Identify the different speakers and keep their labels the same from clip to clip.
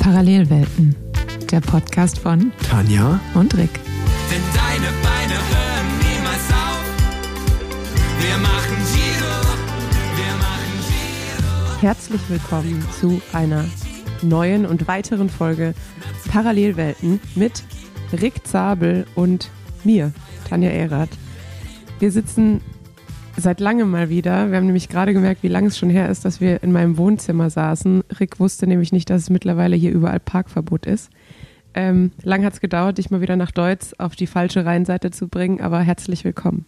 Speaker 1: Parallelwelten, der Podcast von
Speaker 2: Tanja
Speaker 1: und Rick.
Speaker 3: Denn deine Beine hören niemals auf. Wir machen Giro, wir machen Giro.
Speaker 4: Herzlich willkommen zu einer neuen und weiteren Folge Parallelwelten mit Rick Zabel und mir, Tanja Erath. Wir sitzen seit langem mal wieder. Wir haben nämlich gerade gemerkt, wie lange es schon her ist, dass wir in meinem Wohnzimmer saßen. Rick wusste nämlich nicht, dass es mittlerweile hier überall Parkverbot ist. Ähm, lang hat es gedauert, dich mal wieder nach Deutsch auf die falsche Rheinseite zu bringen, aber herzlich willkommen.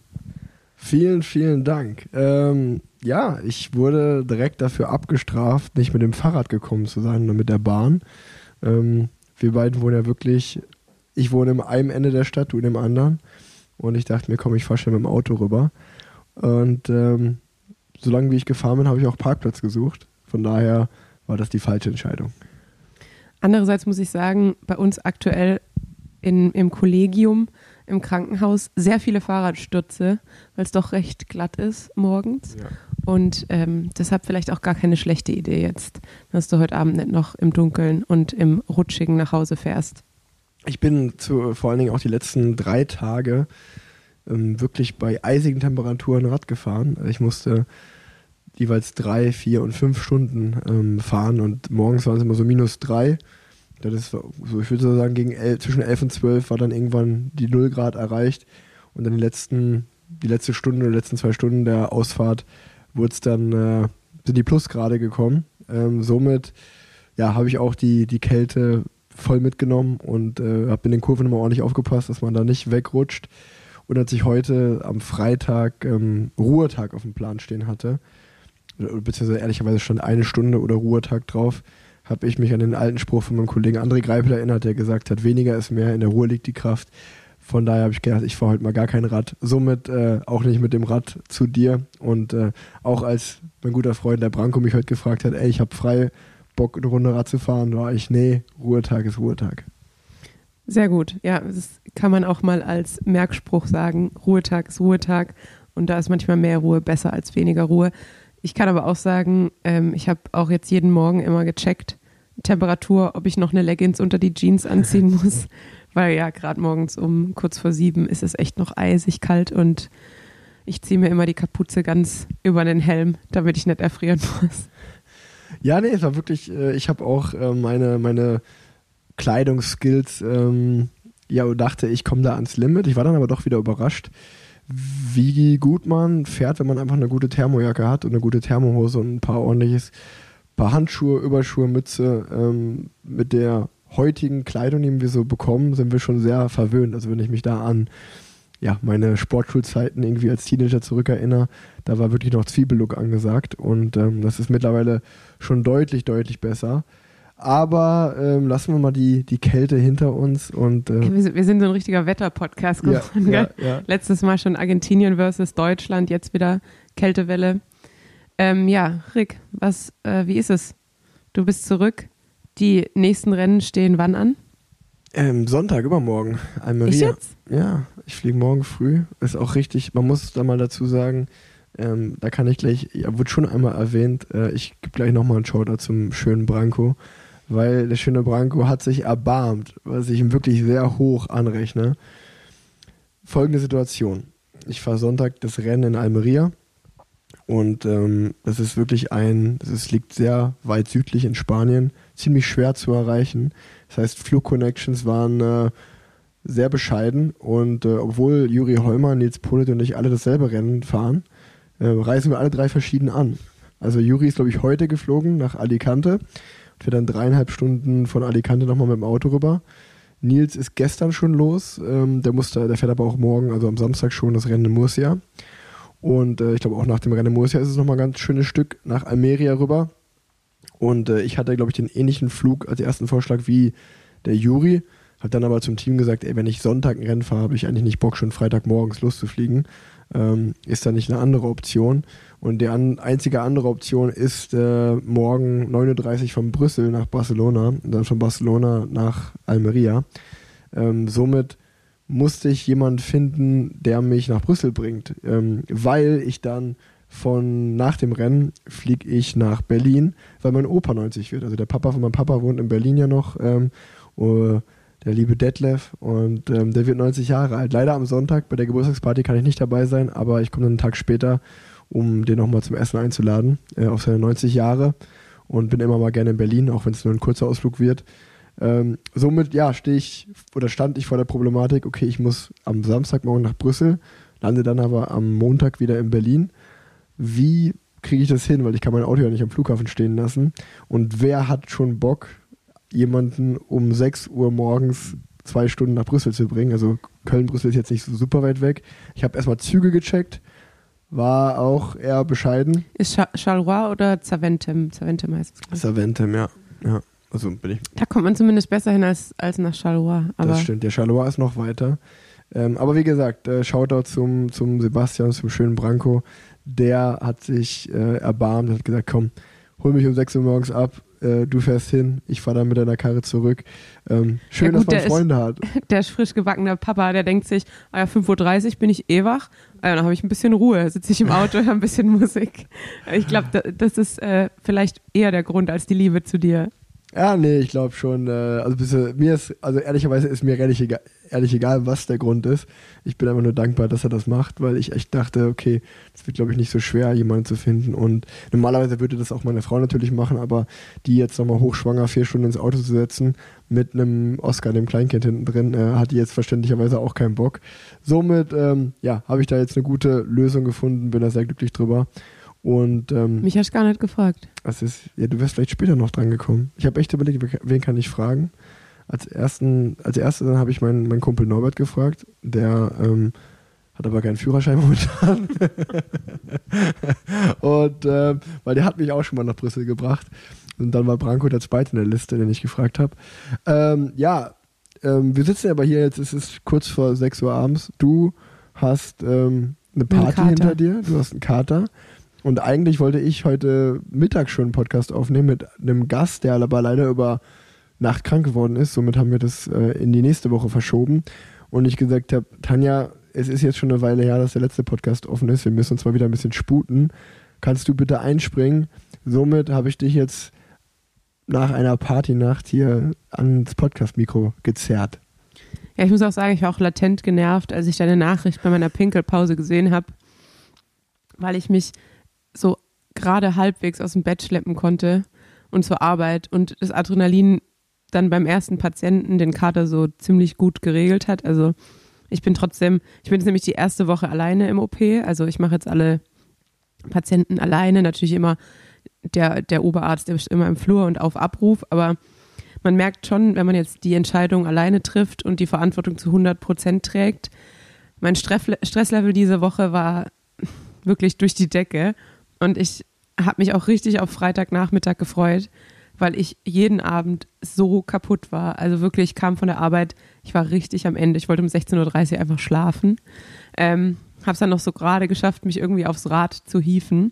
Speaker 2: Vielen, vielen Dank. Ähm, ja, ich wurde direkt dafür abgestraft, nicht mit dem Fahrrad gekommen zu sein, sondern mit der Bahn. Ähm, wir beiden wohnen ja wirklich, ich wohne im einem Ende der Stadt, du in dem anderen. Und ich dachte mir, komm, ich fahre schnell mit dem Auto rüber. Und ähm, solange wie ich gefahren bin, habe ich auch Parkplatz gesucht. Von daher war das die falsche Entscheidung.
Speaker 4: Andererseits muss ich sagen, bei uns aktuell in, im Kollegium, im Krankenhaus, sehr viele Fahrradstürze, weil es doch recht glatt ist morgens.
Speaker 2: Ja.
Speaker 4: Und ähm, deshalb vielleicht auch gar keine schlechte Idee jetzt, dass du heute Abend nicht noch im Dunkeln und im Rutschigen nach Hause fährst.
Speaker 2: Ich bin zu, vor allen Dingen auch die letzten drei Tage ähm, wirklich bei eisigen Temperaturen Rad gefahren. Ich musste jeweils drei, vier und fünf Stunden ähm, fahren und morgens waren es immer so minus drei. Das ist so, ich würde sagen, gegen el zwischen elf und zwölf war dann irgendwann die Null Grad erreicht und dann die letzten, die letzte Stunde, die letzten zwei Stunden der Ausfahrt wurde es dann, äh, sind die Plusgrade gekommen. Ähm, somit ja, habe ich auch die, die Kälte voll mitgenommen und äh, habe in den Kurven immer ordentlich aufgepasst, dass man da nicht wegrutscht. Und als ich heute am Freitag ähm, Ruhetag auf dem Plan stehen hatte, beziehungsweise ehrlicherweise schon eine Stunde oder Ruhetag drauf, habe ich mich an den alten Spruch von meinem Kollegen André Greipel erinnert, der gesagt hat, weniger ist mehr, in der Ruhe liegt die Kraft. Von daher habe ich gedacht, ich fahre heute mal gar kein Rad. Somit äh, auch nicht mit dem Rad zu dir. Und äh, auch als mein guter Freund der Branko mich heute gefragt hat, ey, ich habe frei Bock, eine Runde Rad zu fahren, war ich, nee, Ruhetag ist Ruhetag.
Speaker 4: Sehr gut. Ja, das kann man auch mal als Merkspruch sagen. Ruhetag ist Ruhetag. Und da ist manchmal mehr Ruhe besser als weniger Ruhe. Ich kann aber auch sagen, ähm, ich habe auch jetzt jeden Morgen immer gecheckt, Temperatur, ob ich noch eine Leggings unter die Jeans anziehen muss. Weil ja, gerade morgens um kurz vor sieben ist es echt noch eisig kalt und ich ziehe mir immer die Kapuze ganz über den Helm, damit ich nicht erfrieren muss.
Speaker 2: Ja, nee, es war wirklich, äh, ich habe auch äh, meine, meine Kleidungsskills, ähm, ja, und dachte, ich komme da ans Limit. Ich war dann aber doch wieder überrascht, wie gut man fährt, wenn man einfach eine gute Thermojacke hat und eine gute Thermohose und ein paar ordentliches, paar Handschuhe, Überschuhe, Mütze. Ähm, mit der heutigen Kleidung, die wir so bekommen, sind wir schon sehr verwöhnt. Also wenn ich mich da an ja, meine Sportschulzeiten irgendwie als Teenager zurückerinnere, da war wirklich noch Zwiebellook angesagt und ähm, das ist mittlerweile schon deutlich, deutlich besser. Aber ähm, lassen wir mal die, die Kälte hinter uns und äh,
Speaker 4: Wir sind, wir sind so ein richtiger Wetter-Podcast
Speaker 2: ja,
Speaker 4: geworden.
Speaker 2: ja,
Speaker 4: gell?
Speaker 2: ja.
Speaker 4: Letztes Mal schon Argentinien versus Deutschland, jetzt wieder Kältewelle. Ähm, ja, Rick, was, äh, wie ist es? Du bist zurück. Die nächsten Rennen stehen wann an?
Speaker 2: Ähm, Sonntag, übermorgen. Almeria.
Speaker 4: Ich jetzt?
Speaker 2: Ja, ich fliege morgen früh. Ist auch richtig, man muss da mal dazu sagen, ähm, da kann ich gleich, ja, wurde schon einmal erwähnt, äh, ich gebe gleich nochmal einen Shoutout zum schönen Branko, weil der schöne Branko hat sich erbarmt, was ich ihm wirklich sehr hoch anrechne. Folgende Situation. Ich fahre Sonntag das Rennen in Almeria und ähm, das ist wirklich ein, ist, liegt sehr weit südlich in Spanien, ziemlich schwer zu erreichen. Das heißt, Flugconnections waren äh, sehr bescheiden und äh, obwohl Juri Heumer, Nils Polit und ich alle dasselbe Rennen fahren, äh, reisen wir alle drei verschieden an. Also Juri ist, glaube ich, heute geflogen nach Alicante wir dann dreieinhalb Stunden von Alicante nochmal mit dem Auto rüber. Nils ist gestern schon los, ähm, der musste, der fährt aber auch morgen, also am Samstag schon das Rennen in Murcia. Und äh, ich glaube auch nach dem Rennen in Murcia ist es nochmal ein ganz schönes Stück nach Almeria rüber. Und äh, ich hatte, glaube ich, den ähnlichen Flug als ersten Vorschlag wie der Juri. Habe dann aber zum Team gesagt, ey, wenn ich Sonntag ein Rennen fahre, habe ich eigentlich nicht Bock, schon Freitagmorgens loszufliegen. Ähm, ist da nicht eine andere Option? Und die an, einzige andere Option ist äh, morgen 9.30 Uhr von Brüssel nach Barcelona und dann von Barcelona nach Almeria. Ähm, somit musste ich jemanden finden, der mich nach Brüssel bringt, ähm, weil ich dann von nach dem Rennen fliege ich nach Berlin, weil mein Opa 90 wird. Also der Papa von meinem Papa wohnt in Berlin ja noch. Ähm, uh, der liebe Detlef und ähm, der wird 90 Jahre alt. Leider am Sonntag bei der Geburtstagsparty kann ich nicht dabei sein, aber ich komme einen Tag später, um den nochmal zum Essen einzuladen äh, auf seine 90 Jahre und bin immer mal gerne in Berlin, auch wenn es nur ein kurzer Ausflug wird. Ähm, somit, ja, stehe ich oder stand ich vor der Problematik, okay, ich muss am Samstagmorgen nach Brüssel, lande dann aber am Montag wieder in Berlin. Wie kriege ich das hin? Weil ich kann mein Auto ja nicht am Flughafen stehen lassen. Und wer hat schon Bock, jemanden um 6 Uhr morgens zwei Stunden nach Brüssel zu bringen? Also Köln-Brüssel ist jetzt nicht so super weit weg. Ich habe erstmal Züge gecheckt, war auch eher bescheiden.
Speaker 4: Ist Cha- Charleroi oder Zaventem? Zaventem heißt es.
Speaker 2: Saventem, ja. ja. Also bin ich
Speaker 4: Da kommt man zumindest besser hin als, als nach Charleroi.
Speaker 2: Das stimmt. Der Charleroi ist noch weiter. Ähm, aber wie gesagt, äh, Shoutout zum, zum Sebastian, zum schönen Branko. Der hat sich äh, erbarmt und hat gesagt, komm, hol mich um 6 Uhr morgens ab, äh, du fährst hin, ich fahre dann mit deiner Karre zurück. Ähm, schön,
Speaker 4: Ja gut,
Speaker 2: dass man
Speaker 4: der ist-
Speaker 2: Freunde hat.
Speaker 4: der frisch gebackener Papa, der denkt sich, ah ja, 5.30 Uhr bin ich eh wach, ah ja, dann habe ich ein bisschen Ruhe, sitze ich im Auto, höre ein bisschen Musik. Ich glaube, da, das ist äh, vielleicht eher der Grund als die Liebe zu dir.
Speaker 2: Ja, nee, ich glaube schon. Äh, also bisschen, mir ist, also ehrlicherweise ist mir ehrlich egal, ehrlich egal, was der Grund ist. Ich bin einfach nur dankbar, dass er das macht, weil ich echt dachte, okay, es wird, glaube ich, nicht so schwer, jemanden zu finden. Und normalerweise würde das auch meine Frau natürlich machen, aber die jetzt nochmal hochschwanger vier Stunden ins Auto zu setzen, mit einem Oscar, dem Kleinkind hinten drin, äh, hat die jetzt verständlicherweise auch keinen Bock. Somit, ähm, ja, habe ich da jetzt eine gute Lösung gefunden, bin da sehr glücklich drüber. Und ähm,
Speaker 4: Mich hast du gar nicht gefragt.
Speaker 2: das ist, ja, du wärst vielleicht später noch dran gekommen. Ich habe echt überlegt, wen- wen kann ich fragen? Als ersten, als erstes dann habe ich meinen, meinen Kumpel Norbert gefragt, der ähm, hat aber keinen Führerschein momentan. und ähm, weil der hat mich auch schon mal nach Brüssel gebracht. Und dann war Branko der zweite in der Liste, den ich gefragt habe. Ähm, ja, ähm, wir sitzen aber hier jetzt, es ist kurz vor 6 Uhr abends. Du hast ähm, eine Party
Speaker 4: Kater.
Speaker 2: hinter dir, du hast einen Kater. Und eigentlich wollte ich heute Mittag schon einen Podcast aufnehmen mit einem Gast, der aber leider über Nacht krank geworden ist. Somit haben wir das äh, in die nächste Woche verschoben. Und ich gesagt habe, Tanja, es ist jetzt schon eine Weile her, dass der letzte Podcast offen ist. Wir müssen uns mal wieder ein bisschen sputen. Kannst du bitte einspringen? Somit habe ich dich jetzt nach einer Partynacht hier ans Podcast-Mikro gezerrt.
Speaker 4: Ja, ich muss auch sagen, ich war auch latent genervt, als ich deine Nachricht bei meiner Pinkelpause gesehen habe, weil ich mich so gerade halbwegs aus dem Bett schleppen konnte und zur Arbeit und das Adrenalin dann beim ersten Patienten den Kater so ziemlich gut geregelt hat. Also ich bin trotzdem, ich bin jetzt nämlich die erste Woche alleine im OP, also ich mache jetzt alle Patienten alleine, natürlich immer der, der Oberarzt, der ist immer im Flur und auf Abruf, aber man merkt schon, wenn man jetzt die Entscheidung alleine trifft und die Verantwortung zu 100 Prozent trägt. Mein Stressle- Stresslevel diese Woche war wirklich durch die Decke und ich habe mich auch richtig auf Freitagnachmittag gefreut, weil ich jeden Abend so kaputt war. Also wirklich, ich kam von der Arbeit, ich war richtig am Ende. Ich wollte um 16.30 Uhr einfach schlafen. Ähm, habe es dann noch so gerade geschafft, mich irgendwie aufs Rad zu hieven.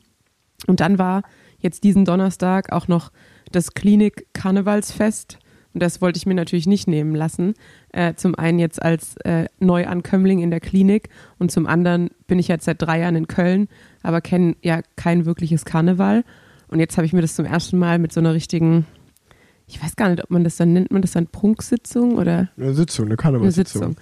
Speaker 4: Und dann war jetzt diesen Donnerstag auch noch das Klinik-Karnevalsfest. Und das wollte ich mir natürlich nicht nehmen lassen. Äh, zum einen jetzt als äh, Neuankömmling in der Klinik und zum anderen bin ich jetzt seit drei Jahren in Köln, aber kenne ja kein wirkliches Karneval. Und jetzt habe ich mir das zum ersten Mal mit so einer richtigen, ich weiß gar nicht, ob man das dann nennt, man das dann Prunksitzung oder
Speaker 2: Eine Sitzung, eine
Speaker 4: eine
Speaker 2: Karnevalssitzung.
Speaker 4: Sitzung.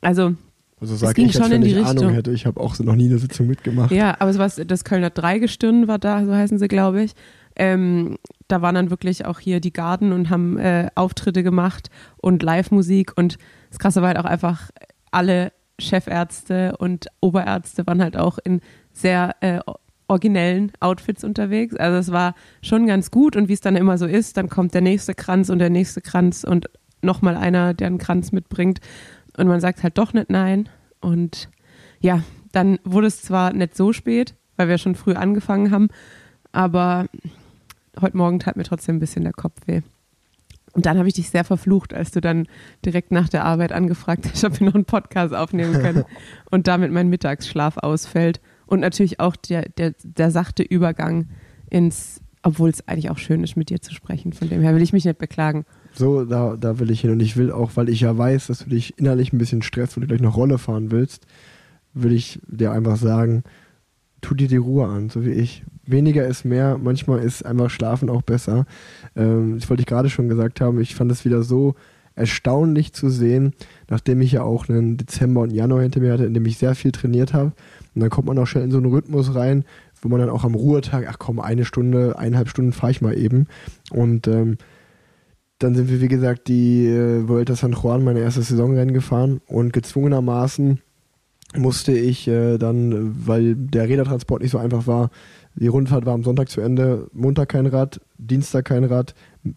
Speaker 4: Also
Speaker 2: Also sag
Speaker 4: ging
Speaker 2: ich
Speaker 4: schon
Speaker 2: wenn
Speaker 4: in die
Speaker 2: ich Ahnung
Speaker 4: Richtung.
Speaker 2: hätte. Ich habe auch so noch nie eine Sitzung mitgemacht.
Speaker 4: Ja, aber sowas, das Kölner Dreigestirn war da, so heißen sie, glaube ich. Ähm, da waren dann wirklich auch hier die Garden und haben äh, Auftritte gemacht und Live-Musik und das Krasse war halt auch einfach, alle Chefärzte und Oberärzte waren halt auch in sehr äh, originellen Outfits unterwegs. Also es war schon ganz gut und wie es dann immer so ist, dann kommt der nächste Kranz und der nächste Kranz und nochmal einer, der einen Kranz mitbringt und man sagt halt doch nicht nein und ja, dann wurde es zwar nicht so spät, weil wir schon früh angefangen haben, aber heute Morgen tat mir trotzdem ein bisschen der Kopf weh. Und dann habe ich dich sehr verflucht, als du dann direkt nach der Arbeit angefragt hast, ob wir noch einen Podcast aufnehmen können und damit mein Mittagsschlaf ausfällt. Und natürlich auch der, der, der sachte Übergang ins, obwohl es eigentlich auch schön ist, mit dir zu sprechen. Von dem her will ich mich nicht beklagen.
Speaker 2: So, da, da will ich hin. Und ich will auch, weil ich ja weiß, dass du dich innerlich ein bisschen stresst, weil du gleich noch Rolle fahren willst, will ich dir einfach sagen, tu dir die Ruhe an, so wie ich. Weniger ist mehr, manchmal ist einfach Schlafen auch besser. Ähm, das wollte ich gerade schon gesagt haben. Ich fand es wieder so erstaunlich zu sehen, nachdem ich ja auch einen Dezember und Januar hinter mir hatte, in dem ich sehr viel trainiert habe. Und dann kommt man auch schnell in so einen Rhythmus rein, wo man dann auch am Ruhetag, ach komm, eine Stunde, eineinhalb Stunden fahre ich mal eben. Und ähm, dann sind wir, wie gesagt, die äh, Vuelta San Juan, meine erste Saisonrennen gefahren und gezwungenermaßen musste ich äh, dann, weil der Rädertransport nicht so einfach war, die Rundfahrt war am Sonntag zu Ende, Montag kein Rad, Dienstag kein Rad,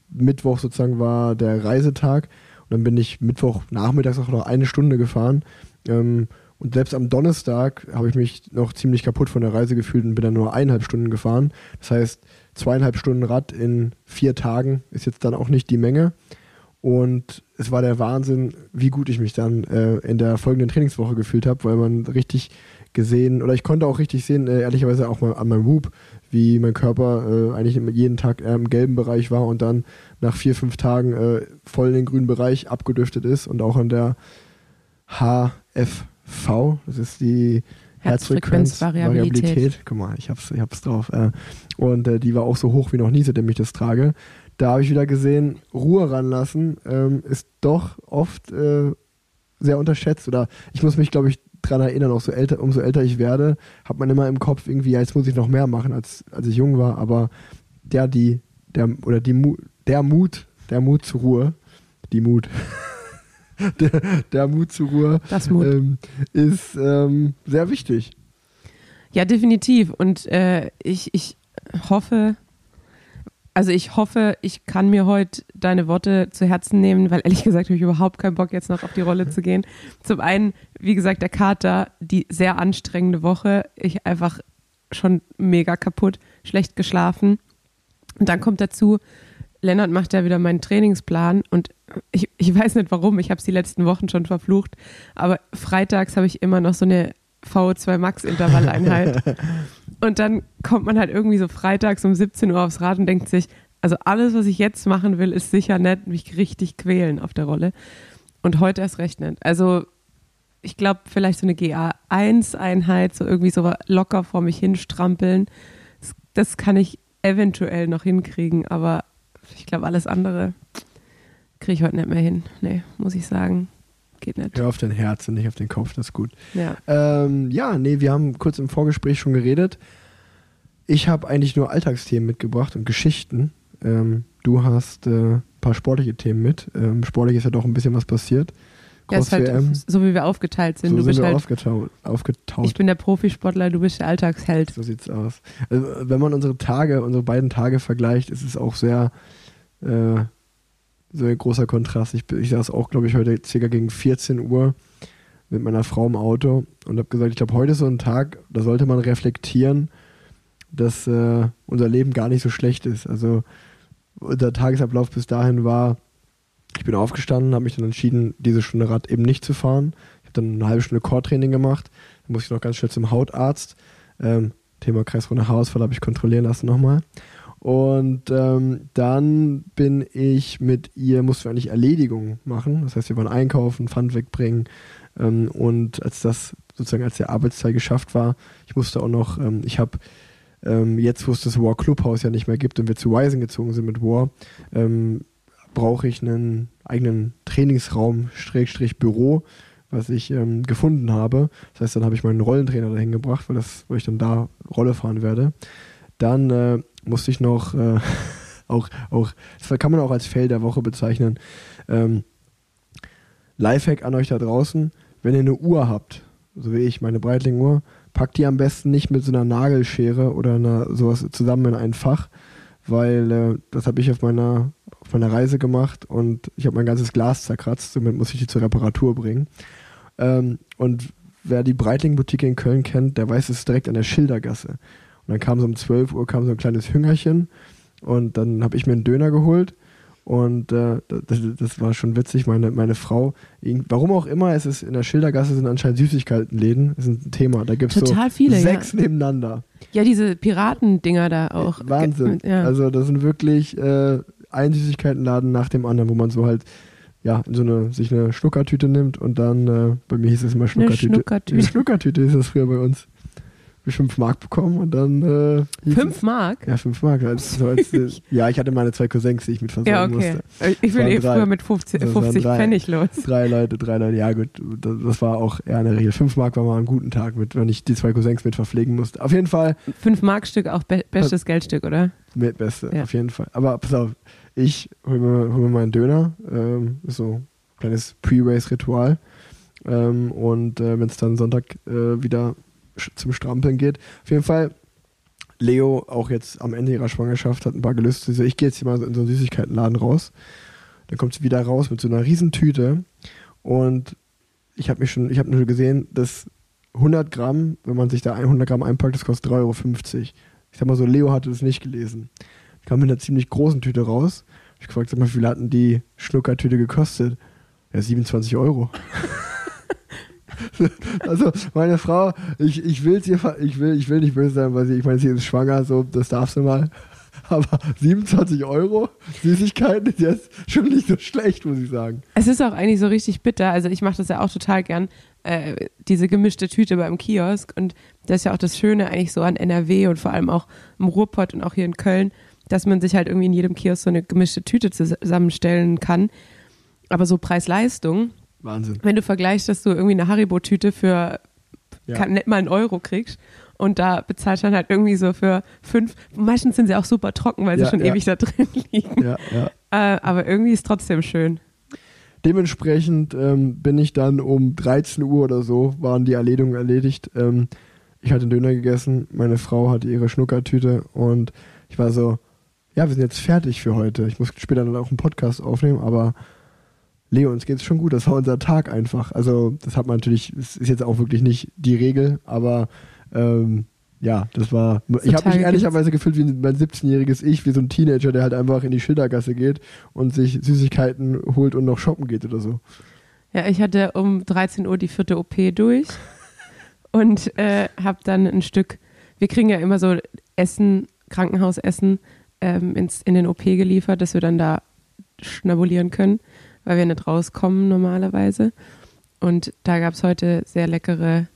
Speaker 2: Mittwoch sozusagen war der Reisetag und dann bin ich Mittwoch nachmittags auch noch eine Stunde gefahren. Ähm, und selbst am Donnerstag habe ich mich noch ziemlich kaputt von der Reise gefühlt und bin dann nur eineinhalb Stunden gefahren. Das heißt, zweieinhalb Stunden Rad in vier Tagen ist jetzt dann auch nicht die Menge. Und es war der Wahnsinn, wie gut ich mich dann äh, in der folgenden Trainingswoche gefühlt habe, weil man richtig gesehen, oder ich konnte auch richtig sehen, äh, ehrlicherweise auch mal an meinem Whoop, wie mein Körper äh, eigentlich jeden Tag eher im gelben Bereich war und dann nach vier, fünf Tagen äh, voll in den grünen Bereich abgedüftet ist und auch an der HFV, das ist die
Speaker 4: Herzfrequenzvariabilität.
Speaker 2: Herzfrequenzvariabilität. Guck mal, ich hab's, ich hab's drauf. Äh, und äh, die war auch so hoch wie noch nie, seitdem ich das trage. Da habe ich wieder gesehen, Ruhe ranlassen ähm, ist doch oft äh, sehr unterschätzt. Oder ich muss mich, glaube ich, dran erinnern, auch so älter, umso älter ich werde, hat man immer im Kopf irgendwie, ja, jetzt muss ich noch mehr machen, als, als ich jung war. Aber der, die, der, oder die, der Mut, der Mut zur Ruhe, die Mut, der, der Mut zur Ruhe
Speaker 4: Mut.
Speaker 2: ähm, ist ähm, sehr wichtig.
Speaker 4: Ja, definitiv. Und äh, ich, ich hoffe, also ich hoffe, ich kann mir heute deine Worte zu Herzen nehmen, weil ehrlich gesagt habe ich überhaupt keinen Bock, jetzt noch auf die Rolle zu gehen. Zum einen, wie gesagt, der Kater, die sehr anstrengende Woche. Ich einfach schon mega kaputt, schlecht geschlafen. Und dann kommt dazu, Lennart macht ja wieder meinen Trainingsplan und ich, ich weiß nicht warum, ich habe es die letzten Wochen schon verflucht, aber freitags habe ich immer noch so eine VO2 Max Intervalleinheit. und dann kommt man halt irgendwie so freitags um 17 Uhr aufs Rad und denkt sich, also alles, was ich jetzt machen will, ist sicher nett, mich richtig quälen auf der Rolle. Und heute erst recht nicht. Also ich glaube, vielleicht so eine GA1-Einheit, so irgendwie so locker vor mich hinstrampeln, das, das kann ich eventuell noch hinkriegen, aber ich glaube, alles andere kriege ich heute nicht mehr hin. Nee, muss ich sagen. Geht nicht.
Speaker 2: Hör auf dein Herz und nicht auf den Kopf, das ist gut.
Speaker 4: Ja.
Speaker 2: Ähm, ja, nee, wir haben kurz im Vorgespräch schon geredet. Ich habe eigentlich nur Alltagsthemen mitgebracht und Geschichten. Ähm, du hast äh, ein paar sportliche Themen mit. Ähm, sportlich ist ja doch ein bisschen was passiert.
Speaker 4: Ja, ist halt so wie wir aufgeteilt sind.
Speaker 2: so
Speaker 4: du
Speaker 2: sind
Speaker 4: bist
Speaker 2: wir
Speaker 4: halt,
Speaker 2: aufgetau aufgetaut.
Speaker 4: ich bin der Profisportler, du bist der Alltagsheld.
Speaker 2: So sieht's aus. Also, wenn man unsere Tage, unsere beiden Tage vergleicht, ist es auch sehr äh, so ein großer Kontrast. Ich, ich saß auch, glaube ich, heute circa gegen 14 Uhr mit meiner Frau im Auto und habe gesagt, ich glaube, heute ist so ein Tag, da sollte man reflektieren, dass äh, unser Leben gar nicht so schlecht ist. Also unser Tagesablauf bis dahin war, ich bin aufgestanden, habe mich dann entschieden, diese Stunde Rad eben nicht zu fahren. Ich habe dann eine halbe Stunde Core-Training gemacht. Dann musste ich noch ganz schnell zum Hautarzt. Ähm, Thema kreisrunde Haarausfall habe ich kontrollieren lassen nochmal. Und ähm, dann bin ich mit ihr, mussten wir eigentlich Erledigungen machen. Das heißt, wir waren einkaufen, Pfand wegbringen. Ähm, und als das sozusagen als der Arbeitsteil geschafft war, ich musste auch noch, ähm, ich habe ähm, jetzt, wo es das War Clubhaus ja nicht mehr gibt und wir zu Wisen gezogen sind mit War, ähm, brauche ich einen eigenen Trainingsraum, Schrägstrich Büro, was ich ähm, gefunden habe. Das heißt, dann habe ich meinen Rollentrainer dahin gebracht, weil, das, weil ich dann da Rolle fahren werde. Dann äh, musste ich noch äh, auch, auch, das kann man auch als Fail der Woche bezeichnen. Ähm, Lifehack an euch da draußen, wenn ihr eine Uhr habt, so wie ich, meine Breitling-Uhr, packt die am besten nicht mit so einer Nagelschere oder einer, sowas zusammen in ein Fach, weil äh, das habe ich auf meiner, auf meiner Reise gemacht und ich habe mein ganzes Glas zerkratzt, somit muss ich die zur Reparatur bringen. Ähm, und wer die Breitling-Boutique in Köln kennt, der weiß, es ist direkt an der Schildergasse. Und dann kam so um 12 Uhr kam so ein kleines Hüngerchen und dann habe ich mir einen Döner geholt und äh, das, das war schon witzig. Meine, meine Frau, warum auch immer, es ist in der Schildergasse sind anscheinend Süßigkeitenläden, das ist ein Thema. Da gibt es so
Speaker 4: viele, ja.
Speaker 2: sechs nebeneinander.
Speaker 4: Ja, diese Piratendinger da auch.
Speaker 2: Wahnsinn.
Speaker 4: Ja.
Speaker 2: Also das sind wirklich äh, ein Süßigkeitenladen nach dem anderen, wo man so halt ja, so eine, sich eine Schnuckertüte nimmt und dann, äh, bei mir hieß es immer Schnuckertüte.
Speaker 4: Schnuckertüte.
Speaker 2: Eine Schnuckertüte ist das früher bei uns. Ich fünf Mark bekommen und dann. Äh,
Speaker 4: Fünf Mark?
Speaker 2: Ja, fünf Mark. Als, als, äh, ja, ich hatte meine zwei Cousins, die ich mit versorgen
Speaker 4: Ja, okay.
Speaker 2: musste.
Speaker 4: Ich bin eh
Speaker 2: drei.
Speaker 4: früher mit 50,
Speaker 2: Das waren
Speaker 4: 50
Speaker 2: drei.
Speaker 4: Pfennig los.
Speaker 2: Drei Leute, drei Leute. Ja, gut, das, das war auch eher eine Regel. Fünf Mark war mal ein guten Tag, mit, wenn ich die zwei Cousins mit verpflegen musste. Auf jeden Fall
Speaker 4: 5 Mark Stück auch be bestes Geldstück, oder?
Speaker 2: mit Beste,
Speaker 4: Ja.
Speaker 2: auf jeden Fall. Aber pass auf, ich hol mir, hol mir meinen Döner. Ähm, so ein kleines Pre-Race-Ritual. Ähm, und äh, wenn es dann Sonntag äh, wieder zum Strampeln geht. Auf jeden Fall, Leo, auch jetzt am Ende ihrer Schwangerschaft, hat ein paar gelöst. So, ich gehe jetzt hier mal in so einen Süßigkeitenladen raus. Dann kommt sie wieder raus mit so einer riesen Tüte. Und ich habe mich schon, ich habe nur gesehen, dass 100 Gramm, wenn man sich da 100 Gramm einpackt, das kostet 3,50 Euro. Ich sag mal so, Leo hatte das nicht gelesen. Ich kam mit einer ziemlich großen Tüte raus. Ich gefragt, sag mal, wie viel hatten die Schnuckertüte gekostet? Ja, 27 Euro. also meine Frau, ich, ich will ver- ich will, ich will nicht böse sein, weil sie, ich meine, sie ist schwanger, so, das darf sie mal. Aber 27 Euro Süßigkeiten ist jetzt schon nicht so schlecht, muss ich sagen.
Speaker 4: Es ist auch eigentlich so richtig bitter. Also ich mache das ja auch total gern, äh, diese gemischte Tüte beim Kiosk. Und das ist ja auch das Schöne eigentlich so an NRW und vor allem auch im Ruhrpott und auch hier in Köln, dass man sich halt irgendwie in jedem Kiosk so eine gemischte Tüte zusammenstellen kann. Aber so Preis-Leistung,
Speaker 2: Wahnsinn.
Speaker 4: wenn du vergleichst, dass du irgendwie eine Haribo-Tüte für
Speaker 2: Ja.
Speaker 4: kann, nicht mal einen Euro kriegst und da bezahlst du dann halt irgendwie so für fünf, meistens sind sie auch super trocken, weil
Speaker 2: Ja,
Speaker 4: sie schon
Speaker 2: ja.
Speaker 4: ewig da drin liegen.
Speaker 2: Ja, ja.
Speaker 4: Äh, aber irgendwie ist trotzdem schön.
Speaker 2: Dementsprechend ähm, bin ich dann um 13 Uhr oder so, waren die Erledigungen erledigt. Ähm, ich hatte einen Döner gegessen, meine Frau hatte ihre Schnuckertüte und ich war so, ja, wir sind jetzt fertig für heute. Ich muss später dann auch einen Podcast aufnehmen, aber Leo, uns geht's schon gut. Das war unser Tag einfach. Also, das hat man natürlich, das ist jetzt auch wirklich nicht die Regel, aber ähm, ja, das war. ich habe mich ehrlicherweise gefühlt wie mein 17-jähriges Ich, wie so ein Teenager, der halt einfach in die Schildergasse geht und sich Süßigkeiten holt und noch shoppen geht oder so.
Speaker 4: Ja, ich hatte um 13 Uhr die vierte OP durch und äh, habe dann ein Stück, wir kriegen ja immer so Essen, Krankenhausessen ähm, ins, in den OP geliefert, dass wir dann da schnabulieren können, weil wir nicht rauskommen normalerweise. Und da gab es heute sehr leckere,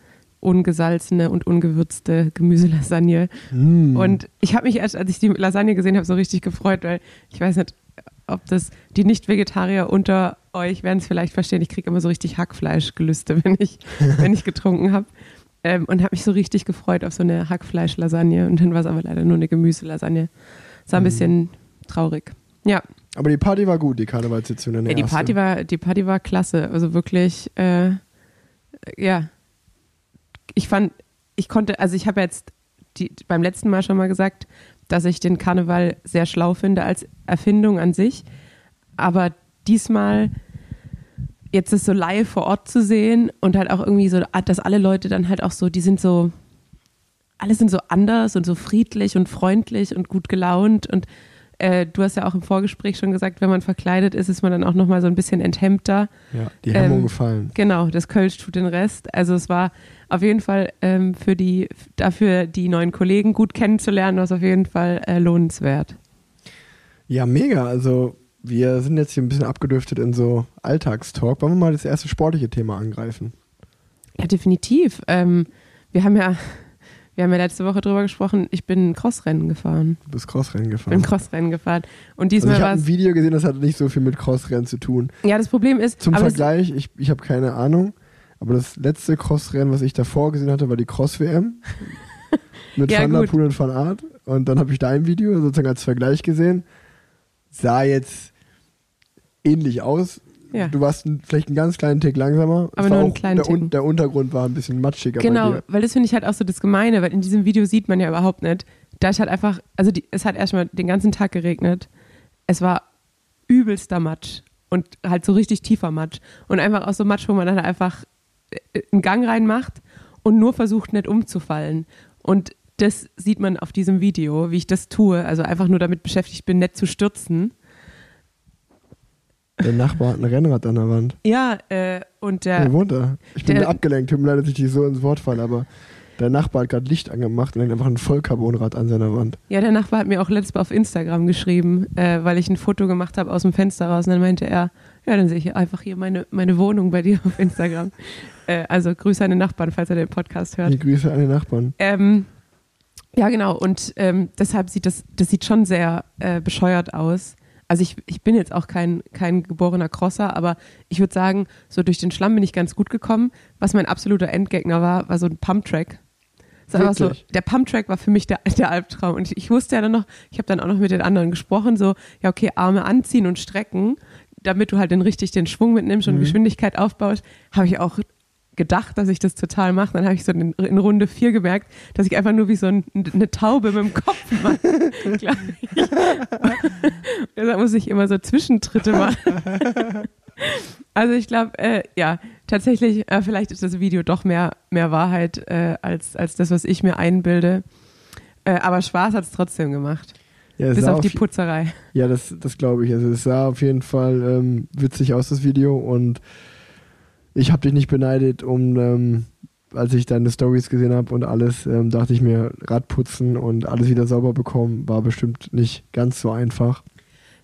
Speaker 4: ungesalzene und ungewürzte Gemüselasagne.
Speaker 2: Mm.
Speaker 4: Und ich habe mich erst, als ich die Lasagne gesehen habe, so richtig gefreut, weil ich weiß nicht, ob das die Nicht-Vegetarier unter euch werden es vielleicht verstehen. Ich kriege immer so richtig Hackfleischgelüste, wenn ich, wenn ich getrunken habe. Ähm, und habe mich so richtig gefreut auf so eine Hackfleisch-Lasagne. Und dann war es aber leider nur eine Gemüselasagne. Es war ein
Speaker 2: Mhm.
Speaker 4: bisschen traurig. Ja,
Speaker 2: Aber die Party war gut, die Karnevalssitzung.
Speaker 4: ja die,
Speaker 2: erste.
Speaker 4: Party war, die Party war klasse. Also wirklich, äh, ja. Ich fand, ich konnte, also ich habe jetzt die, beim letzten Mal schon mal gesagt, dass ich den Karneval sehr schlau finde als Erfindung an sich. Aber diesmal jetzt ist so live vor Ort zu sehen und halt auch irgendwie so, dass alle Leute dann halt auch so, die sind so, alle sind so anders und so friedlich und freundlich und gut gelaunt und äh, du hast ja auch im Vorgespräch schon gesagt, wenn man verkleidet ist, ist man dann auch nochmal so ein bisschen enthemmter.
Speaker 2: Ja, die Hemmung
Speaker 4: Ähm,
Speaker 2: gefallen.
Speaker 4: Genau, das Kölsch tut den Rest. Also es war auf jeden Fall ähm, für die, dafür die neuen Kollegen gut kennenzulernen, was auf jeden Fall äh, lohnenswert.
Speaker 2: Ja, mega. Also, wir sind jetzt hier ein bisschen abgedriftet in so Alltagstalk. Wollen wir mal das erste sportliche Thema angreifen?
Speaker 4: Ja, definitiv. Ähm, wir haben ja, wir haben ja letzte Woche drüber gesprochen, ich bin Crossrennen gefahren.
Speaker 2: Du bist Crossrennen
Speaker 4: Bin
Speaker 2: gefahren.
Speaker 4: Crossrennen gefahren. Und
Speaker 2: Also
Speaker 4: diesmal
Speaker 2: ich
Speaker 4: war
Speaker 2: habe ein Video gesehen, das hatte nicht so viel mit Crossrennen zu tun.
Speaker 4: Ja, das Problem ist,
Speaker 2: Zum Vergleich, ich, ich habe keine Ahnung, aber das letzte Crossrennen, was ich davor gesehen hatte, war die Cross-WM mit
Speaker 4: Ja,
Speaker 2: Van der. Poel und Van Aert. Und dann habe ich dein Video sozusagen als Vergleich gesehen. Sah jetzt ähnlich aus.
Speaker 4: Ja.
Speaker 2: Du warst vielleicht einen ganz kleinen Tick langsamer.
Speaker 4: Aber nur einen kleinen
Speaker 2: der,
Speaker 4: Ticken.
Speaker 2: der Untergrund war ein bisschen matschiger
Speaker 4: Genau, weil das finde ich halt auch so das Gemeine, weil in diesem Video sieht man ja überhaupt nicht. Da ist halt einfach, also die, es hat erstmal den ganzen Tag geregnet. Es war übelster Matsch und halt so richtig tiefer Matsch. Und einfach auch so Matsch, wo man dann halt einfach äh, einen Gang reinmacht und nur versucht, nicht umzufallen. Und das sieht man auf diesem Video, wie ich das tue. Also einfach nur damit beschäftigt bin, nicht zu stürzen.
Speaker 2: Der Nachbar hat ein Rennrad an der Wand.
Speaker 4: Ja, äh, und der,
Speaker 2: Wer wohnt da? Ich bin
Speaker 4: der-
Speaker 2: abgelenkt. Tut mir leid, dass ich dich so ins Wort falle, aber Der Nachbar hat gerade Licht angemacht und hängt einfach ein Vollcarbonrad an seiner Wand.
Speaker 4: Ja, der Nachbar hat mir auch letztes Mal auf Instagram geschrieben, äh, weil ich ein Foto gemacht habe aus dem Fenster raus. Und dann meinte er, ja, dann sehe ich einfach hier meine, meine Wohnung bei dir auf Instagram. äh, also Grüße an den Nachbarn, falls er den Podcast hört.
Speaker 2: Die Grüße an den Nachbarn.
Speaker 4: Ähm, ja, genau. Und ähm, deshalb sieht das, das sieht schon sehr äh, bescheuert aus. Also ich, ich bin jetzt auch kein, kein geborener Crosser, aber ich würde sagen, so durch den Schlamm bin ich ganz gut gekommen. Was mein absoluter Endgegner war, war so ein Pumptrack. So, der Pumptrack war für mich der, der Albtraum. Und ich, ich wusste ja dann noch, ich habe dann auch noch mit den anderen gesprochen, so, ja, okay, Arme anziehen und strecken, damit du halt dann richtig den Schwung mitnimmst und
Speaker 2: Mhm.
Speaker 4: Geschwindigkeit aufbaust, habe ich auch gedacht, dass ich das total mache. Dann habe ich so in, in Runde vier gemerkt, dass ich einfach nur wie so ein, eine Taube mit dem Kopf mache. Deshalb muss ich immer so Zwischentritte machen. Also ich glaube, äh, ja, tatsächlich, äh, vielleicht ist das Video doch mehr, mehr Wahrheit äh, als, als das, was ich mir einbilde. Äh, aber Spaß hat es trotzdem gemacht.
Speaker 2: Ja,
Speaker 4: Bis auf die Putzerei.
Speaker 2: Ja, das, das glaube ich. Also es sah auf jeden Fall ähm, witzig aus, das Video. Und ich habe dich nicht beneidet, um, ähm, als ich deine Stories gesehen habe und alles, ähm, dachte ich mir, Radputzen und alles wieder sauber bekommen, war bestimmt nicht ganz so einfach.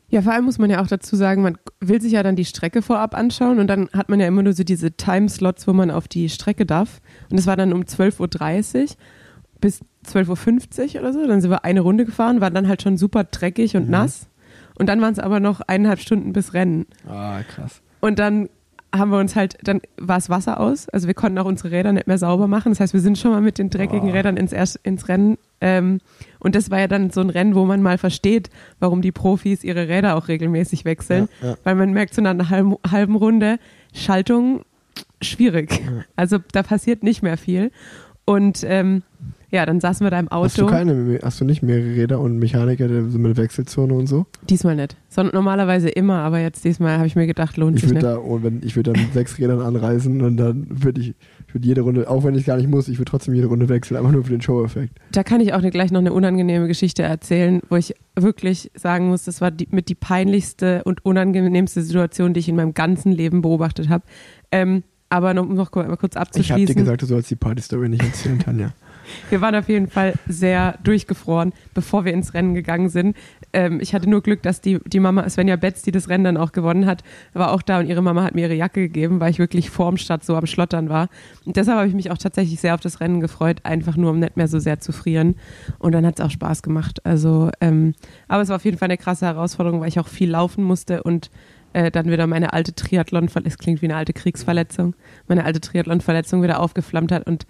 Speaker 4: Ja, vor allem muss man ja auch dazu sagen, man will sich ja dann die Strecke vorab anschauen und dann hat man ja immer nur so diese Timeslots, wo man auf die Strecke darf. Und das war dann um 12.30 Uhr bis 12.50 Uhr oder so. Dann sind wir eine Runde gefahren, war dann halt schon super dreckig und
Speaker 2: Mhm.
Speaker 4: nass. Und dann waren es aber noch eineinhalb Stunden bis Rennen.
Speaker 2: Ah, krass.
Speaker 4: Und dann haben wir uns halt, dann war es Wasser aus, also wir konnten auch unsere Räder nicht mehr sauber machen. Das heißt, wir sind schon mal mit den dreckigen
Speaker 2: Oh.
Speaker 4: Rädern ins, Erst- ins Rennen. Ähm, und das war ja dann so ein Rennen, wo man mal versteht, warum die Profis ihre Räder auch regelmäßig wechseln.
Speaker 2: Ja, ja.
Speaker 4: Weil man merkt so nach einer halben, halben Runde, Schaltung schwierig. Also da passiert nicht mehr viel. Und ähm, ja, dann saßen wir da im
Speaker 2: Hast du
Speaker 4: Auto.
Speaker 2: keine, hast du nicht mehrere Räder und Mechaniker mit Wechselzone und so?
Speaker 4: Diesmal nicht. Sondern normalerweise immer, aber jetzt diesmal habe ich mir gedacht, lohnt
Speaker 2: Ich
Speaker 4: sich nicht.
Speaker 2: da, oh, wenn, ich würde da mit sechs Rädern anreisen und dann würde ich, ich würde jede Runde, auch wenn ich gar nicht muss, ich würde trotzdem jede Runde wechseln, einfach nur für den Show-Effekt.
Speaker 4: Da kann ich auch gleich noch eine unangenehme Geschichte erzählen, wo ich wirklich sagen muss, das war die, mit die peinlichste und unangenehmste Situation, die ich in meinem ganzen Leben beobachtet habe. Ähm, aber noch, noch mal kurz
Speaker 2: Ich habe dir
Speaker 4: abzuschließen.
Speaker 2: gesagt, du sollst die Party-Story nicht erzählen, Tanja.
Speaker 4: Wir waren auf jeden Fall sehr durchgefroren, bevor wir ins Rennen gegangen sind. Ähm, ich hatte nur Glück, dass die, die Mama, Svenja Betz, die das Rennen dann auch gewonnen hat, war auch da und ihre Mama hat mir ihre Jacke gegeben, weil ich wirklich vorm Start so am Schlottern war. Und deshalb habe ich mich auch tatsächlich sehr auf das Rennen gefreut, einfach nur um nicht mehr so sehr zu frieren. Und dann hat es auch Spaß gemacht. Also, ähm, aber es war auf jeden Fall eine krasse Herausforderung, weil ich auch viel laufen musste und äh, dann wieder meine alte Triathlon, es klingt wie eine alte Kriegsverletzung, meine alte Triathlon-Verletzung wieder aufgeflammt hat und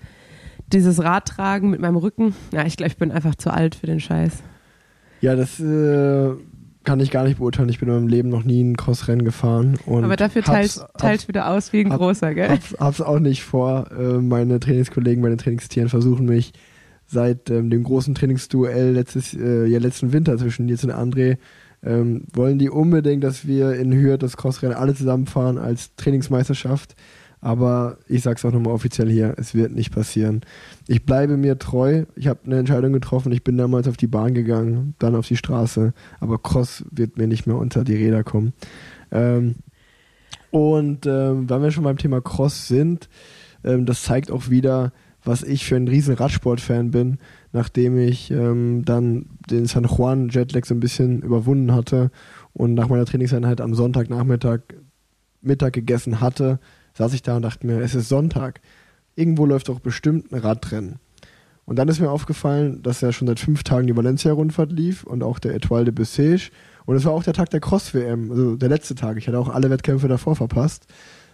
Speaker 4: dieses Radtragen mit meinem Rücken, ja, ich glaube, ich bin einfach zu alt für den Scheiß.
Speaker 2: Ja, das äh, kann ich gar nicht beurteilen. Ich bin in meinem Leben noch nie ein Crossrennen gefahren.
Speaker 4: Aber dafür teilst teilst wieder aus wie ein
Speaker 2: hab-
Speaker 4: großer, gell?
Speaker 2: hab's, hab's auch nicht vor. Äh, meine Trainingskollegen, meine Trainingstieren versuchen mich seit ähm, dem großen Trainingsduell letztes, äh, ja, letzten Winter zwischen Nils und André, ähm, wollen die unbedingt, dass wir in Hürth das Crossrennen alle zusammenfahren als Trainingsmeisterschaft. Aber ich sag's auch nochmal offiziell hier, es wird nicht passieren. Ich bleibe mir treu. Ich habe eine Entscheidung getroffen. Ich bin damals auf die Bahn gegangen, dann auf die Straße. Aber Cross wird mir nicht mehr unter die Räder kommen. Ähm, und ähm, wenn wir schon beim Thema Cross sind, ähm, das zeigt auch wieder, was ich für ein riesen Radsport-Fan bin, nachdem ich ähm, dann den San Juan Jetlag so ein bisschen überwunden hatte und nach meiner Trainingseinheit am Sonntagnachmittag Mittag gegessen hatte, saß ich da und dachte mir, es ist Sonntag. Irgendwo läuft doch bestimmt ein Radrennen. Und dann ist mir aufgefallen, dass ja schon seit fünf Tagen die Valencia-Rundfahrt lief und auch der Etoile de Bessèges. Und es war auch der Tag der Cross-WM, also der letzte Tag. Ich hatte auch alle Wettkämpfe davor verpasst.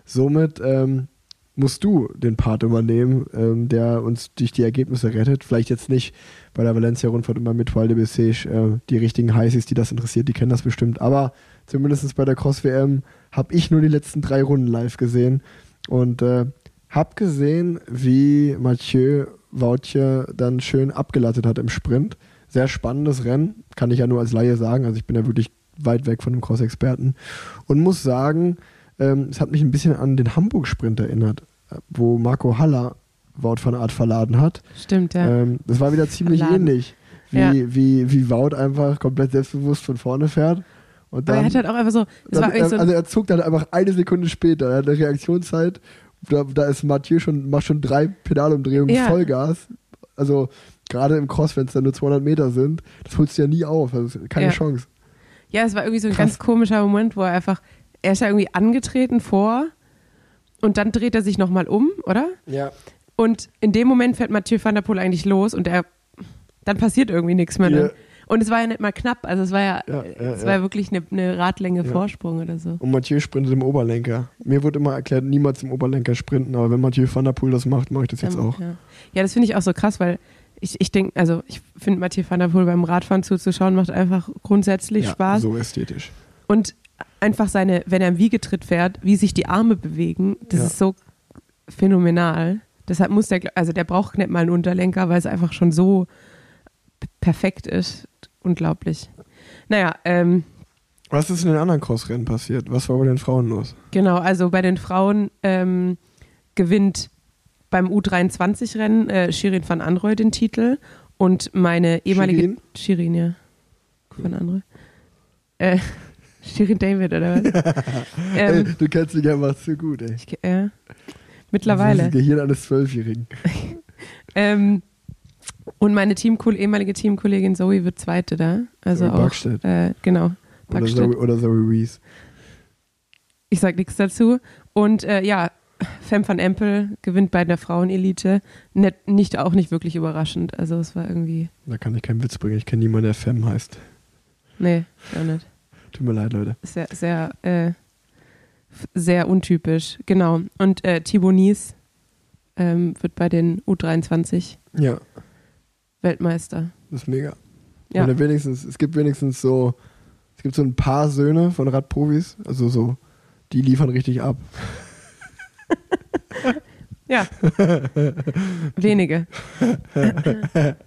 Speaker 2: Somit ähm, musst du den Part übernehmen, ähm, der uns durch die Ergebnisse rettet. Vielleicht jetzt nicht bei der Valencia-Rundfahrt und beim Etoile de Bessèges. Äh, die richtigen Heißis, die das interessiert, die kennen das bestimmt. Aber zumindest bei der Cross-WM habe ich nur die letzten drei Runden live gesehen. Und äh, hab gesehen, wie Mathieu Vautje dann schön abgelattet hat im Sprint. Sehr spannendes Rennen, kann ich ja nur als Laie sagen. Also ich bin ja wirklich weit weg von dem Cross-Experten. Und muss sagen, ähm, es hat mich ein bisschen an den Hamburg-Sprint erinnert, äh, wo Marco Haller Wout van Art verladen hat.
Speaker 4: Stimmt, ja.
Speaker 2: Ähm, das war wieder ziemlich
Speaker 4: Verladen.
Speaker 2: ähnlich, wie,
Speaker 4: Ja.
Speaker 2: wie, wie Wout einfach komplett selbstbewusst von vorne fährt. Und
Speaker 4: Aber
Speaker 2: dann,
Speaker 4: er hat halt auch einfach so,
Speaker 2: dann, er,
Speaker 4: so,
Speaker 2: also er zog dann einfach eine Sekunde später. Er hat eine Reaktionszeit, da, da ist Mathieu schon, macht schon drei Pedalumdrehungen
Speaker 4: Ja.
Speaker 2: Vollgas. Also gerade im Cross, wenn es dann nur 200 Meter sind, das holst du ja nie auf. Also keine
Speaker 4: Ja.
Speaker 2: Chance.
Speaker 4: Ja, es war irgendwie so ein
Speaker 2: Krass.
Speaker 4: ganz komischer Moment, wo er einfach, er ist ja irgendwie angetreten vor und dann dreht er sich nochmal um, oder?
Speaker 2: Ja.
Speaker 4: Und in dem Moment fährt Mathieu van der Poel eigentlich los und er, dann passiert irgendwie nichts mehr.
Speaker 2: Ja.
Speaker 4: Und es war ja nicht mal knapp, also es war ja,
Speaker 2: Ja, ja,
Speaker 4: es war ja wirklich eine, eine Radlänge. Vorsprung oder so.
Speaker 2: Und Mathieu sprintet im Oberlenker. Mir wurde immer erklärt, niemals im Oberlenker sprinten, aber wenn Mathieu van der Poel das macht, mache ich das jetzt
Speaker 4: Ähm,
Speaker 2: auch.
Speaker 4: Ja, das finde ich auch so krass, weil ich, ich denke, also ich finde Mathieu van der Poel beim Radfahren zuzuschauen, macht einfach grundsätzlich Spaß.
Speaker 2: so ästhetisch.
Speaker 4: Und einfach seine, wenn er im Wiegetritt fährt, wie sich die Arme bewegen, das ist so phänomenal. Deshalb muss der, also der braucht nicht mal einen Unterlenker, weil es einfach schon so perfekt ist. Unglaublich. Naja, ähm,
Speaker 2: Was ist in den anderen Crossrennen passiert? Was war bei den Frauen los?
Speaker 4: genau, also bei den Frauen ähm, gewinnt beim U23-Rennen äh, Shirin van Anrooy den Titel und meine ehemalige
Speaker 2: Shirin?
Speaker 4: Shirin, ja. Van Anrooy. Äh, Shirin David, oder was? ähm,
Speaker 2: ey, du kennst dich einfach zu gut, ey.
Speaker 4: ich, äh, mittlerweile.
Speaker 2: Das Gehirn eines Zwölfjährigen.
Speaker 4: Ähm, und meine Teamkoll ehemalige Teamkollegin Zoe wird Zweite da. Also
Speaker 2: Zoe
Speaker 4: auch.
Speaker 2: Buckstedt.
Speaker 4: Äh, genau.
Speaker 2: Oder
Speaker 4: Buckstedt.
Speaker 2: Zoe, oder Zoe Reese.
Speaker 4: Ich sag nichts dazu. Und äh, ja, Fem van Empel gewinnt bei der Frauenelite. Nicht, nicht auch nicht wirklich überraschend. Also es war irgendwie.
Speaker 2: Da kann ich keinen Witz bringen. Ich kenne niemanden, der Fem heißt.
Speaker 4: Nee, gar nicht.
Speaker 2: Tut mir leid, Leute.
Speaker 4: Sehr, sehr, äh, sehr untypisch. Genau. Und äh, Thibaut Nies ähm, wird bei den U23
Speaker 2: Ja,
Speaker 4: Weltmeister.
Speaker 2: das ist mega.
Speaker 4: Ja.
Speaker 2: Ja. wenigstens, es gibt wenigstens so, es gibt so ein paar Söhne von Radprofis, also so, die liefern richtig ab.
Speaker 4: Ja. Wenige.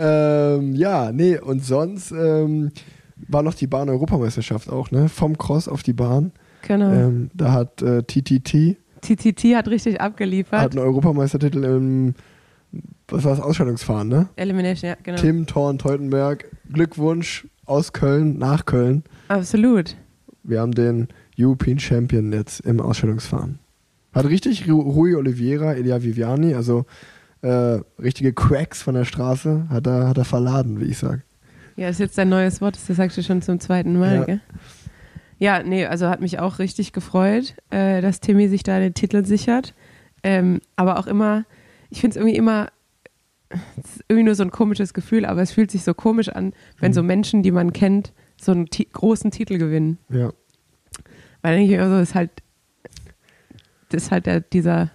Speaker 2: Ähm, ja, nee, und sonst ähm, war noch die Bahn-Europameisterschaft auch, ne? Vom Cross auf die Bahn.
Speaker 4: Genau.
Speaker 2: Ähm, da hat äh, TTT
Speaker 4: TTT hat richtig abgeliefert.
Speaker 2: hat einen Europameistertitel im, was war das, Ausscheidungsfahren, ne?
Speaker 4: Elimination, ja, genau.
Speaker 2: Tim Thorn Teutenberg, Glückwunsch aus Köln, nach Köln.
Speaker 4: Absolut.
Speaker 2: Wir haben den European Champion jetzt im Ausstellungsfahren. Hat richtig Ru- Rui Oliveira, Elia Viviani, also äh, richtige Cracks von der Straße, hat er, hat er verladen, wie ich sage.
Speaker 4: Ja, ist jetzt dein neues Wort, das sagst du schon zum zweiten Mal,
Speaker 2: Ja.
Speaker 4: gell? Ja, nee, also hat mich auch richtig gefreut, äh, dass Timmy sich da den Titel sichert. Ähm, aber auch immer, ich finde es irgendwie immer, es ist irgendwie nur so ein komisches Gefühl, aber es fühlt sich so komisch an, wenn
Speaker 2: Mhm.
Speaker 4: so Menschen, die man kennt, so einen großen Titel gewinnen.
Speaker 2: Ja.
Speaker 4: Weil denke ich so, ist halt, das ist halt der, dieser
Speaker 2: Ja.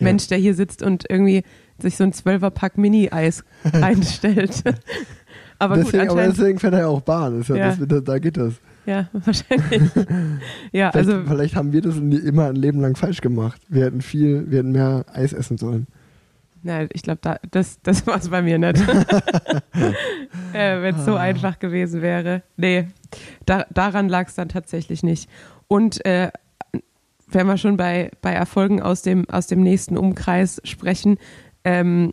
Speaker 4: Mensch, der hier sitzt und irgendwie sich so ein Zwölferpack Mini-Eis reinstellt. aber gut,
Speaker 2: deswegen, aber
Speaker 4: anscheinend,
Speaker 2: deswegen fährt er ja auch Bahn. Ja,
Speaker 4: Ja.
Speaker 2: Das, da geht das.
Speaker 4: ja, wahrscheinlich. ja,
Speaker 2: Vielleicht,
Speaker 4: also,
Speaker 2: vielleicht haben wir das immer ein Leben lang falsch gemacht. Wir hätten viel, wir hätten mehr Eis essen sollen.
Speaker 4: Nein, ich glaube, da, das, das war es bei mir nicht. äh, Wenn es so einfach gewesen wäre. Nee, da, daran lag es dann tatsächlich nicht. Und äh, wenn wir schon bei, bei Erfolgen aus dem, aus dem nächsten Umkreis sprechen, ähm,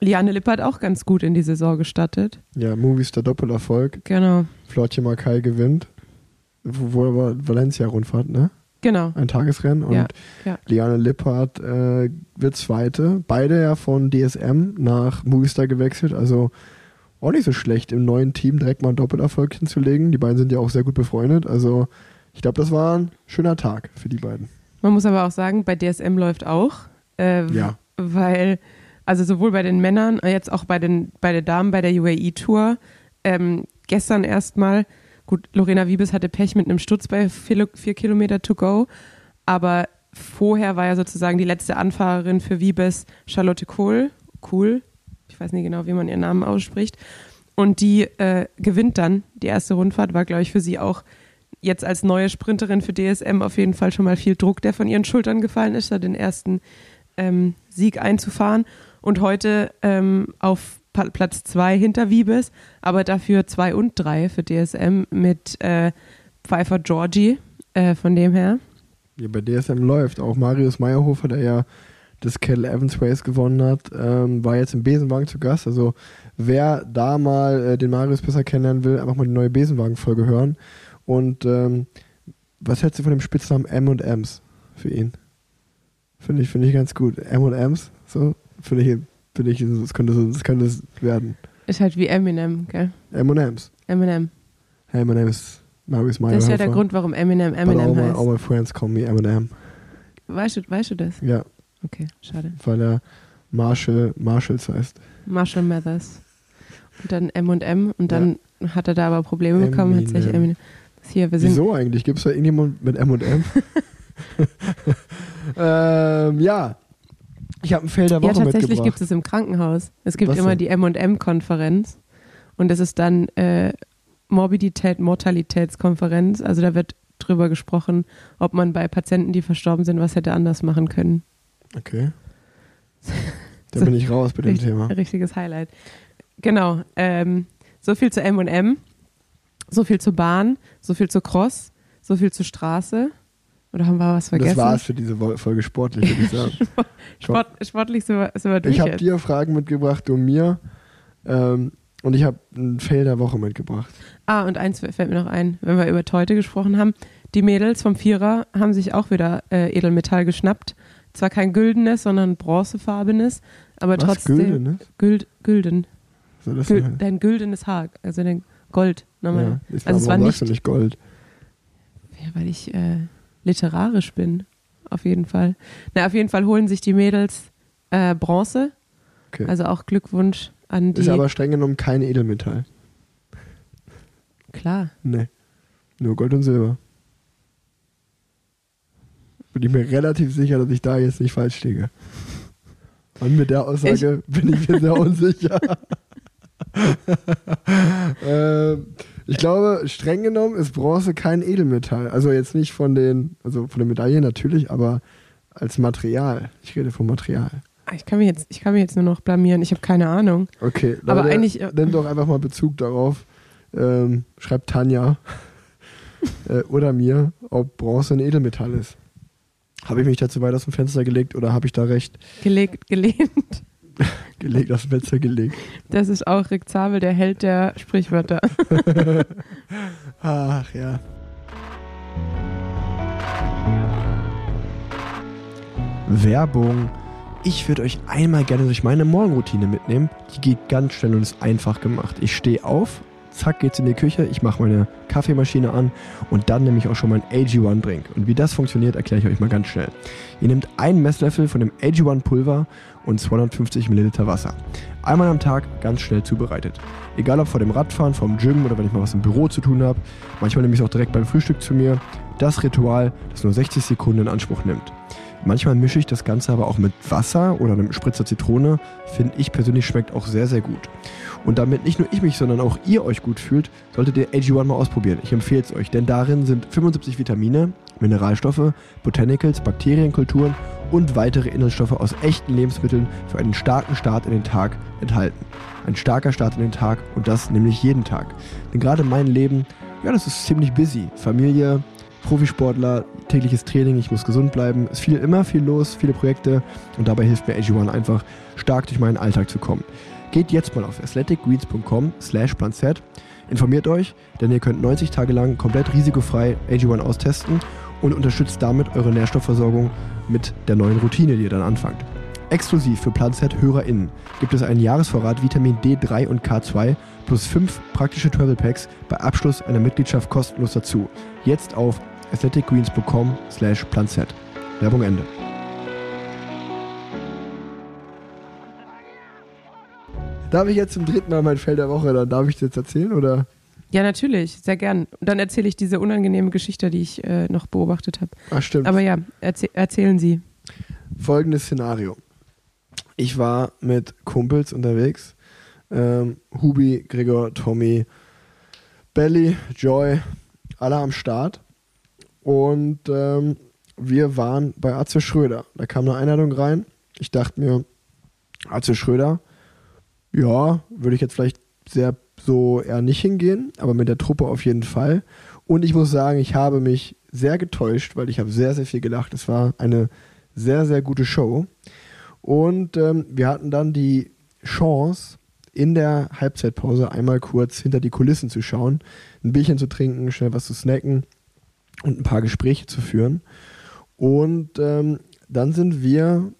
Speaker 4: Liane Lippert auch ganz gut in die Saison gestattet.
Speaker 2: Ja, Movies der Doppelerfolg.
Speaker 4: Genau,
Speaker 2: Flortje Makai gewinnt. Wo, wo war Valencia-Rundfahrt, ne?
Speaker 4: Genau.
Speaker 2: Ein Tagesrennen. Und
Speaker 4: Ja, ja.
Speaker 2: Liane Lippert äh, wird Zweite. Beide ja von DSM nach Movistar gewechselt. Also auch nicht so schlecht, im neuen Team direkt mal einen Doppelerfolg hinzulegen. Die beiden sind ja auch sehr gut befreundet. Also ich glaube, das war ein schöner Tag für die beiden.
Speaker 4: Man muss aber auch sagen, bei DSM läuft auch. Äh,
Speaker 2: Ja.
Speaker 4: Weil, also sowohl bei den Männern, äh, jetzt auch bei den, bei den Damen bei der UAE-Tour, ähm, gestern erstmal, gut, Lorena Wiebes hatte Pech mit einem Sturz bei vier, Kilometer to go, aber vorher war ja sozusagen die letzte Anfahrerin für Wiebes Charlotte Kohl, Kohl, ich weiß nicht genau, wie man ihren Namen ausspricht, und die äh, gewinnt dann die erste Rundfahrt, war, glaube ich, für sie auch jetzt als neue Sprinterin für DSM auf jeden Fall schon mal viel Druck, der von ihren Schultern gefallen ist, da den ersten ähm, Sieg einzufahren. Und heute ähm, auf Platz zwei hinter Wiebes, aber dafür zwei und drei für DSM mit äh, Pfeiffer Georgie, äh, von dem her.
Speaker 2: Ja, bei DSM läuft. Auch Marius Meyerhofer, der ja das Kettle Evans Race gewonnen hat, ähm, war jetzt im Besenwagen zu Gast. Also wer da mal äh, den Marius besser kennenlernen will, einfach mal die neue Besenwagen-Folge hören. Und ähm, was hältst du von dem Spitznamen M&M's für ihn? Finde ich, finde ich ganz gut. M&M's, so, finde ich, finde ich, das könnte, das könnte es werden.
Speaker 4: Ist halt wie Eminem, gell?
Speaker 2: M&M's.
Speaker 4: Eminem.
Speaker 2: Hey, my name is Marius Meyer.
Speaker 4: Das ist ja der Grund, warum Eminem
Speaker 2: But all
Speaker 4: Eminem
Speaker 2: my,
Speaker 4: heißt.
Speaker 2: all my friends call me Eminem.
Speaker 4: Weißt du, weißt du das?
Speaker 2: Ja,
Speaker 4: Okay, schade.
Speaker 2: weil er Marshall Marshalls heißt.
Speaker 4: Marshall Mathers. Und dann M und M und dann hat er da aber Probleme bekommen, hat sich
Speaker 2: Eminem.
Speaker 4: Eminem. Hier, wir sind
Speaker 2: Wieso eigentlich? Gibt es da irgendjemand mit M&M? ähm, ja. Ich habe ein Feld der
Speaker 4: Ja,
Speaker 2: Woche
Speaker 4: tatsächlich
Speaker 2: mitgebracht.
Speaker 4: gibt es im Krankenhaus. Es gibt
Speaker 2: Was
Speaker 4: immer
Speaker 2: denn?
Speaker 4: die M&M-Konferenz und das ist dann äh, Morbidität, Mortalitätskonferenz. Also da wird drüber gesprochen, ob man bei Patienten, die verstorben sind, was hätte anders machen können.
Speaker 2: Okay. Da
Speaker 4: So,
Speaker 2: bin ich raus bei dem
Speaker 4: Richtig-
Speaker 2: Thema.
Speaker 4: Richtiges Highlight. Genau. Ähm, so viel zu M&M, so viel zur Bahn, so viel zu Cross, so viel zur Straße. Oder haben wir was vergessen?
Speaker 2: Das war's für diese Folge sportlich, würde ich sagen.
Speaker 4: Sport, sportlich sind wir, sind wir durch
Speaker 2: ich habe dir Fragen mitgebracht, du mir. Ähm, und ich habe ein Fail der Woche mitgebracht.
Speaker 4: Ah, und eins fällt mir noch ein, wenn wir über Teute gesprochen haben. Die Mädels vom Vierer haben sich auch wieder äh, Edelmetall geschnappt. Zwar kein güldenes, sondern bronzefarbenes, aber
Speaker 2: Was?
Speaker 4: trotzdem.
Speaker 2: Gülden,
Speaker 4: Güld, gülden.
Speaker 2: So, das
Speaker 4: Gül,
Speaker 2: ja.
Speaker 4: dein güldenes Haar, also dein Gold. Nochmal.
Speaker 2: Ja, ich,
Speaker 4: Also es
Speaker 2: warum
Speaker 4: war
Speaker 2: sagst du
Speaker 4: nicht-
Speaker 2: nicht Gold.
Speaker 4: Ja, weil ich äh, literarisch bin, auf jeden Fall. Na, auf jeden Fall holen sich die Mädels äh, Bronze.
Speaker 2: Okay.
Speaker 4: Also auch Glückwunsch an die.
Speaker 2: Ist aber streng genommen kein Edelmetall.
Speaker 4: klar.
Speaker 2: Nee. Nur Gold und Silber. Bin ich mir relativ sicher, dass ich da jetzt nicht falsch liege. Und mit der Aussage bin ich mir sehr unsicher. ähm, ich glaube, streng genommen ist Bronze kein Edelmetall. Also jetzt nicht von den, also von den Medaillen natürlich, aber als Material. Ich rede vom Material.
Speaker 4: Ah, Ich kann mich jetzt, ich kann mich jetzt nur noch blamieren. Ich habe keine Ahnung.
Speaker 2: Okay,
Speaker 4: Aber eigentlich, äh,
Speaker 2: Nimm doch einfach mal Bezug darauf. Ähm, schreibt Tanja äh, oder mir, ob Bronze ein Edelmetall ist. Habe ich mich dazu weit aus dem Fenster gelegt oder habe ich da recht
Speaker 4: Gelegt, gelehnt.
Speaker 2: gelegt, dem Fenster gelegt?
Speaker 4: Das ist auch Rick Zabel, der Held der Sprichwörter.
Speaker 2: Ach ja. Werbung. Ich würde euch einmal gerne durch meine Morgenroutine mitnehmen. Die geht ganz schnell und ist einfach gemacht. Ich stehe auf, zack geht's in die Küche, ich mache meine Kaffeemaschine an und dann nehme ich auch schon meinen AG1 Drink. Und wie das funktioniert, erkläre ich euch mal ganz schnell. Ihr nehmt einen Messlöffel von dem AG1 Pulver und 250 Milliliter Wasser. Einmal am Tag ganz schnell zubereitet. Egal ob vor dem Radfahren, vom Gym oder wenn ich mal was im Büro zu tun habe. Manchmal nehme ich es auch direkt beim Frühstück zu mir. Das Ritual, das nur 60 Sekunden in Anspruch nimmt. Manchmal mische ich das Ganze aber auch mit Wasser oder einem Spritzer Zitrone. Finde ich persönlich schmeckt auch sehr, sehr gut. Und damit nicht nur ich mich, sondern auch ihr euch gut fühlt, solltet ihr AG1 mal ausprobieren. Ich empfehle es euch, denn darin sind 75 Vitamine, Mineralstoffe, Botanicals, Bakterienkulturen und weitere Inhaltsstoffe aus echten Lebensmitteln für einen starken Start in den Tag enthalten. Ein starker Start in den Tag und das nämlich jeden Tag. Denn gerade mein Leben, ja, das ist ziemlich busy. Familie, Profisportler, tägliches Training, ich muss gesund bleiben. Es viel immer viel los, viele Projekte und dabei hilft mir AG1 einfach stark durch meinen Alltag zu kommen. Geht jetzt mal auf athleticgreens.com slash planset, informiert euch, denn ihr könnt 90 Tage lang komplett risikofrei AG1 austesten und unterstützt damit eure Nährstoffversorgung mit der neuen Routine, die ihr dann anfangt. Exklusiv für PlanZ-HörerInnen gibt es einen Jahresvorrat Vitamin D3 und K2 plus 5 praktische Travel Packs bei Abschluss einer Mitgliedschaft kostenlos dazu. Jetzt auf athleticgreens.com slash planz. Werbung Ende. Darf ich jetzt zum dritten Mal mein Feld der Woche, dann darf ich das jetzt erzählen oder?
Speaker 4: Ja, natürlich, sehr gern. Und dann erzähle ich diese unangenehme Geschichte, die ich äh, noch beobachtet habe.
Speaker 2: Ach stimmt.
Speaker 4: Aber ja, erzäh erzählen Sie.
Speaker 2: folgendes Szenario. Ich war mit Kumpels unterwegs. Ähm, Hubi, Gregor, Tommy, Belly, Joy, alle am Start. Und ähm, wir waren bei Atze Schröder. Da kam eine Einladung rein. Ich dachte mir, Atze Schröder, ja, würde ich jetzt vielleicht sehr so eher nicht hingehen, aber mit der Truppe auf jeden Fall. Und ich muss sagen, ich habe mich sehr getäuscht, weil ich habe sehr, sehr viel gelacht. Es war eine sehr, sehr gute Show. Und ähm, wir hatten dann die Chance, in der Halbzeitpause einmal kurz hinter die Kulissen zu schauen, ein Bierchen zu trinken, schnell was zu snacken und ein paar Gespräche zu führen. Und ähm, dann sind wir,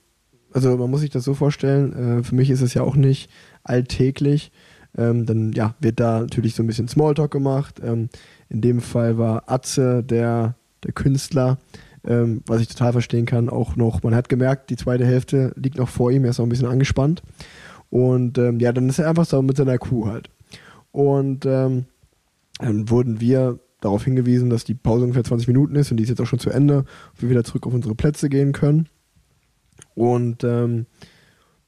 Speaker 2: also man muss sich das so vorstellen, äh, für mich ist es ja auch nicht alltäglich. Ähm, dann ja, wird da natürlich so ein bisschen Smalltalk gemacht. Ähm, in dem Fall war Atze, der, der Künstler, ähm, was ich total verstehen kann, auch noch, man hat gemerkt, die zweite Hälfte liegt noch vor ihm, er ist noch ein bisschen angespannt. Und ähm, ja, dann ist er einfach so mit seiner Kuh halt. Und ähm, dann wurden wir darauf hingewiesen, dass die Pause ungefähr 20 Minuten ist und die ist jetzt auch schon zu Ende, wir wieder zurück auf unsere Plätze gehen können. Und ähm,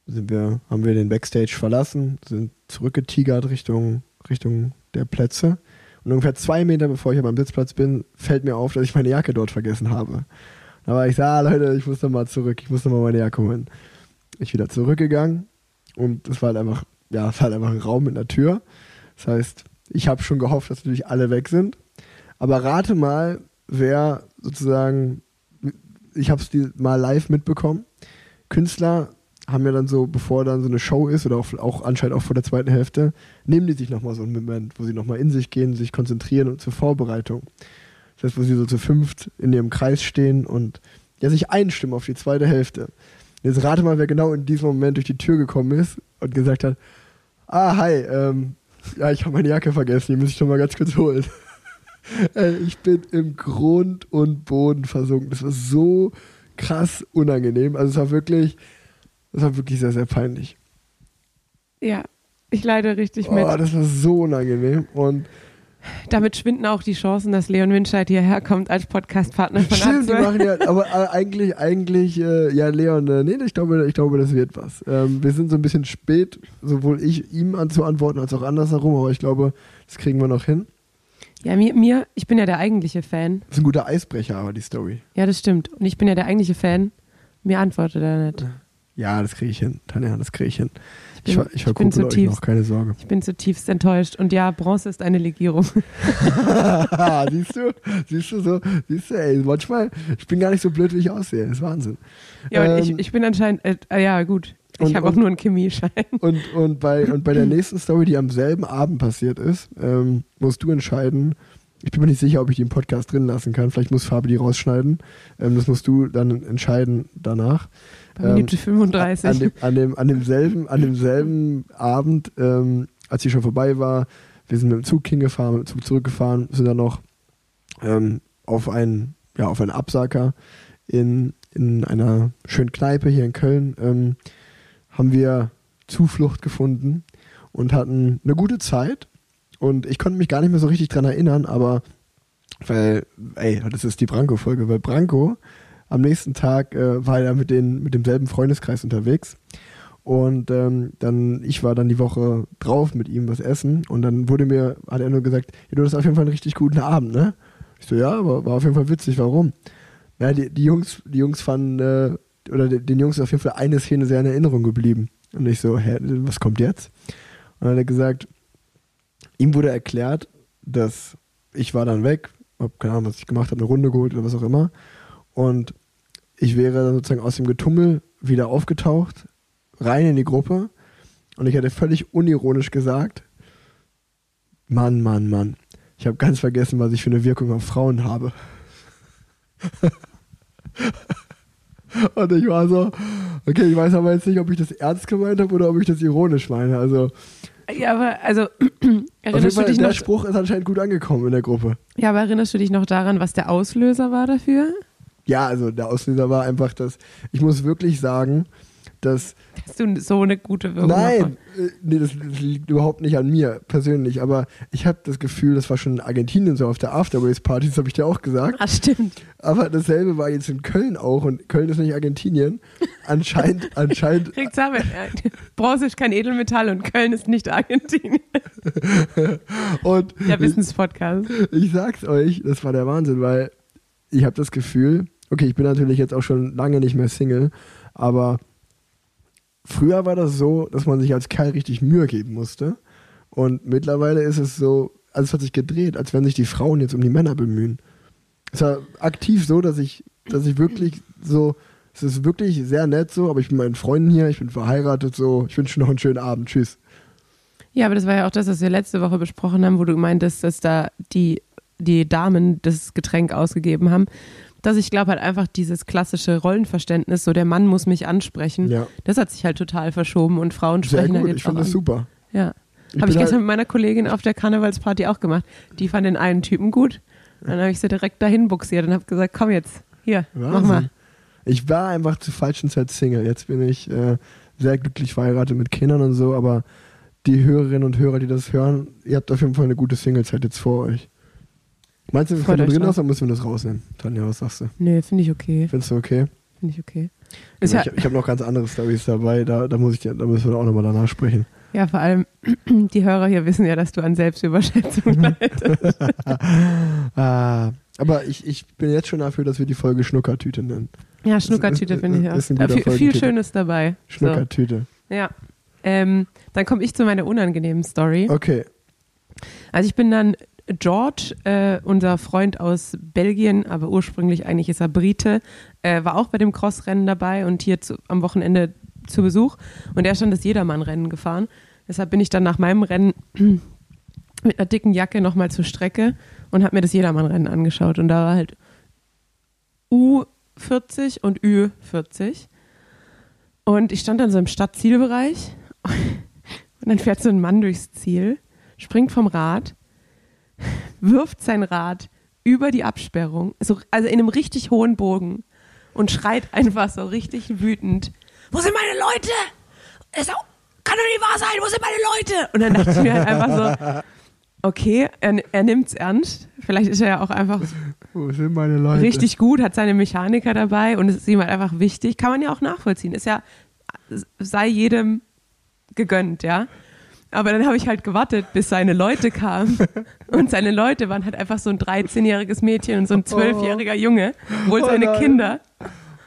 Speaker 2: sind wir, haben wir den Backstage verlassen, sind zurückgetigert Richtung, Richtung der Plätze. Und ungefähr zwei Meter bevor ich am Sitzplatz bin, fällt mir auf, dass ich meine Jacke dort vergessen habe. Da war ich so, ah Leute, ich muss noch mal zurück, ich muss noch mal meine Jacke holen. Ich wieder zurückgegangen und es war halt einfach, ja, es war halt einfach ein Raum mit einer Tür. Das heißt, ich habe schon gehofft, dass natürlich alle weg sind. Aber rate mal, wer sozusagen, ich habe es mal live mitbekommen. Künstler haben ja dann so, bevor dann so eine Show ist oder auch, auch anscheinend auch vor der zweiten Hälfte, nehmen die sich nochmal so einen Moment, wo sie nochmal in sich gehen, sich konzentrieren und zur Vorbereitung. Das heißt, wo sie so zu fünft in ihrem Kreis stehen und ja, sich einstimmen auf die zweite Hälfte. Jetzt rate mal, wer genau in diesem Moment durch die Tür gekommen ist und gesagt hat, ah, hi, ähm, ja, ich habe meine Jacke vergessen, die muss ich doch mal ganz kurz holen. Ich bin im Grund und Boden versunken. Das war so krass unangenehm. Also es war wirklich, das war wirklich sehr, sehr peinlich.
Speaker 4: Ja, ich leide richtig
Speaker 2: Oh,
Speaker 4: mit.
Speaker 2: das war so unangenehm. Und
Speaker 4: Damit schwinden auch die Chancen, dass Leon Winscheid hierher kommt als Podcastpartner von
Speaker 2: stimmt, die
Speaker 4: Atze.
Speaker 2: machen ja, aber eigentlich, eigentlich, äh, ja, Leon, äh, nee, ich glaube, ich glaube, das wird was. Ähm, wir sind so ein bisschen spät, sowohl ich ihm anzuantworten als auch andersherum, aber ich glaube, das kriegen wir noch hin.
Speaker 4: Ja, mir, mir, ich bin ja der eigentliche Fan.
Speaker 2: Das ist ein guter Eisbrecher, aber die Story.
Speaker 4: Ja, das stimmt. Und ich bin ja der eigentliche Fan. Mir antwortet er nicht.
Speaker 2: Ja, das kriege ich hin. Tanja, das kriege ich hin.
Speaker 4: Ich bin,
Speaker 2: ich
Speaker 4: ich bin
Speaker 2: verkuppel euch
Speaker 4: zutiefst,
Speaker 2: noch, keine Sorge.
Speaker 4: ich bin zutiefst enttäuscht. Und ja, Bronze ist eine Legierung.
Speaker 2: siehst du? Siehst du so? Siehst du, ey, manchmal, ich bin gar nicht so blöd, wie ich aussehe. Das ist Wahnsinn.
Speaker 4: Ja,
Speaker 2: Ähm,
Speaker 4: ich, ich bin anscheinend, äh, äh, ja gut. Ich
Speaker 2: und-
Speaker 4: habe auch nur einen Chemieschein.
Speaker 2: Und, und, bei, und bei der nächsten Story, die am selben Abend passiert ist, ähm, musst du entscheiden. Ich bin mir nicht sicher, ob ich die im Podcast drin lassen kann. Vielleicht muss Fabi die rausschneiden. Ähm, das musst du dann entscheiden danach. Ähm,
Speaker 4: Minute 35.
Speaker 2: An, dem, an, dem, an, demselben, an demselben Abend, ähm, als die schon vorbei war, wir sind mit dem Zug hingefahren, mit dem Zug zurückgefahren, sind dann noch ähm, auf einen, ja, auf einen Absacker in, in einer schönen Kneipe hier in Köln, ähm, haben wir Zuflucht gefunden und hatten eine gute Zeit. Und ich konnte mich gar nicht mehr so richtig dran erinnern, aber weil, ey, das ist die Branko-Folge, weil Branko am nächsten Tag äh, war er mit, den, mit demselben Freundeskreis unterwegs. Und ähm, dann, ich war dann die Woche drauf mit ihm was essen und dann wurde mir, hat er nur gesagt, ja, du hast auf jeden Fall einen richtig guten Abend, ne? Ich so, ja, aber war auf jeden Fall witzig, warum? Ja, die, die Jungs, die Jungs fanden, äh, oder de- den Jungs ist auf jeden Fall eine Szene sehr in Erinnerung geblieben. Und ich so, hä, was kommt jetzt? Und dann hat er gesagt, ihm wurde erklärt, dass ich war dann weg, hab keine Ahnung, was ich gemacht habe, eine Runde geholt oder was auch immer. Und ich wäre dann sozusagen aus dem Getummel wieder aufgetaucht, rein in die Gruppe. Und ich hätte völlig unironisch gesagt, Mann, Mann, Mann, ich habe ganz vergessen, was ich für eine Wirkung auf Frauen habe. Und ich war so, okay, ich weiß aber jetzt nicht, ob ich das ernst gemeint habe oder ob ich das ironisch meine. Also
Speaker 4: Ja, aber also erinnerst du
Speaker 2: Fall,
Speaker 4: dich
Speaker 2: der
Speaker 4: noch?
Speaker 2: Spruch ist anscheinend gut angekommen in der Gruppe.
Speaker 4: Ja, aber erinnerst du dich noch daran, was der Auslöser war dafür?
Speaker 2: Ja, also der Auslöser war einfach, dass ich muss wirklich sagen, dass
Speaker 4: Dass du so eine gute Wirkung
Speaker 2: Nein, äh, nee, das, das liegt überhaupt nicht an mir persönlich, aber ich habe das Gefühl, das war schon in Argentinien so auf der Afterways-Party, das habe ich dir auch gesagt.
Speaker 4: Ah, stimmt.
Speaker 2: Aber dasselbe war jetzt in Köln auch und Köln ist nicht Argentinien. Anscheinend, anscheinend,
Speaker 4: Kriegt's damit. Bronze ist kein Edelmetall und Köln ist nicht Argentinien.
Speaker 2: und
Speaker 4: Der Wissenspodcast.
Speaker 2: ich sag's euch, das war der Wahnsinn, weil ich habe das Gefühl, okay, ich bin natürlich jetzt auch schon lange nicht mehr Single, aber früher war das so, dass man sich als Kerl richtig Mühe geben musste. Und mittlerweile ist es so, also es hat sich gedreht, als wenn sich die Frauen jetzt um die Männer bemühen. Es war aktiv so, dass ich, dass ich wirklich so, es ist wirklich sehr nett so, aber ich bin meinen Freunden hier, ich bin verheiratet so, ich wünsche noch einen schönen Abend, tschüss.
Speaker 4: Ja, aber das war ja auch das, was wir letzte Woche besprochen haben, wo du meintest, dass da die, die Damen das Getränk ausgegeben haben. dass ich glaube halt einfach dieses klassische Rollenverständnis, so der Mann muss mich ansprechen,
Speaker 2: Ja.
Speaker 4: das hat sich halt total verschoben und Frauen
Speaker 2: Sehr
Speaker 4: sprechen halt
Speaker 2: gut,
Speaker 4: jetzt
Speaker 2: ich finde das
Speaker 4: an.
Speaker 2: super.
Speaker 4: Ja. Habe ich gestern
Speaker 2: halt-
Speaker 4: mit meiner Kollegin auf der Karnevalsparty auch gemacht. Die fand den einen Typen gut. Dann habe ich sie direkt dahin buxiert und habe gesagt, komm jetzt, hier, mach
Speaker 2: Wahnsinn.
Speaker 4: mal.
Speaker 2: Ich war einfach zur falschen Zeit Single. Jetzt bin ich äh, sehr glücklich verheiratet mit Kindern und so, aber die Hörerinnen und Hörer, die das hören, ihr habt auf jeden Fall eine gute Singlezeit jetzt vor euch. Meinst du, können
Speaker 4: euch
Speaker 2: drin aus, oder müssen wir das rausnehmen? Tanja, was sagst du?
Speaker 4: Nee, finde ich okay.
Speaker 2: Findest du okay?
Speaker 4: Finde ich okay.
Speaker 2: Ich ich habe noch ganz andere Stories dabei, da, da, muss ich, da müssen wir auch nochmal danach sprechen.
Speaker 4: ja, vor allem, die Hörer hier wissen ja, dass du an Selbstüberschätzung leidest.
Speaker 2: Ah, aber ich, ich bin jetzt schon dafür, dass wir die Folge Schnuckertüte nennen.
Speaker 4: Ja, Schnuckertüte finde ich auch.
Speaker 2: ist ein guter
Speaker 4: viel, viel. Schönes dabei. So,
Speaker 2: Schnuckertüte.
Speaker 4: ja. Ähm, dann komme ich zu meiner unangenehmen Story.
Speaker 2: Okay.
Speaker 4: Also ich bin dann George, äh, unser Freund aus Belgien, aber ursprünglich eigentlich ist er Brite, äh, war auch bei dem Crossrennen dabei und hier zu, am Wochenende zu Besuch. Und er ist schon das Jedermann-Rennen gefahren. Deshalb bin ich dann nach meinem Rennen mit einer dicken Jacke nochmal zur Strecke und habe mir das Jedermann-Rennen angeschaut. Und da war halt U40 und Ü40. Und ich stand dann so im Stadtzielbereich und dann fährt so ein Mann durchs Ziel, springt vom Rad, wirft sein Rad über die Absperrung, so, also in einem richtig hohen Bogen und schreit einfach so richtig wütend: Wo sind meine Leute? Es auch, kann doch nicht wahr sein, wo sind meine Leute? Und dann dachte ich mir halt einfach so: Okay, er, er nimmt's ernst. Vielleicht ist er ja auch einfach
Speaker 2: Wo sind meine Leute?
Speaker 4: richtig gut, hat seine Mechaniker dabei und es ist ihm halt einfach wichtig. Kann man ja auch nachvollziehen. Ist ja, sei jedem gegönnt, ja. Aber dann habe ich halt gewartet, bis seine Leute kamen. Und seine Leute waren halt einfach so ein 13-jähriges Mädchen und so ein 12-jähriger Junge, wohl
Speaker 2: Oh
Speaker 4: seine. Kinder.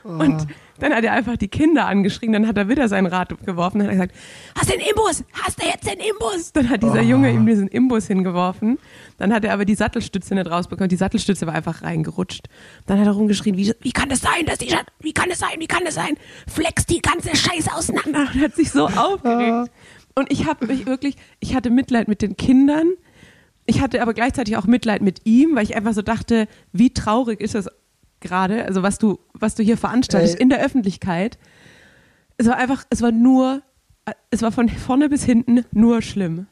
Speaker 4: Und dann hat er einfach die Kinder angeschrien, dann hat er wieder sein Rad geworfen, dann hat er gesagt, hast du den Imbus? Hast du jetzt den Imbus? Dann hat dieser Junge ihm diesen Imbus hingeworfen. Dann hat er aber die Sattelstütze nicht rausbekommen. Die Sattelstütze war einfach reingerutscht. Dann hat er rumgeschrien, wie, wie kann das sein, dass die, wie kann das sein, wie kann das sein? Flex die ganze Scheiße auseinander. Und hat sich so aufgeregt. Und ich habe mich wirklich, ich hatte Mitleid mit den Kindern. Ich hatte aber gleichzeitig auch Mitleid mit ihm, weil ich einfach so dachte, wie traurig ist das gerade, also was du, was du hier veranstaltest
Speaker 2: Ey.
Speaker 4: in der Öffentlichkeit. Es war einfach, es war nur, es war von vorne bis hinten nur schlimm.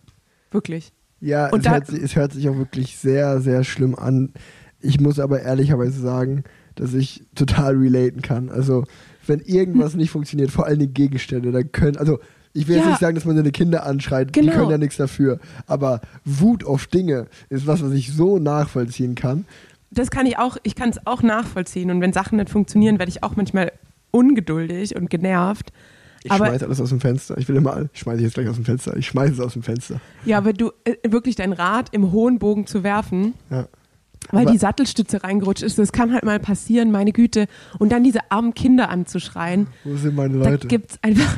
Speaker 4: Wirklich.
Speaker 2: Ja,
Speaker 4: Und
Speaker 2: es,
Speaker 4: da-
Speaker 2: hört sich, es hört sich auch wirklich sehr, sehr schlimm an. Ich muss aber ehrlicherweise sagen, dass ich total relaten kann. Also, wenn irgendwas nicht funktioniert, vor allem die Gegenstände, dann können, also, ich will jetzt
Speaker 4: Ja.
Speaker 2: nicht sagen, dass man seine Kinder anschreit, die
Speaker 4: Genau.
Speaker 2: können ja nichts dafür. Aber Wut auf Dinge ist was, was ich so nachvollziehen kann.
Speaker 4: Das kann ich auch, ich kann es auch nachvollziehen. Und wenn Sachen nicht funktionieren, werde ich auch manchmal ungeduldig und genervt.
Speaker 2: Ich
Speaker 4: Aber-
Speaker 2: schmeiß alles aus dem Fenster. Ich will immer, ich schmeiße jetzt gleich aus dem Fenster. Ich schmeiße es aus dem Fenster.
Speaker 4: Ja, aber du, äh, wirklich dein Rad im hohen Bogen zu werfen,
Speaker 2: Ja.
Speaker 4: weil
Speaker 2: Aber-
Speaker 4: die Sattelstütze reingerutscht ist, das kann halt mal passieren, meine Güte. Und dann diese armen Kinder anzuschreien,
Speaker 2: Wo sind meine
Speaker 4: da
Speaker 2: Leute?
Speaker 4: gibt's einfach,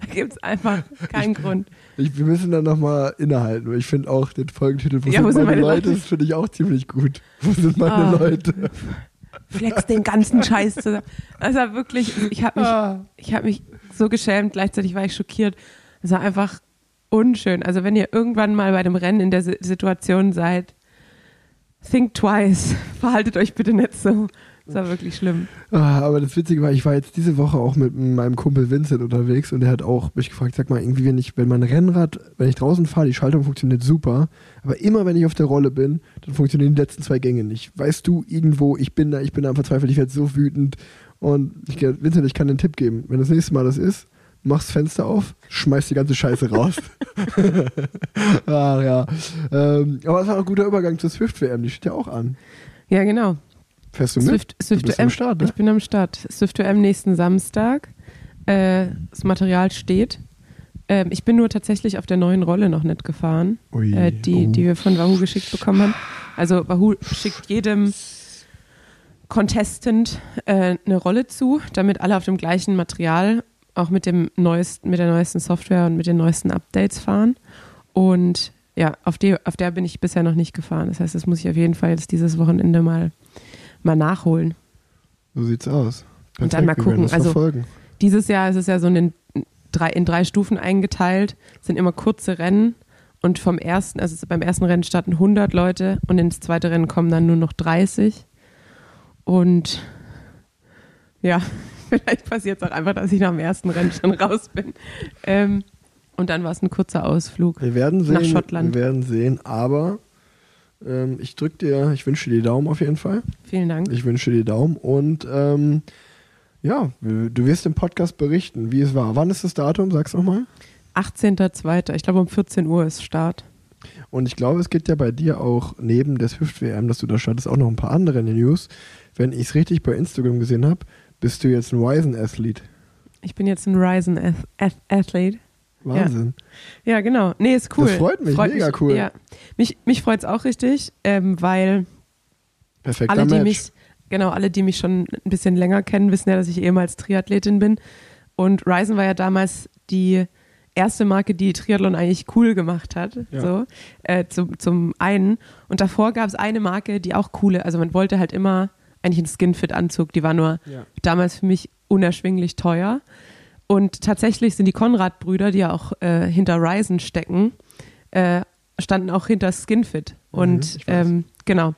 Speaker 4: da gibt's einfach keinen Grund.
Speaker 2: Ich, wir müssen dann nochmal innehalten, ich finde auch den Folgentitel, wo,
Speaker 4: Ja,
Speaker 2: sind, meine, Leute,
Speaker 4: Leute?
Speaker 2: das finde ich auch ziemlich gut. Wo sind meine
Speaker 4: Ah.
Speaker 2: Leute?
Speaker 4: Flex den ganzen Scheiß zusammen. Also wirklich, ich habe mich,
Speaker 2: Ah.
Speaker 4: ich habe mich so geschämt, gleichzeitig war ich schockiert. Es war einfach unschön. Also wenn ihr irgendwann mal bei dem Rennen in der Si- Situation seid, think twice. Verhaltet euch bitte nicht so. Das war wirklich schlimm.
Speaker 2: Ah, aber das Witzige war, ich war jetzt diese Woche auch mit meinem Kumpel Vincent unterwegs und der hat auch mich gefragt, sag mal, irgendwie, wenn ich, wenn mein Rennrad, wenn ich draußen fahre, die Schaltung funktioniert super, aber immer wenn ich auf der Rolle bin, dann funktionieren die letzten zwei Gänge nicht. Weißt du, irgendwo, ich bin da, ich bin da am Verzweifelt, ich werde so wütend und ich, Vincent, ich kann dir einen Tipp geben. Wenn das nächste Mal das ist, machst Fenster auf, schmeißt die ganze Scheiße raus. Ach ja. Ähm, aber es war ein guter Übergang zur Swift-WM, die steht ja auch an.
Speaker 4: Ja, genau.
Speaker 2: Fährst du mit?
Speaker 4: Swift, Swift
Speaker 2: du bist am Start, ne?
Speaker 4: Ich bin am Start. Swift WM nächsten Samstag. Äh, das Material steht. Ähm, ich bin nur tatsächlich auf der neuen Rolle noch nicht gefahren,
Speaker 2: Ui,
Speaker 4: äh, die,
Speaker 2: oh.
Speaker 4: die wir von Wahoo geschickt bekommen haben. Also Wahoo schickt jedem Contestant äh, eine Rolle zu, damit alle auf dem gleichen Material, auch mit dem neuesten, mit der neuesten Software und mit den neuesten Updates fahren. Und ja, auf, die, auf der bin ich bisher noch nicht gefahren. Das heißt, das muss ich auf jeden Fall jetzt dieses Wochenende mal, mal nachholen.
Speaker 2: So sieht's aus.
Speaker 4: Und dann mal gucken, also-
Speaker 2: verfolgen.
Speaker 4: Dieses Jahr ist es ja so in drei, in drei Stufen eingeteilt, Es sind immer kurze Rennen und vom ersten, also beim ersten Rennen starten 100 Leute und ins zweite Rennen kommen dann nur noch 30. und ja, vielleicht passiert es auch einfach, dass ich nach dem ersten Rennen schon raus bin. Ähm, und dann war es ein kurzer Ausflug.
Speaker 2: Wir werden sehen.
Speaker 4: Nach Schottland.
Speaker 2: Wir werden sehen, aber ähm, ich drücke dir, ich wünsche dir die Daumen auf jeden Fall.
Speaker 4: Vielen Dank.
Speaker 2: Ich wünsche dir die Daumen und ähm, ja, du wirst im Podcast berichten, wie es war. Wann ist das Datum? Sag's nochmal.
Speaker 4: 18.02. Ich glaube um 14 Uhr ist Start.
Speaker 2: Und ich glaube, es gibt ja bei dir auch neben des Hüft-WM, dass du da startest, auch noch ein paar andere News. Wenn ich es richtig bei Instagram gesehen habe, bist du jetzt ein Ryzen-Athlet.
Speaker 4: Ich bin jetzt ein Ryzen Ath Ath Athlete.
Speaker 2: Wahnsinn.
Speaker 4: Ja, genau. Nee, ist cool.
Speaker 2: Das freut mich, mega
Speaker 4: mich,
Speaker 2: cool.
Speaker 4: Ja. Mich, mich freut es auch richtig, ähm, weil
Speaker 2: Perfekter
Speaker 4: alle, die
Speaker 2: Match.
Speaker 4: mich, genau, alle, die mich schon ein bisschen länger kennen, wissen ja, dass ich ehemals Triathletin bin. Und Ryzen war ja damals die erste Marke, die Triathlon eigentlich cool gemacht hat.
Speaker 2: Ja.
Speaker 4: So, äh, zum, zum einen. Und davor gab es eine Marke, die auch coole, also man wollte halt immer eigentlich einen Skinfit-Anzug, die war nur
Speaker 2: Ja.
Speaker 4: damals für mich unerschwinglich teuer. Und tatsächlich sind die Konrad-Brüder, die ja auch äh, hinter Ryzen stecken, äh, standen auch hinter Skinfit.
Speaker 2: Mhm,
Speaker 4: Und
Speaker 2: weiß.
Speaker 4: ähm, genau.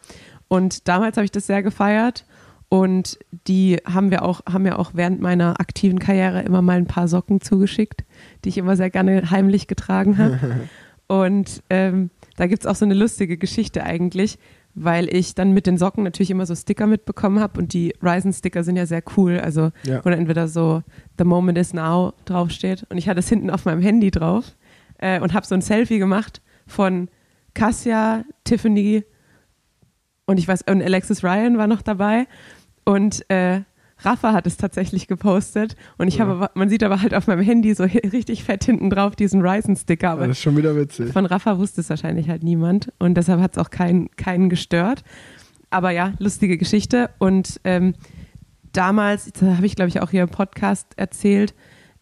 Speaker 4: Und damals habe ich das sehr gefeiert. Und die haben wir auch, haben mir auch während meiner aktiven Karriere immer mal ein paar Socken zugeschickt, die ich immer sehr gerne heimlich getragen habe. Und ähm, da gibt es auch so eine lustige Geschichte eigentlich, weil ich dann mit den Socken natürlich immer so Sticker mitbekommen habe und die Ryzen-Sticker sind ja sehr cool. Also,
Speaker 2: Ja.
Speaker 4: wo dann entweder so The Moment is Now draufsteht und ich hatte es hinten auf meinem Handy drauf äh, und habe so ein Selfie gemacht von Cassia, Tiffany und ich weiß, und Alexis Ryan war noch dabei und äh, Rafa hat es tatsächlich gepostet und ich
Speaker 2: Ja.
Speaker 4: habe, man sieht aber halt auf meinem Handy so richtig fett hinten drauf diesen Ryzen-Sticker,
Speaker 2: das ist schon wieder witzig.
Speaker 4: von Rafa wusste es wahrscheinlich halt niemand und deshalb hat es auch keinen, keinen gestört. Aber ja, lustige Geschichte. Und ähm, damals, das habe ich glaube ich auch hier im Podcast erzählt,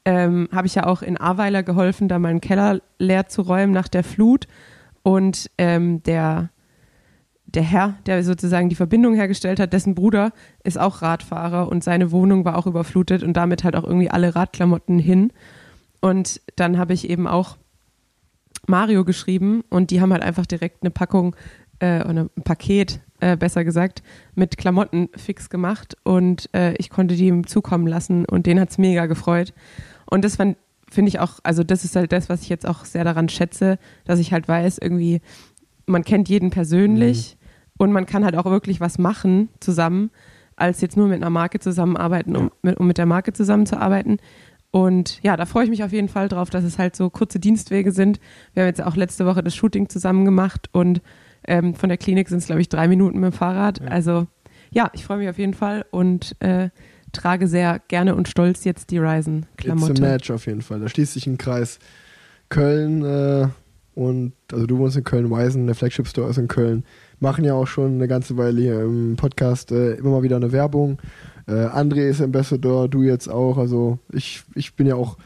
Speaker 4: ähm, habe ich ja auch in Ahrweiler geholfen, da meinen Keller leer zu räumen nach der Flut. Und ähm, der, der Herr, der sozusagen die Verbindung hergestellt hat, dessen Bruder ist auch Radfahrer und seine Wohnung war auch überflutet und damit halt auch irgendwie alle Radklamotten hin. Und dann habe ich eben auch Mario geschrieben und die haben halt einfach direkt eine Packung äh, oder ein Paket, äh, besser gesagt, mit Klamotten fix gemacht und äh, ich konnte die ihm zukommen lassen und den hat's mega gefreut. Und das finde ich auch, also das ist halt das, was ich jetzt auch sehr daran schätze, dass ich halt weiß, irgendwie, man kennt jeden persönlich und man kann halt auch wirklich was machen zusammen, als jetzt nur mit einer Marke zusammenarbeiten, um mit, um mit der Marke zusammenzuarbeiten. Und ja, da freue ich mich auf jeden Fall drauf, dass es halt so kurze Dienstwege sind. Wir haben jetzt auch letzte Woche das Shooting zusammen gemacht und ähm, von der Klinik sind es, glaube ich, drei Minuten mit dem Fahrrad.
Speaker 2: Ja.
Speaker 4: Also ja, ich freue mich auf jeden Fall und äh, trage sehr gerne und stolz jetzt die
Speaker 2: It's a
Speaker 4: Ryzen-Klamotte.
Speaker 2: Match auf jeden Fall. Da schließt sich ein Kreis. Köln äh, und, also du wohnst in Köln-Weisen, der Flagship Store ist in Köln. Machen ja auch schon eine ganze Weile hier im Podcast äh, immer mal wieder eine Werbung. Äh, André ist Ambassador, du jetzt auch. Also ich, ich bin ja auch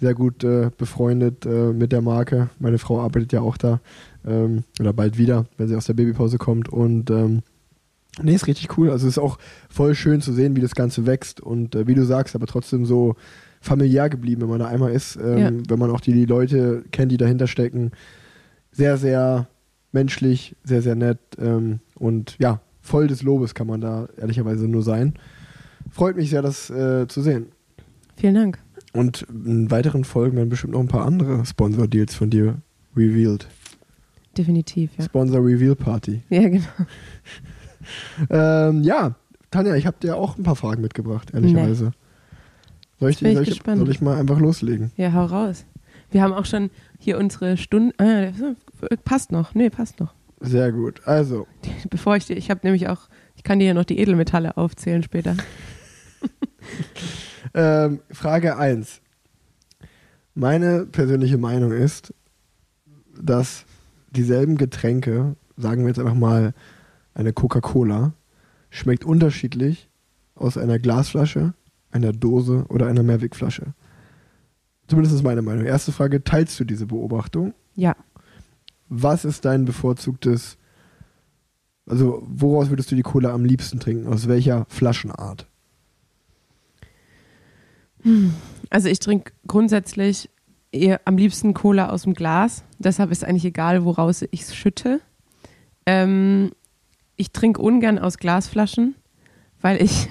Speaker 2: sehr gut äh, befreundet äh, mit der Marke. Meine Frau arbeitet ja auch da. Ähm, oder bald wieder, wenn sie aus der Babypause kommt. Und ähm, nee, ist richtig cool. Also es ist auch voll schön zu sehen, wie das Ganze wächst und äh, wie du sagst, aber trotzdem so familiär geblieben, wenn man da einmal ist, ähm,
Speaker 4: Ja.
Speaker 2: wenn man auch die, die Leute kennt, die dahinter stecken. Sehr, sehr menschlich, sehr, sehr nett ähm, und ja, voll des Lobes kann man da ehrlicherweise nur sein. Freut mich sehr, das äh, zu sehen.
Speaker 4: Vielen Dank.
Speaker 2: Und in weiteren Folgen werden bestimmt noch ein paar andere Sponsor-Deals von dir revealed.
Speaker 4: Definitiv, ja.
Speaker 2: Sponsor Reveal Party.
Speaker 4: Ja, genau.
Speaker 2: Ähm, ja, Tanja, ich habe dir auch ein paar Fragen mitgebracht, ehrlicherweise. Soll, ich, soll, ich, soll ich mal einfach loslegen?
Speaker 4: Ja, hau raus. Wir haben auch schon hier unsere Stunde. Ah, passt noch. Nee, passt noch.
Speaker 2: Sehr gut. Also,
Speaker 4: Bevor ich dir, ich habe nämlich auch, ich kann dir ja noch die Edelmetalle aufzählen später.
Speaker 2: ähm, Frage 1. Meine persönliche Meinung ist, dass dieselben Getränke, sagen wir jetzt einfach mal eine Coca-Cola, schmeckt unterschiedlich aus einer Glasflasche, einer Dose oder einer Mehrwegflasche. Zumindest ist meine Meinung. Erste Frage, teilst du diese Beobachtung?
Speaker 4: Ja.
Speaker 2: Was ist dein bevorzugtes, also woraus würdest du die Cola am liebsten trinken? Aus welcher Flaschenart?
Speaker 4: Also ich trinke grundsätzlich eher am liebsten Cola aus dem Glas. Deshalb ist eigentlich egal, woraus ich es schütte. Ähm, ich trinke ungern aus Glasflaschen, weil ich,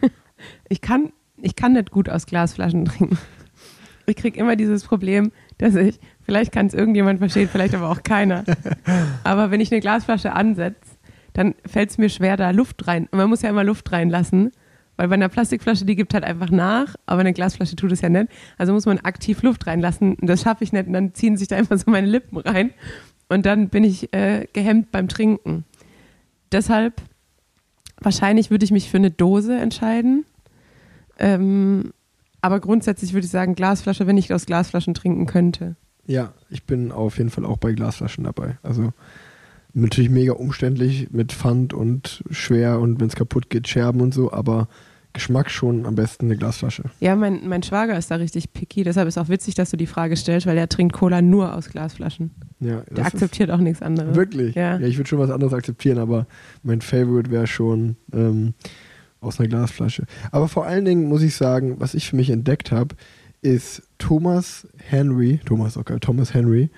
Speaker 4: ich kann, ich kann nicht gut aus Glasflaschen trinken. Ich kriege immer dieses Problem, dass ich, vielleicht kann es irgendjemand verstehen, vielleicht aber auch keiner. Aber wenn ich eine Glasflasche ansetze, dann fällt es mir schwer, da Luft rein. Und man muss ja immer Luft reinlassen, weil bei einer Plastikflasche, die gibt halt einfach nach, aber eine Glasflasche tut es ja nicht. Also muss man aktiv Luft reinlassen. Und das schaffe ich nicht. Und dann ziehen sich da einfach so meine Lippen rein. Und dann bin ich äh, gehemmt beim Trinken. Deshalb, wahrscheinlich würde ich mich für eine Dose entscheiden. Ähm, aber grundsätzlich würde ich sagen, Glasflasche, wenn ich aus Glasflaschen trinken könnte.
Speaker 2: Ja, ich bin auf jeden Fall auch bei Glasflaschen dabei. Also natürlich mega umständlich mit Pfand und schwer und wenn es kaputt geht, Scherben und so, aber Geschmack schon am besten eine Glasflasche.
Speaker 4: Ja, mein, mein Schwager ist da richtig picky, deshalb ist auch witzig, dass du die Frage stellst, weil er trinkt Cola nur aus Glasflaschen.
Speaker 2: Ja,
Speaker 4: Der akzeptiert auch nichts anderes.
Speaker 2: wirklich.
Speaker 4: Ja.
Speaker 2: Ja, ich würde schon was anderes akzeptieren, aber mein Favorite wäre schon ähm, aus einer Glasflasche. Aber vor allen Dingen muss ich sagen, was ich für mich entdeckt habe, ist Thomas Henry, Thomas auch geil, Thomas Henry,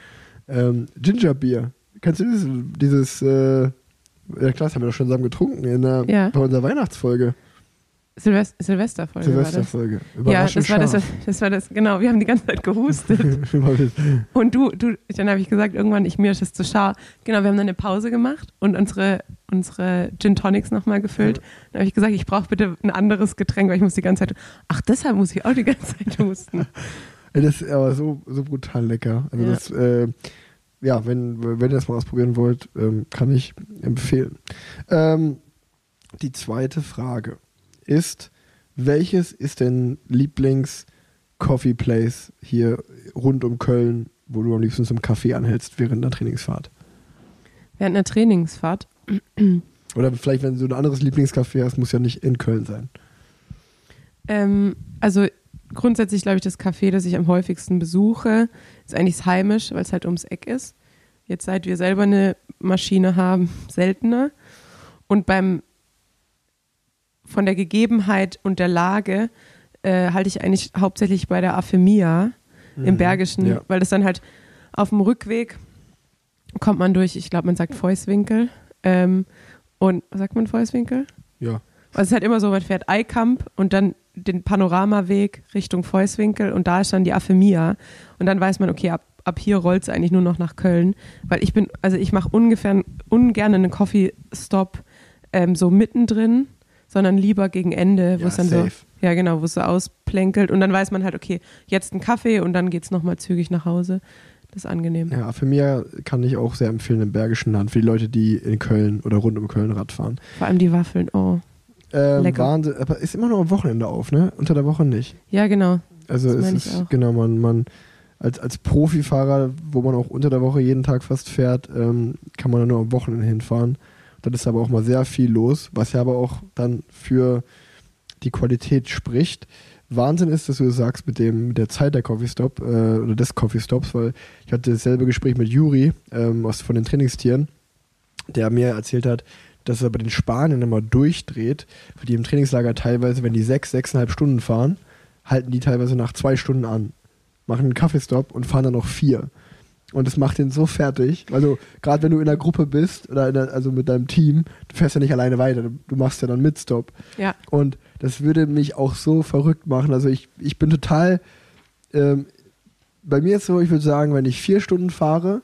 Speaker 2: ähm, Ginger Beer. Kennst du dieses, dieses äh, ja klar, das haben wir doch schon zusammen getrunken in der,
Speaker 4: Ja.
Speaker 2: bei unserer Weihnachtsfolge,
Speaker 4: Silvest Silvesterfolge.
Speaker 2: Silvesterfolge.
Speaker 4: Ja, das war das, das war das, genau, wir haben die ganze Zeit gehustet. Und du, du, dann habe ich gesagt, irgendwann, ich mir ist das zu scharf. Genau, wir haben dann eine Pause gemacht und unsere, unsere Gin Tonics nochmal gefüllt. Dann habe ich gesagt, ich brauche bitte ein anderes Getränk, weil ich muss die ganze Zeit, ach, deshalb muss ich auch die ganze Zeit husten.
Speaker 2: Das ist aber so, so brutal lecker. Also
Speaker 4: Ja.
Speaker 2: das, äh, ja, wenn, wenn ihr das mal ausprobieren wollt, ähm, kann ich empfehlen. Ähm, die zweite Frage ist, welches ist denn Lieblings-Coffee Place hier rund um Köln, wo du am liebsten zum Kaffee anhältst während einer Trainingsfahrt?
Speaker 4: Während einer Trainingsfahrt.
Speaker 2: Oder vielleicht, wenn du ein anderes Lieblingscafé hast, muss ja nicht in Köln sein.
Speaker 4: Ähm, also grundsätzlich glaube ich, das Café, das ich am häufigsten besuche, ist eigentlich heimisch, weil es halt ums Eck ist. Jetzt seit wir selber eine Maschine haben, seltener. Und beim von der Gegebenheit und der Lage äh, halte ich eigentlich hauptsächlich bei der Aphemia im Bergischen,
Speaker 2: Ja.
Speaker 4: weil das dann halt auf dem Rückweg kommt man durch, ich glaube, man sagt Feußwinkel. Ähm, und was sagt man Feußwinkel?
Speaker 2: Ja.
Speaker 4: Also es ist halt immer so, man fährt Eikamp und dann den Panoramaweg Richtung Feußwinkel und da ist dann die Aphemia. Und dann weiß man, okay, ab, ab hier rollt es eigentlich nur noch nach Köln. Weil ich bin, also ich mache ungefähr ungern einen Coffee-Stop ähm, so mittendrin, sondern lieber gegen Ende, wo
Speaker 2: Ja,
Speaker 4: es dann
Speaker 2: safe.
Speaker 4: so, ja genau, wo es so ausplänkelt und dann weiß man halt, okay, jetzt ein Kaffee und dann geht es nochmal zügig nach Hause. Das ist angenehm.
Speaker 2: Ja, für mich kann ich auch sehr empfehlen im Bergischen Land, für die Leute, die in Köln oder rund um Köln Rad fahren.
Speaker 4: Vor allem die Waffeln, oh.
Speaker 2: Ähm,
Speaker 4: Lecker.
Speaker 2: Wahnsinn, aber ist immer nur am Wochenende auf, ne? Unter der Woche nicht.
Speaker 4: Ja, genau.
Speaker 2: Also
Speaker 4: Das
Speaker 2: es ist, genau, man, man als, als Profifahrer, wo man auch unter der Woche jeden Tag fast fährt, ähm, kann man nur am Wochenende hinfahren. Dann ist aber auch mal sehr viel los, was ja aber auch dann für die Qualität spricht. Wahnsinn ist, dass du das sagst mit dem mit der Zeit der Coffee Stop äh, oder des Coffee Stops, weil ich hatte dasselbe Gespräch mit Juri ähm, aus, von den Trainingstieren, der mir erzählt hat, dass er bei den Spaniern immer durchdreht, für die im Trainingslager teilweise, wenn die sechs, sechseinhalb Stunden fahren, halten die teilweise nach zwei Stunden an, machen einen Kaffeestopp und fahren dann noch vier. Und das macht den so fertig. Also, gerade wenn du in der Gruppe bist, oder in der, also mit deinem Team, du fährst ja nicht alleine weiter, du, machst ja dann Mitstop.
Speaker 4: Ja.
Speaker 2: Und das würde mich auch so verrückt machen. Also, ich, ich bin total. Ähm, bei mir ist so, ich würde sagen, wenn ich vier Stunden fahre,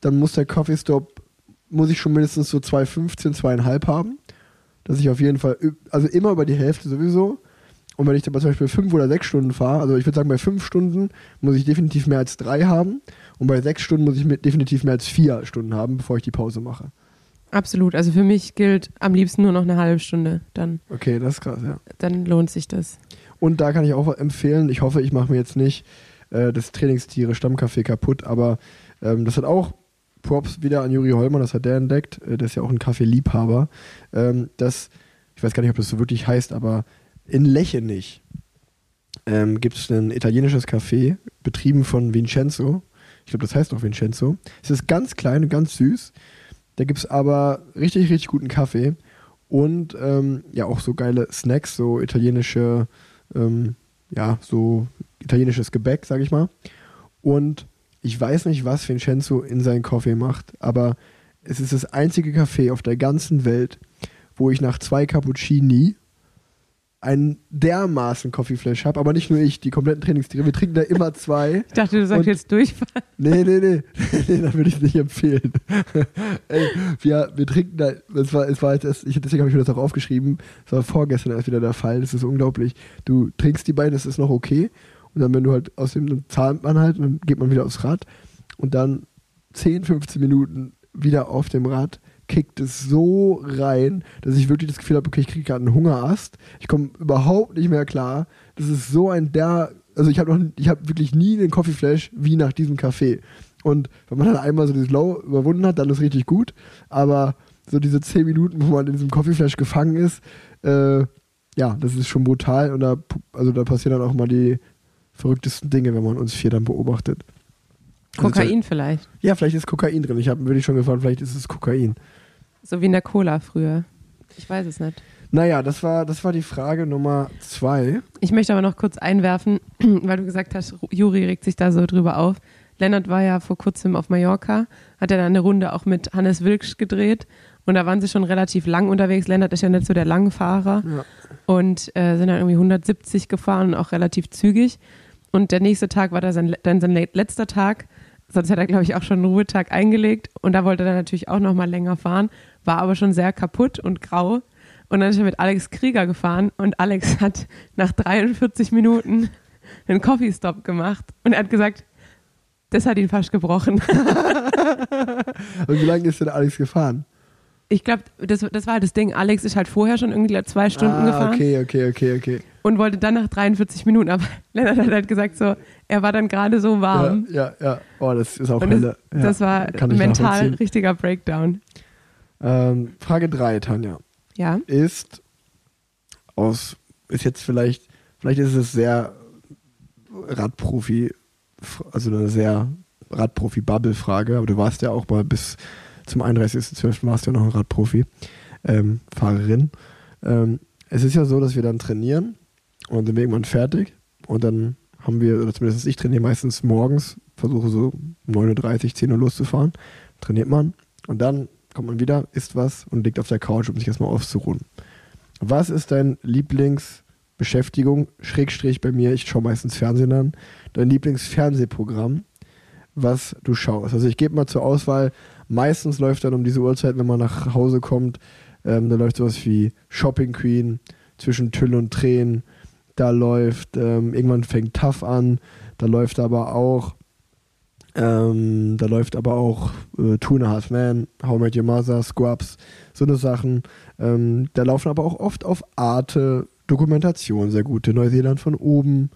Speaker 2: dann muss der Coffee Stop, muss ich schon mindestens so 2,15, zweieinhalb haben. Dass ich auf jeden Fall, also immer über die Hälfte sowieso. Und wenn ich dann zum Beispiel fünf oder sechs Stunden fahre, also ich würde sagen, bei fünf Stunden muss ich definitiv mehr als drei haben. Und bei sechs Stunden muss ich mit definitiv mehr als vier Stunden haben, bevor ich die Pause mache.
Speaker 4: Absolut. Also für mich gilt am liebsten nur noch eine halbe Stunde. Dann,
Speaker 2: Okay, das ist krass, ja.
Speaker 4: dann lohnt sich das.
Speaker 2: Und da kann ich auch empfehlen, ich hoffe, ich mache mir jetzt nicht äh, das Trainingstiere Stammcafé kaputt, aber ähm, das hat auch Props wieder an Juri Hollmann, das hat der entdeckt, äh, der ist ja auch ein Kaffeeliebhaber, ähm, dass, ich weiß gar nicht, ob das so wirklich heißt, aber in Lechenich ähm, gibt es ein italienisches Café, betrieben von Vincenzo. Ich glaube, das heißt auch Vincenzo. Es ist ganz klein und ganz süß. Da gibt es aber richtig, richtig guten Kaffee und ähm, ja auch so geile Snacks, so italienische, ähm, ja, so italienisches Gebäck, sag ich mal. Und ich weiß nicht, was Vincenzo in seinen Kaffee macht, aber es ist das einzige Café auf der ganzen Welt, wo ich nach zwei Cappuccini einen dermaßen Coffee Flash habe, aber nicht nur ich, die kompletten Trainingstiere. Wir trinken da immer zwei.
Speaker 4: Ich dachte, du sagst jetzt Durchfall.
Speaker 2: Nee, nee, nee. nee da würde ich es nicht empfehlen. Ey, wir, wir trinken da, es war, es war jetzt erst, ich, deswegen habe ich mir das auch aufgeschrieben, es war vorgestern erst wieder der Fall, das ist unglaublich. Du trinkst die beiden, das ist noch okay. Und dann, wenn du halt aus dem dann zahlt man halt, und dann geht man wieder aufs Rad. Und dann 10, 15 Minuten wieder auf dem Rad, kickt es so rein, dass ich wirklich das Gefühl habe, okay, ich kriege gerade einen Hungerast. Ich komme überhaupt nicht mehr klar. Das ist so ein der, also ich habe noch, ich habe wirklich nie einen Coffee Flash wie nach diesem Kaffee. Und wenn man dann einmal so dieses Low überwunden hat, dann ist richtig gut. Aber so diese 10 Minuten, wo man in diesem Coffee Flash gefangen ist, äh, ja, das ist schon brutal. Und da, also da passieren dann auch mal die verrücktesten Dinge, wenn man uns vier dann beobachtet. Also
Speaker 4: Kokain vielleicht.
Speaker 2: ja, vielleicht ist Kokain drin. Ich habe würde ich schon gefragt, vielleicht ist es Kokain.
Speaker 4: So wie in der Cola früher. Ich weiß es nicht.
Speaker 2: Naja, das war, das war die Frage Nummer zwei.
Speaker 4: Ich möchte aber noch kurz einwerfen, weil du gesagt hast, Juri regt sich da so drüber auf. Lennart war ja vor kurzem auf Mallorca, hat er dann eine Runde auch mit Hannes Wilksch gedreht und da waren sie schon relativ lang unterwegs. Lennart ist ja nicht so der Langfahrer
Speaker 2: Ja.
Speaker 4: und äh, sind dann irgendwie 170 gefahren und auch relativ zügig. Und der nächste Tag war da sein, dann sein le- letzter Tag. Sonst hat er, glaube ich, auch schon einen Ruhetag eingelegt. Und da wollte er natürlich auch noch mal länger fahren, war aber schon sehr kaputt und grau. Und dann ist er mit Alex Krieger gefahren und Alex hat nach 43 Minuten einen Coffee-Stop gemacht und er hat gesagt, das hat ihn fast gebrochen.
Speaker 2: Und wie lange ist denn Alex gefahren?
Speaker 4: Ich glaube, das, das war halt das Ding. Alex ist halt vorher schon irgendwie zwei Stunden
Speaker 2: ah,
Speaker 4: gefahren.
Speaker 2: okay, okay, okay, okay.
Speaker 4: und wollte dann nach 43 Minuten. Aber Lennart hat halt gesagt, so, er war dann gerade so warm.
Speaker 2: Ja, ja, ja. Oh, das ist auch
Speaker 4: und das,
Speaker 2: ja.
Speaker 4: das war mental richtiger Breakdown.
Speaker 2: Ähm, Frage drei, Tanja.
Speaker 4: Ja.
Speaker 2: Ist aus, ist jetzt vielleicht, vielleicht ist es sehr Radprofi, also eine sehr Radprofi-Bubble-Frage, aber du warst ja auch mal bis zum 31.12. warst du ja noch ein Radprofi, ähm, Fahrerin. Ähm, es ist ja so, dass wir dann trainieren und sind irgendwann fertig und dann haben wir, oder zumindest ich trainiere meistens morgens, versuche so um 9.30 Uhr, 10 Uhr loszufahren, trainiert man und dann kommt man wieder, isst was und liegt auf der Couch, um sich erstmal auszuruhen. Was ist dein Lieblingsbeschäftigung, Schrägstrich bei mir, ich schaue meistens Fernsehen an, dein Lieblingsfernsehprogramm, was du schaust? Also ich gebe mal zur Auswahl, meistens läuft dann um diese Uhrzeit, wenn man nach Hause kommt, ähm, da läuft sowas wie Shopping Queen, zwischen Tüll und Tränen, da läuft, ähm, irgendwann fängt Tough an, da läuft aber auch ähm, da läuft aber auch äh, Two and a Half Men, How Met Your Mother, Scrubs, so eine Sachen. Ähm, da laufen aber auch oft auf Arte Dokumentation sehr gute. Neuseeland von oben,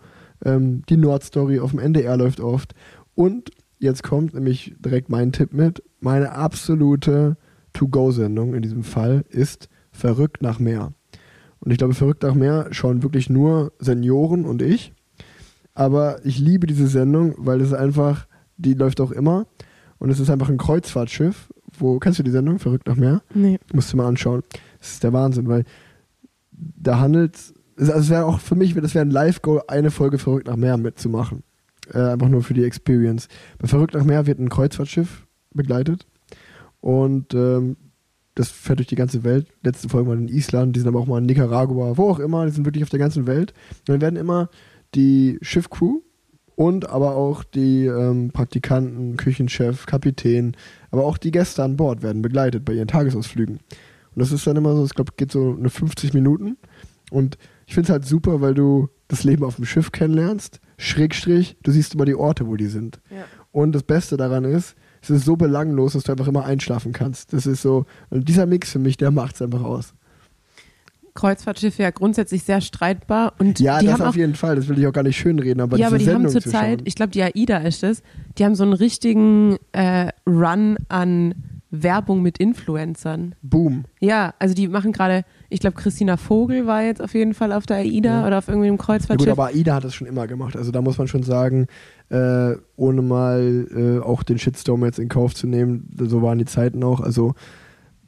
Speaker 2: ähm, die Nordstory auf dem NDR läuft oft. Und jetzt kommt nämlich direkt mein Tipp mit. Meine absolute To-Go-Sendung in diesem Fall ist Verrückt nach Meer. Und ich glaube, Verrückt nach Meer schauen wirklich nur Senioren und ich. Aber ich liebe diese Sendung, weil es einfach, die läuft auch immer. Und es ist einfach ein Kreuzfahrtschiff. Wo, kennst du die Sendung? Verrückt nach Meer?
Speaker 4: Nee.
Speaker 2: Musst du mal anschauen. Das ist der Wahnsinn, weil da handelt es, also es wäre auch für mich, das wäre ein Live-Goal, eine Folge Verrückt nach Meer mitzumachen. Äh, einfach nur für die Experience. Bei Verrückt nach Meer wird ein Kreuzfahrtschiff begleitet und ähm, das fährt durch die ganze Welt. Letzte Folge mal in Island, die sind aber auch mal in Nicaragua, wo auch immer, die sind wirklich auf der ganzen Welt. Und dann werden immer die Schiffcrew und aber auch die ähm, Praktikanten, Küchenchef, Kapitän, aber auch die Gäste an Bord werden begleitet bei ihren Tagesausflügen. Und das ist dann immer so, ich glaube, geht so eine 50 Minuten. Und ich finde es halt super, weil du das Leben auf dem Schiff kennenlernst. Schrägstrich, du siehst immer die Orte, wo die sind.
Speaker 4: Ja.
Speaker 2: Und das Beste daran ist, es ist so belanglos, dass du einfach immer einschlafen kannst. Das ist so, und dieser Mix für mich, der macht es einfach aus.
Speaker 4: Kreuzfahrtschiffe ja grundsätzlich sehr streitbar und
Speaker 2: Ja,
Speaker 4: die
Speaker 2: das
Speaker 4: haben
Speaker 2: auf
Speaker 4: auch
Speaker 2: jeden Fall, das will ich auch gar nicht schönreden, aber
Speaker 4: ja,
Speaker 2: diese
Speaker 4: aber die
Speaker 2: Sendung
Speaker 4: haben
Speaker 2: zu
Speaker 4: zurzeit,
Speaker 2: schauen.
Speaker 4: ich glaube, die AIDA ist es, die haben so einen richtigen äh, Run an Werbung mit Influencern.
Speaker 2: Boom.
Speaker 4: Ja, also die machen gerade, ich glaube, Christina Vogel war jetzt auf jeden Fall auf der AIDA
Speaker 2: Ja.
Speaker 4: oder auf irgendeinem
Speaker 2: Ja,
Speaker 4: Kreuzfahrtschiff.
Speaker 2: gut, aber AIDA hat das schon immer gemacht. Also da muss man schon sagen, äh, ohne mal äh, auch den Shitstorm jetzt in Kauf zu nehmen, so waren die Zeiten auch. Also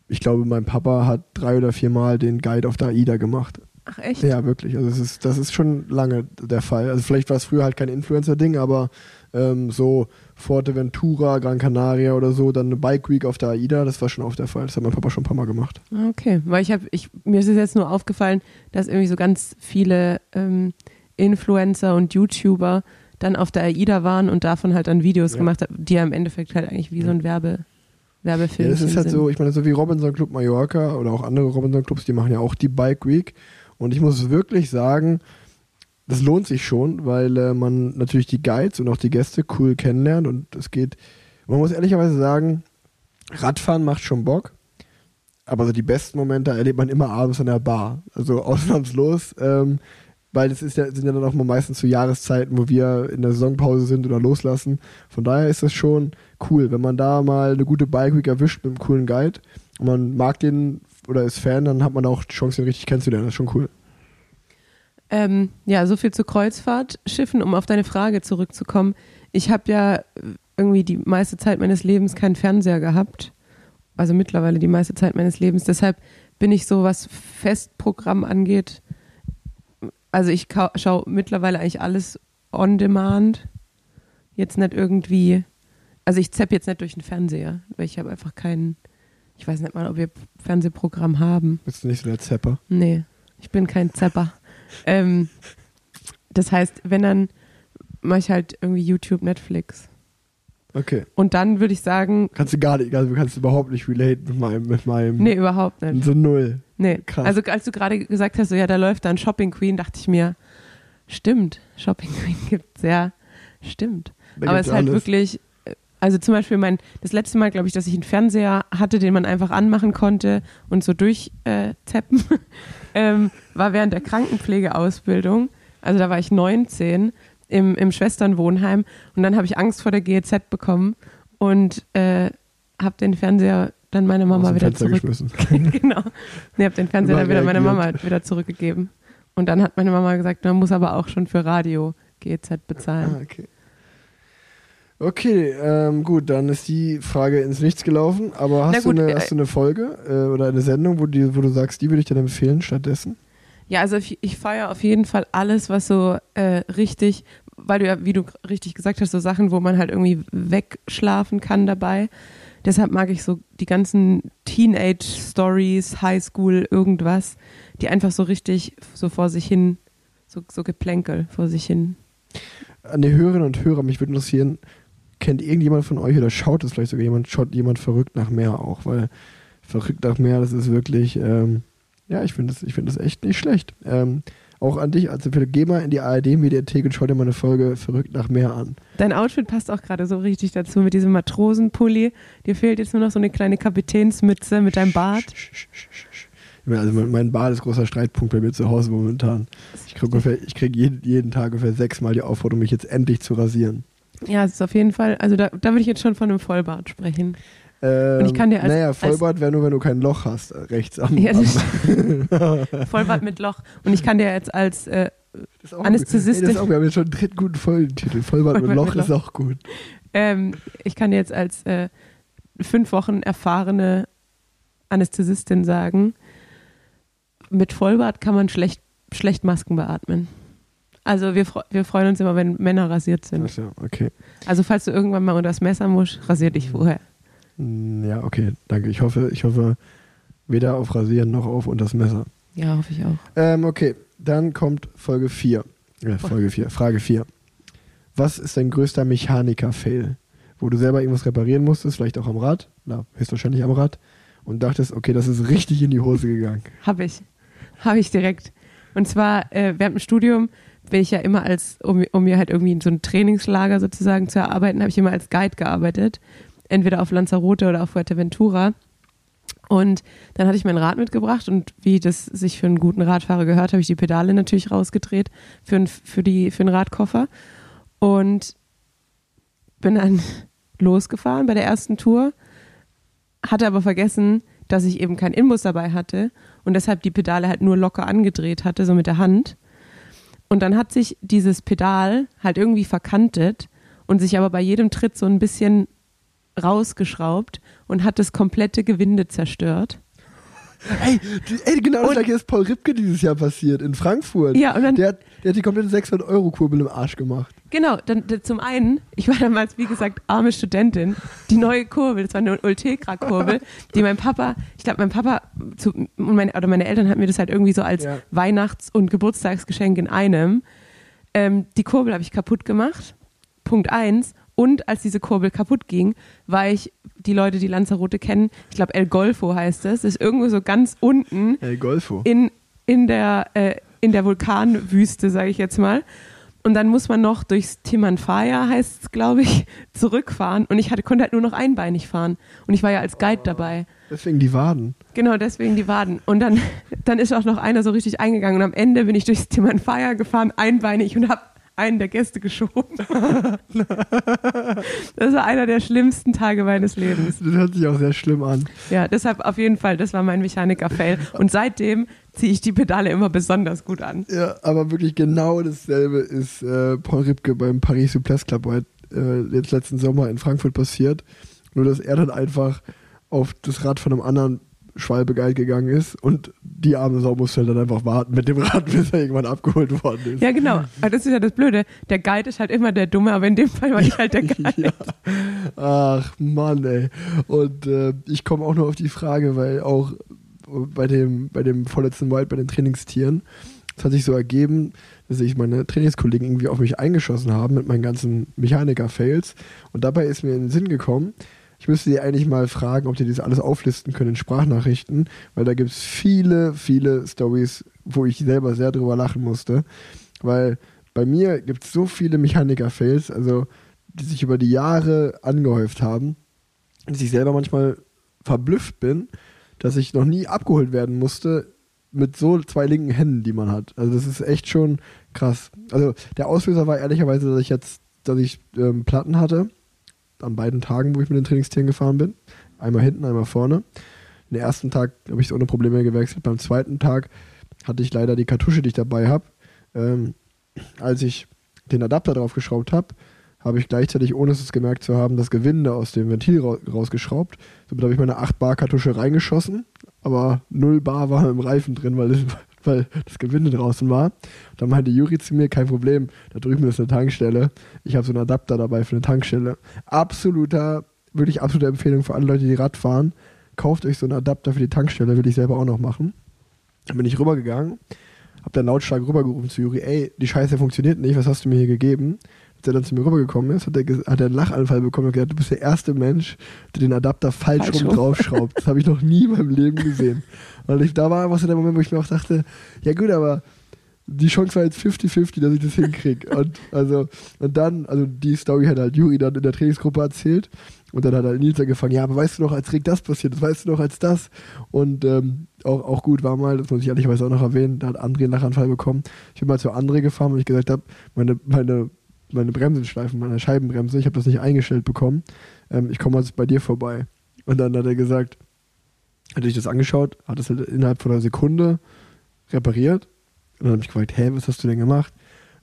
Speaker 2: ich glaube, mein Papa hat drei oder viermal den Guide auf der AIDA gemacht.
Speaker 4: Ach echt?
Speaker 2: Ja, wirklich. Also es ist, das ist schon lange der Fall. Also vielleicht war es früher halt kein Influencer-Ding, aber ähm, so Forteventura, Gran Canaria oder so, dann eine Bike Week auf der AIDA, das war schon oft der Fall. Das hat mein Papa schon ein paar Mal gemacht.
Speaker 4: Ah, Okay, weil ich habe, ich, mir ist es jetzt nur aufgefallen, dass irgendwie so ganz viele ähm, Influencer und YouTuber dann auf der AIDA waren und davon halt dann Videos
Speaker 2: Ja.
Speaker 4: gemacht haben, die ja im Endeffekt halt eigentlich wie so ein Werbe, Werbefilm
Speaker 2: Ja, das ist halt
Speaker 4: sind.
Speaker 2: so, ich meine, so wie Robinson Club Mallorca oder auch andere Robinson Clubs, die machen ja auch die Bike Week. Und ich muss wirklich sagen, das lohnt sich schon, weil äh, man natürlich die Guides und auch die Gäste cool kennenlernt und es geht, man muss ehrlicherweise sagen, Radfahren macht schon Bock, aber so die besten Momente erlebt man immer abends an der Bar. Also ausnahmslos, ähm, weil das ist ja, sind ja dann auch mal meistens zu Jahreszeiten, wo wir in der Saisonpause sind oder loslassen. Von daher ist das schon cool, wenn man da mal eine gute Bike Week erwischt mit einem coolen Guide und man mag den oder ist Fan, dann hat man auch die Chance, den richtig kennenzulernen. Das ist schon cool.
Speaker 4: Ähm, ja, so viel zu Kreuzfahrtschiffen, um auf deine Frage zurückzukommen. Ich habe ja äh, irgendwie die meiste Zeit meines Lebens keinen Fernseher gehabt. Also mittlerweile die meiste Zeit meines Lebens. Deshalb bin ich so, was Festprogramm angeht. Also ich schaue mittlerweile eigentlich alles on demand. Jetzt nicht irgendwie. Also ich zapp jetzt nicht durch den Fernseher, weil ich habe einfach keinen. Ich weiß nicht mal, ob wir Fernsehprogramm haben.
Speaker 2: Bist du nicht so der Zepper?
Speaker 4: Nee, ich bin kein Zapper. Ähm, das heißt, wenn dann mache ich halt irgendwie YouTube, Netflix.
Speaker 2: Okay.
Speaker 4: Und dann würde ich sagen,
Speaker 2: Kannst du gar nicht, also du kannst überhaupt nicht relate mit meinem, mit meinem,
Speaker 4: nee, überhaupt nicht.
Speaker 2: so null.
Speaker 4: Nee.
Speaker 2: Krass.
Speaker 4: Also als du gerade gesagt hast, so ja, da läuft dann Shopping Queen, dachte ich mir, stimmt, Shopping Queen gibt's ja, stimmt.
Speaker 2: Da
Speaker 4: Aber es ist halt
Speaker 2: alles.
Speaker 4: wirklich, also zum Beispiel mein, das letzte Mal, glaube ich, dass ich einen Fernseher hatte, den man einfach anmachen konnte und so durchzappen, äh, ähm, war während der Krankenpflegeausbildung. Also da war ich 19 im, im Schwesternwohnheim und dann habe ich Angst vor der GEZ bekommen und äh, habe den Fernseher dann meine Mama wieder
Speaker 2: Fenster
Speaker 4: zurück.
Speaker 2: geschmissen.
Speaker 4: genau. Nee, hab den Fernseher dann wieder meiner Mama wieder zurückgegeben. Und dann hat meine Mama gesagt, man muss aber auch schon für Radio GEZ bezahlen.
Speaker 2: Ah, okay. Okay, ähm, gut, dann ist die Frage ins Nichts gelaufen. Aber hast,
Speaker 4: gut,
Speaker 2: du, eine,
Speaker 4: äh,
Speaker 2: hast du eine Folge äh, oder eine Sendung, wo, die, wo du sagst, die würde ich dir empfehlen stattdessen?
Speaker 4: Ja, also ich, ich feiere auf jeden Fall alles, was so äh, richtig, weil du ja, wie du richtig gesagt hast, so Sachen, wo man halt irgendwie wegschlafen kann dabei. Deshalb mag ich so die ganzen Teenage-Stories, Highschool, irgendwas, die einfach so richtig so vor sich hin, so, so Geplänkel vor sich hin.
Speaker 2: An die Hörerinnen und Hörer, mich würde interessieren, kennt irgendjemand von euch oder schaut es vielleicht sogar jemand, schaut jemand verrückt nach Meer auch? Weil verrückt nach Meer, das ist wirklich, ähm, ja, ich finde das, ich finde das echt nicht schlecht. Ähm, auch an dich, also Philipp, geh mal in die ARD-Mediathek und schau dir mal eine Folge Verrückt nach Meer an.
Speaker 4: Dein Outfit passt auch gerade so richtig dazu mit diesem Matrosenpulli. Dir fehlt jetzt nur noch so eine kleine Kapitänsmütze mit deinem Bart.
Speaker 2: Also mein, Bart ist großer Streitpunkt bei mir zu Hause momentan. Ich kriege krieg jeden, jeden Tag ungefähr sechsmal die Aufforderung, mich jetzt endlich zu rasieren.
Speaker 4: Ja, es ist auf jeden Fall, also da, da würde ich jetzt schon von einem Vollbart sprechen.
Speaker 2: Ähm,
Speaker 4: ich kann dir als-
Speaker 2: naja, Vollbart wäre nur, wenn du kein Loch hast, äh, rechts am.
Speaker 4: Ja, Vollbart mit Loch. Und ich kann dir jetzt als, äh,
Speaker 2: das ist auch
Speaker 4: Anästhesistin.
Speaker 2: Gut. Ey, das auch, wir haben jetzt schon einen dritten guten Folgentitel. Vollbart, mit
Speaker 4: Vollbart
Speaker 2: Loch
Speaker 4: mit
Speaker 2: ist auch gut.
Speaker 4: ähm, ich kann dir jetzt als äh, fünf Wochen erfahrene Anästhesistin sagen, mit Vollbart kann man schlecht, schlecht Masken beatmen. Also wir, wir freuen uns immer, wenn Männer rasiert sind.
Speaker 2: Ach ja, okay.
Speaker 4: Also falls du irgendwann mal unter das Messer musst, rasier dich vorher.
Speaker 2: Mm, Ja, okay, danke. Ich hoffe, ich hoffe, weder auf Rasieren noch auf und das Messer.
Speaker 4: Ja, hoffe ich auch.
Speaker 2: Ähm, okay, dann kommt Folge 4. Äh, Folge 4, Frage 4. Was ist dein größter Mechaniker-Fail? Wo du selber irgendwas reparieren musstest, vielleicht auch am Rad, na, höchstwahrscheinlich am Rad, und dachtest, okay, das ist richtig in die Hose gegangen.
Speaker 4: Habe ich. Habe ich direkt. Und zwar äh, während dem Studium bin ich ja immer als, um, um mir halt irgendwie so ein Trainingslager sozusagen zu erarbeiten, habe ich immer als Guide gearbeitet. Entweder auf Lanzarote oder auf Fuerteventura. Und dann hatte ich mein Rad mitgebracht und wie das sich für einen guten Radfahrer gehört, habe ich die Pedale natürlich rausgedreht für, ein, für, die, für den Radkoffer. Und bin dann losgefahren bei der ersten Tour, hatte aber vergessen, dass ich eben keinen Inbus dabei hatte und deshalb die Pedale halt nur locker angedreht hatte, so mit der Hand. Und dann hat sich dieses Pedal halt irgendwie verkantet und sich aber bei jedem Tritt so ein bisschen rausgeschraubt und hat das komplette Gewinde zerstört.
Speaker 2: ey, ey, genau das
Speaker 4: Und-
Speaker 2: gleiche ist Paul Ripke dieses Jahr passiert in Frankfurt.
Speaker 4: Ja, und dann-
Speaker 2: der, hat, der hat die komplette 600-Euro-Kurbel im Arsch gemacht.
Speaker 4: Genau, dann, dann zum einen, ich war damals, wie gesagt, arme Studentin, die neue Kurbel, das war eine Ultegra-Kurbel, die mein Papa, ich glaube, mein Papa zu, und meine, oder meine Eltern hatten mir das halt irgendwie so als
Speaker 2: Ja.
Speaker 4: Weihnachts- und Geburtstagsgeschenk in einem. Ähm, die Kurbel habe ich kaputt gemacht, Punkt eins. Und als diese Kurbel kaputt ging, war ich, die Leute, die Lanzarote kennen, ich glaube El Golfo heißt es, ist irgendwo so ganz unten
Speaker 2: Ey, Golfo.
Speaker 4: in, in, der, äh, in der Vulkanwüste, sage ich jetzt mal. Und dann muss man noch durchs Timanfaya, heißt es, glaube ich, zurückfahren. Und ich hatte, konnte halt nur noch einbeinig fahren. Und ich war ja als Guide dabei.
Speaker 2: Deswegen die Waden.
Speaker 4: Genau, deswegen die Waden. Und dann, dann ist auch noch einer so richtig eingegangen. Und am Ende bin ich durchs Timanfaya gefahren, einbeinig und habe einen der Gäste geschoben. das war einer der schlimmsten Tage meines Lebens.
Speaker 2: Das hört sich auch sehr schlimm an.
Speaker 4: Ja, deshalb auf jeden Fall, das war mein Mechaniker-Fail. Und seitdem ziehe ich die Pedale immer besonders gut an.
Speaker 2: Ja, aber wirklich genau dasselbe ist äh, Paul Ripke beim Paris Souplesse Club heute äh, jetzt letzten Sommer in Frankfurt passiert. Nur, dass er dann einfach auf das Rad von einem anderen Schwalbe geil gegangen ist und die arme Sau musste dann einfach warten mit dem Rad, bis er irgendwann abgeholt worden ist.
Speaker 4: Ja, genau. Aber das ist ja das Blöde. Der Guide ist halt immer der Dumme, aber in dem Fall war ich halt der Guide.
Speaker 2: Ja. Ach Mann, ey. Und äh, ich komme auch nur auf die Frage, weil auch bei dem, bei dem vorletzten Wild, bei den Trainingstieren, es hat sich so ergeben, dass sich meine Trainingskollegen irgendwie auf mich eingeschossen haben mit meinen ganzen Mechaniker-Fails. Und dabei ist mir in den Sinn gekommen, ich müsste die eigentlich mal fragen, ob die das alles auflisten können in Sprachnachrichten, weil da gibt es viele, viele Stories, wo ich selber sehr drüber lachen musste. Weil bei mir gibt es so viele Mechaniker-Fails, also die sich über die Jahre angehäuft haben, dass ich selber manchmal verblüfft bin, dass ich noch nie abgeholt werden musste mit so zwei linken Händen, die man hat. Also das ist echt schon krass. Also der Auslöser war ehrlicherweise, dass ich jetzt, dass ich ähm, Platten hatte an beiden Tagen, wo ich mit den Trainingstieren gefahren bin. Einmal hinten, einmal vorne. Den ersten Tag habe ich es ohne Probleme gewechselt. Beim zweiten Tag hatte ich leider die Kartusche, die ich dabei habe. Ähm, als ich den Adapter draufgeschraubt habe, habe ich gleichzeitig, ohne es gemerkt zu haben, das Gewinde aus dem Ventil ra rausgeschraubt. Somit habe ich meine 8 Bar Kartusche reingeschossen, aber 0 Bar war im Reifen drin, weil das, weil das Gewinde draußen war. Dann meinte Juri zu mir, kein Problem, da drüben ist eine Tankstelle. Ich habe so einen Adapter dabei für eine Tankstelle. Absoluter, wirklich absolute Empfehlung für alle Leute, die Rad fahren. Kauft euch so einen Adapter für die Tankstelle, will ich selber auch noch machen. Dann bin ich rübergegangen, hab dann lautstark rübergerufen zu Juri, ey, die Scheiße funktioniert nicht, was hast du mir hier gegeben? Als er dann zu mir rübergekommen ist, hat er, hat er einen Lachanfall bekommen und gesagt, du bist der erste Mensch, der den Adapter falsch,
Speaker 4: Falsch
Speaker 2: rum draufschraubt. Das habe ich noch nie in meinem Leben gesehen. Weil ich, da war einfach so der Moment, wo ich mir auch dachte, ja gut, aber die Chance war jetzt 50-50, dass ich das hinkriege. Und, also, und dann, also die Story hat halt Juri dann in der Trainingsgruppe erzählt. Und dann hat halt Nils angefangen, ja, aber weißt du noch, als Rick das passiert ist, weißt du noch, als das? Und ähm, auch, auch gut war mal, das muss ich ehrlicherweise auch noch erwähnen, da hat André einen Lachanfall bekommen. Ich bin mal zu André gefahren, weil ich gesagt habe, meine, meine, meine Bremsenschleifen, meine Scheibenbremse, ich habe das nicht eingestellt bekommen. Ähm, ich komme jetzt bei dir vorbei. Und dann hat er gesagt, hat sich das angeschaut, hat es halt innerhalb von einer Sekunde repariert. Und dann habe ich gefragt, hä, was hast du denn gemacht?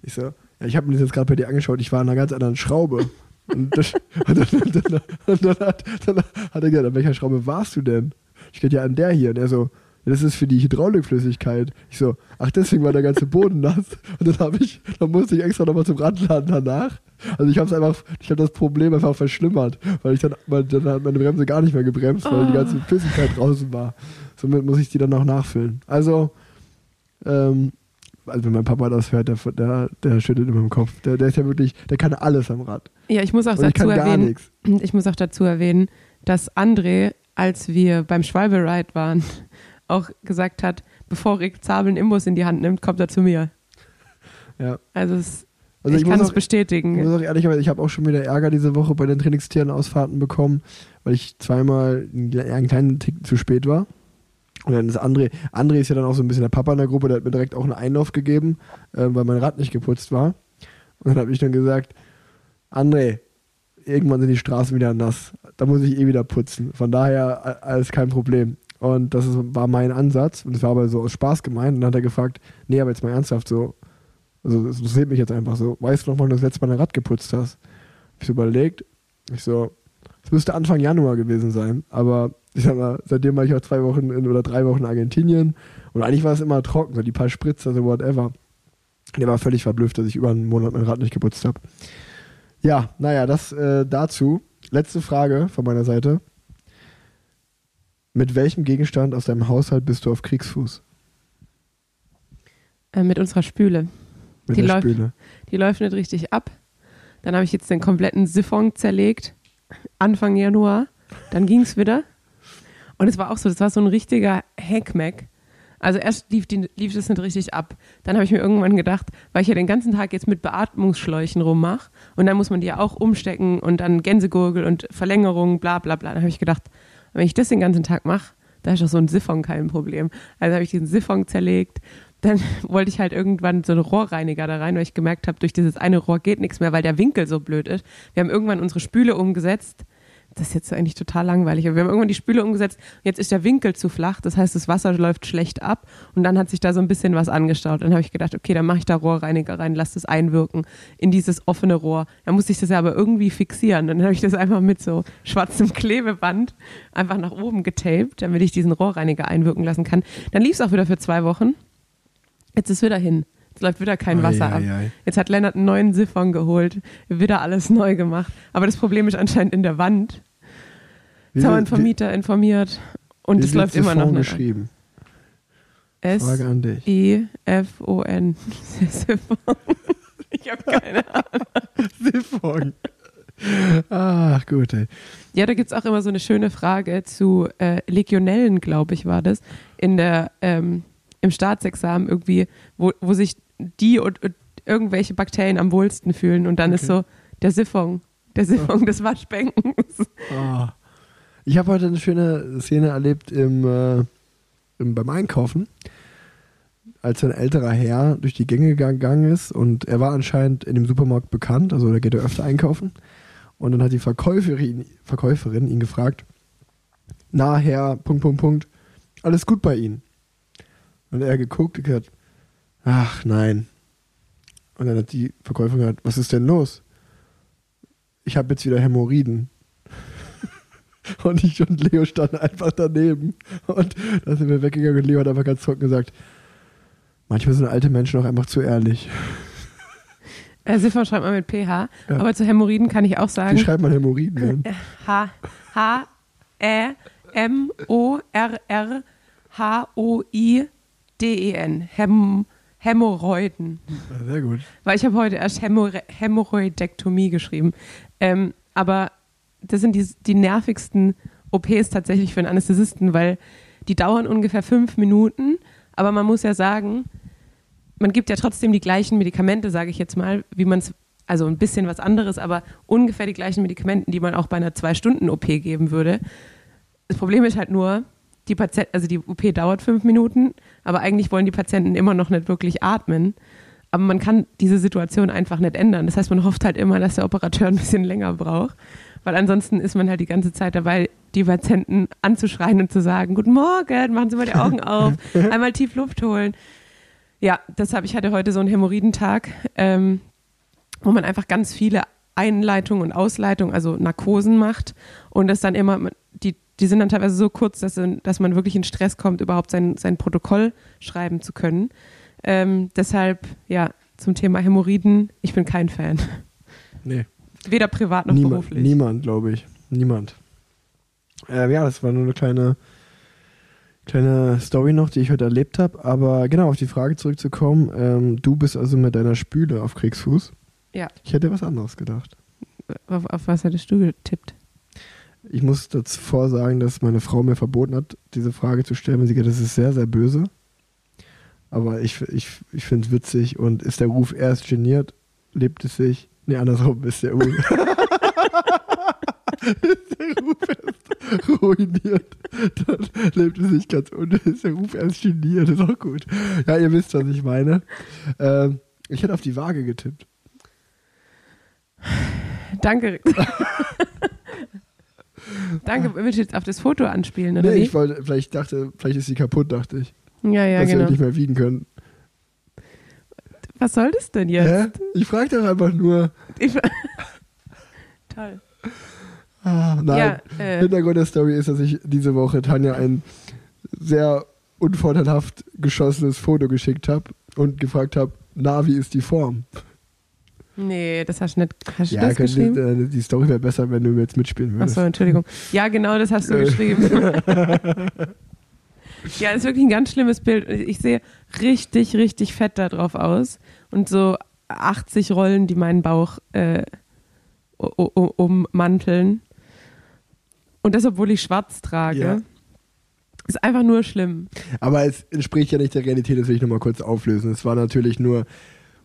Speaker 2: Ich so, ja, ich habe mir das jetzt gerade bei dir angeschaut, ich war an einer ganz anderen Schraube. Und, das, und, dann, und, dann, und dann, hat, dann hat er gesagt, an welcher Schraube warst du denn? Ich gesagt, ja, an der hier. Und er so, das ist für die Hydraulikflüssigkeit. Ich so, ach, deswegen war der ganze Boden nass. Und dann habe ich, dann musste ich extra nochmal zum Radladen danach. Also ich habe es einfach, ich habe das Problem einfach verschlimmert, weil ich dann, weil dann hat meine Bremse gar nicht mehr gebremst, weil die ganze Flüssigkeit draußen war. Somit muss ich die dann noch nachfüllen. Also, ähm, also wenn mein Papa das hört, der, der, der schüttelt immer im Kopf. Der, der ist ja wirklich, der kann alles am Rad.
Speaker 4: Ja, ich muss auch
Speaker 2: Und ich
Speaker 4: dazu
Speaker 2: gar
Speaker 4: erwähnen, ich muss auch dazu erwähnen, dass André, als wir beim Schwalbe Ride waren, auch gesagt hat, bevor Rick Zabel einen Imbus in die Hand nimmt, kommt er zu mir.
Speaker 2: Ja.
Speaker 4: Also, es,
Speaker 2: Also
Speaker 4: ich,
Speaker 2: ich
Speaker 4: kann es bestätigen.
Speaker 2: Ich muss auch ehrlicherweise, ich habe auch schon wieder Ärger diese Woche bei den Trainingstieren-Ausfahrten bekommen, weil ich zweimal einen, einen kleinen Tick zu spät war. Und dann ist André, André ist ja dann auch so ein bisschen der Papa in der Gruppe, der hat mir direkt auch einen Einlauf gegeben, äh, weil mein Rad nicht geputzt war. Und dann habe ich dann gesagt, André, irgendwann sind die Straßen wieder nass. Da muss ich eh wieder putzen. Von daher alles kein Problem. Und das ist, war mein Ansatz. Und das war aber so aus Spaß gemeint. Und dann hat er gefragt, nee, aber jetzt mal ernsthaft so, also das interessiert mich jetzt einfach so. Weißt du noch, wann du das letzte Mal ein Rad geputzt hast? Hab ich so überlegt. Ich so, Es müsste Anfang Januar gewesen sein, aber ich sag mal, seitdem war ich auch zwei Wochen in, oder drei Wochen in Argentinien und eigentlich war es immer trocken, so die paar Spritzer, so whatever. Der war völlig verblüfft, dass ich über einen Monat mein Rad nicht geputzt habe. Ja, naja, das äh, dazu. Letzte Frage von meiner Seite. Mit welchem Gegenstand aus deinem Haushalt bist du auf Kriegsfuß?
Speaker 4: Äh, mit unserer Spüle.
Speaker 2: Mit
Speaker 4: Die
Speaker 2: der
Speaker 4: läuft-
Speaker 2: Spüle.
Speaker 4: Die läuft nicht richtig ab. Dann habe ich jetzt den kompletten Siphon zerlegt. Anfang Januar. Dann ging es wieder. Und es war auch so, das war so ein richtiger Hackmack. Also erst lief, die, lief das nicht richtig ab. Dann habe ich mir irgendwann gedacht, weil ich ja den ganzen Tag jetzt mit Beatmungsschläuchen rummache und dann muss man die ja auch umstecken und dann Gänsegurgel und Verlängerung, bla bla bla. Dann habe ich gedacht, wenn ich das den ganzen Tag mache, da ist doch so ein Siphon kein Problem. Also habe ich diesen Siphon zerlegt. Dann wollte ich halt irgendwann so einen Rohrreiniger da rein, weil ich gemerkt habe, durch dieses eine Rohr geht nichts mehr, weil der Winkel so blöd ist. Wir haben irgendwann unsere Spüle umgesetzt. Das ist jetzt eigentlich total langweilig. Aber wir haben irgendwann die Spüle umgesetzt. Jetzt ist der Winkel zu flach. Das heißt, das Wasser läuft schlecht ab. Und dann hat sich da so ein bisschen was angestaut. Dann habe ich gedacht, okay, dann mache ich da Rohrreiniger rein, lass das einwirken in dieses offene Rohr. Dann musste ich das ja aber irgendwie fixieren. Dann habe ich das einfach mit so schwarzem Klebeband einfach nach oben getaped, damit ich diesen Rohrreiniger einwirken lassen kann. Dann lief es auch wieder für zwei Wochen. Jetzt ist wieder hin. Jetzt läuft wieder kein Wasser ab.
Speaker 2: Ei, ei, ei.
Speaker 4: Jetzt hat Lennart einen neuen Siphon geholt, wieder alles neu gemacht. Aber das Problem ist anscheinend in der Wand.
Speaker 2: Wie
Speaker 4: Jetzt haben wir einen
Speaker 2: wird-
Speaker 4: Vermieter informiert und es läuft immer noch nicht.
Speaker 2: geschrieben.
Speaker 4: S
Speaker 2: Frage an dich.
Speaker 4: E F O N. Siphon. Ich habe keine Ahnung.
Speaker 2: Siphon. Ach, gut, ey.
Speaker 4: Ja, da gibt es auch immer so eine schöne Frage zu äh, Legionellen, glaube ich, war das, in der, ähm, im Staatsexamen irgendwie, wo, wo sich die und, und irgendwelche Bakterien am wohlsten fühlen. Und dann ist
Speaker 2: Okay.
Speaker 4: so der Siphon, der Siphon des Waschbeckens.
Speaker 2: Ah. Ich habe heute eine schöne Szene erlebt im, äh, im, beim Einkaufen, als ein älterer Herr durch die Gänge gegangen ist und er war anscheinend in dem Supermarkt bekannt, also da geht er öfter einkaufen. Und dann hat die Verkäuferin, Verkäuferin ihn gefragt, na Herr, Punkt, Punkt, Punkt, alles gut bei Ihnen? Und er geguckt und gesagt, ach nein. Und dann hat die Verkäuferin gesagt, was ist denn los? Ich habe jetzt wieder Hämorrhoiden. Und ich und Leo standen einfach daneben. Und da sind wir weggegangen und Leo hat einfach ganz trocken gesagt, manchmal sind alte Menschen auch einfach zu ehrlich.
Speaker 4: Äh, Siphon schreibt man mit PH.
Speaker 2: Ja.
Speaker 4: Aber zu Hämorrhoiden kann ich auch
Speaker 2: Wie
Speaker 4: sagen.
Speaker 2: schreibt man Hämorrhoiden denn?
Speaker 4: H, H, Ä, M, O, R, R, H, O, I, D, E, N. Häm, Hämorrhoiden.
Speaker 2: Ja, Sehr gut.
Speaker 4: Weil ich habe heute erst Hämor Hämorrhoidektomie geschrieben. Ähm, aber das sind die, die nervigsten OPs tatsächlich für einen Anästhesisten, weil die dauern ungefähr fünf Minuten. Aber man muss ja sagen, man gibt ja trotzdem die gleichen Medikamente, sage ich jetzt mal, wie man es, also ein bisschen was anderes, aber ungefähr die gleichen Medikamenten, die man auch bei einer Zwei-Stunden-OP geben würde. Das Problem ist halt nur, die Patient, also die OP dauert fünf Minuten, aber eigentlich wollen die Patienten immer noch nicht wirklich atmen. Aber man kann diese Situation einfach nicht ändern. Das heißt, man hofft halt immer, dass der Operateur ein bisschen länger braucht, weil ansonsten ist man halt die ganze Zeit dabei, die Patienten anzuschreien und zu sagen, guten Morgen, machen Sie mal die Augen auf, einmal tief Luft holen. Ja, deshalb, ich hatte heute so einen Hämorrhoidentag, ähm, wo man einfach ganz viele Einleitungen und Ausleitungen, also Narkosen macht und das dann immer, die, die sind dann teilweise so kurz, dass, dass man wirklich in Stress kommt, überhaupt sein, sein Protokoll schreiben zu können. Ähm, deshalb, ja, zum Thema Hämorrhoiden, ich bin kein Fan.
Speaker 2: Nee.
Speaker 4: Weder privat noch
Speaker 2: Niemand,
Speaker 4: beruflich.
Speaker 2: niemand glaube ich. Niemand. Äh, ja, das war nur eine kleine, kleine Story noch, die ich heute erlebt habe. Aber genau, auf die Frage zurückzukommen. Ähm, du bist also mit deiner Spüle auf Kriegsfuß.
Speaker 4: Ja.
Speaker 2: Ich hätte was anderes gedacht.
Speaker 4: Auf, auf was hättest du getippt?
Speaker 2: Ich muss davor sagen, dass meine Frau mir verboten hat, diese Frage zu stellen, weil sie gesagt das ist sehr, sehr böse. Aber ich, ich, ich finde es witzig und ist der Ruf erst geniert, lebt es sich. Nee, andersrum ist der Ruf. ist der Ruf erst ruiniert, dann lebt es sich ganz und ist der Ruf erst geniert, ist auch gut. Ja, ihr wisst, was ich meine. Ähm, ich hätte auf die Waage getippt.
Speaker 4: Danke. Danke, willst du jetzt auf das Foto anspielen, oder
Speaker 2: Nee,
Speaker 4: wie?
Speaker 2: ich wollte, vielleicht dachte, vielleicht ist sie kaputt, dachte ich.
Speaker 4: ja, ja,
Speaker 2: dass wir
Speaker 4: genau.
Speaker 2: nicht mehr wiegen können.
Speaker 4: Was soll das denn jetzt?
Speaker 2: Hä? Ich frage doch einfach nur.
Speaker 4: Ich, toll.
Speaker 2: Ah, nein.
Speaker 4: Ja, äh.
Speaker 2: Hintergrund der Story ist, dass ich diese Woche Tanja ein sehr unvorteilhaft geschossenes Foto geschickt habe und gefragt habe, na, wie ist die Form?
Speaker 4: Nee, das hast du nicht. Hast du
Speaker 2: Ja,
Speaker 4: das
Speaker 2: könnte,
Speaker 4: geschrieben?
Speaker 2: äh, die Story wäre besser, wenn du jetzt mitspielen würdest.
Speaker 4: Achso, Entschuldigung. Ja, genau, das hast du geschrieben. ja, ist wirklich ein ganz schlimmes Bild. Ich sehe richtig, richtig fett da drauf aus. Und so 80 Rollen, die meinen Bauch äh, ummanteln. Und das, obwohl ich schwarz trage.
Speaker 2: Ja.
Speaker 4: Ist einfach nur schlimm.
Speaker 2: Aber es entspricht ja nicht der Realität, das will ich nochmal kurz auflösen. Es war natürlich nur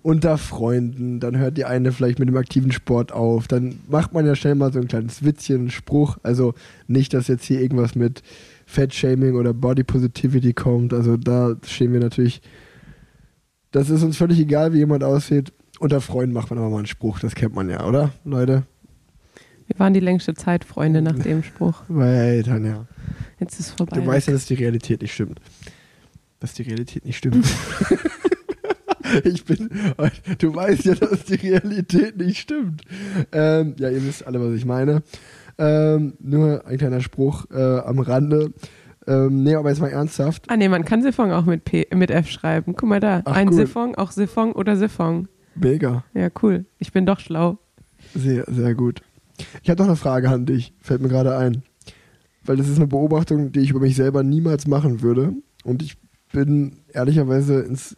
Speaker 2: unter Freunden, dann hört die eine vielleicht mit dem aktiven Sport auf, dann macht man ja schnell mal so ein kleines Witzchen, Spruch. Also nicht, dass jetzt hier irgendwas mit Fat-Shaming oder Body Positivity kommt. Also da stehen wir natürlich. Das ist uns völlig egal, wie jemand aussieht. Unter Freunden macht man aber mal einen Spruch, das kennt man ja, oder, Leute?
Speaker 4: Wir waren die längste Zeit Freunde nach dem Spruch.
Speaker 2: Weil, Tanja,
Speaker 4: Jetzt ist vorbei.
Speaker 2: du weißt ja, dass die Realität nicht stimmt. Dass die Realität nicht stimmt. ich bin. Du weißt ja, dass die Realität nicht stimmt. Ähm, ja, ihr wisst alle, was ich meine. Ähm, nur ein kleiner Spruch äh, am Rande. Ähm, nee, aber jetzt mal ernsthaft.
Speaker 4: Ah nee, man kann Siphon auch mit, P, mit F schreiben. Guck mal da.
Speaker 2: Ach,
Speaker 4: Ein
Speaker 2: cool.
Speaker 4: Siphon, auch Siphon oder Siphon.
Speaker 2: Mega.
Speaker 4: Ja, cool. Ich bin doch schlau.
Speaker 2: Sehr, sehr gut. Ich habe noch eine Frage an dich. Fällt mir gerade ein. Weil das ist eine Beobachtung, die ich über mich selber niemals machen würde. Und ich bin ehrlicherweise ins.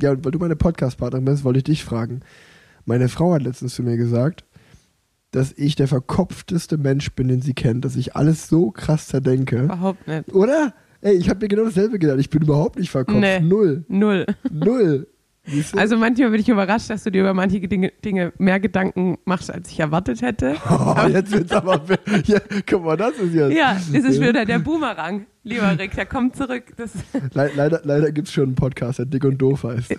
Speaker 2: Ja, weil du meine Podcast-Partnerin bist, wollte ich dich fragen. Meine Frau hat letztens zu mir gesagt, dass ich der verkopfteste Mensch bin, den sie kennt, dass ich alles so krass zerdenke.
Speaker 4: Überhaupt nicht.
Speaker 2: Oder? Ey, ich habe mir genau dasselbe gedacht. Ich bin überhaupt nicht verkopft.
Speaker 4: Nee.
Speaker 2: Null.
Speaker 4: Null.
Speaker 2: Null.
Speaker 4: Also manchmal bin ich überrascht, dass du dir über manche Dinge, Dinge mehr Gedanken machst, als ich erwartet hätte.
Speaker 2: oh, jetzt wird's aber. Ja, guck mal, das ist jetzt.
Speaker 4: Ja, das ist wieder der Boomerang, lieber Rick. Der kommt zurück.
Speaker 2: Le leider leider gibt es schon einen Podcast, der dick und doof heißt.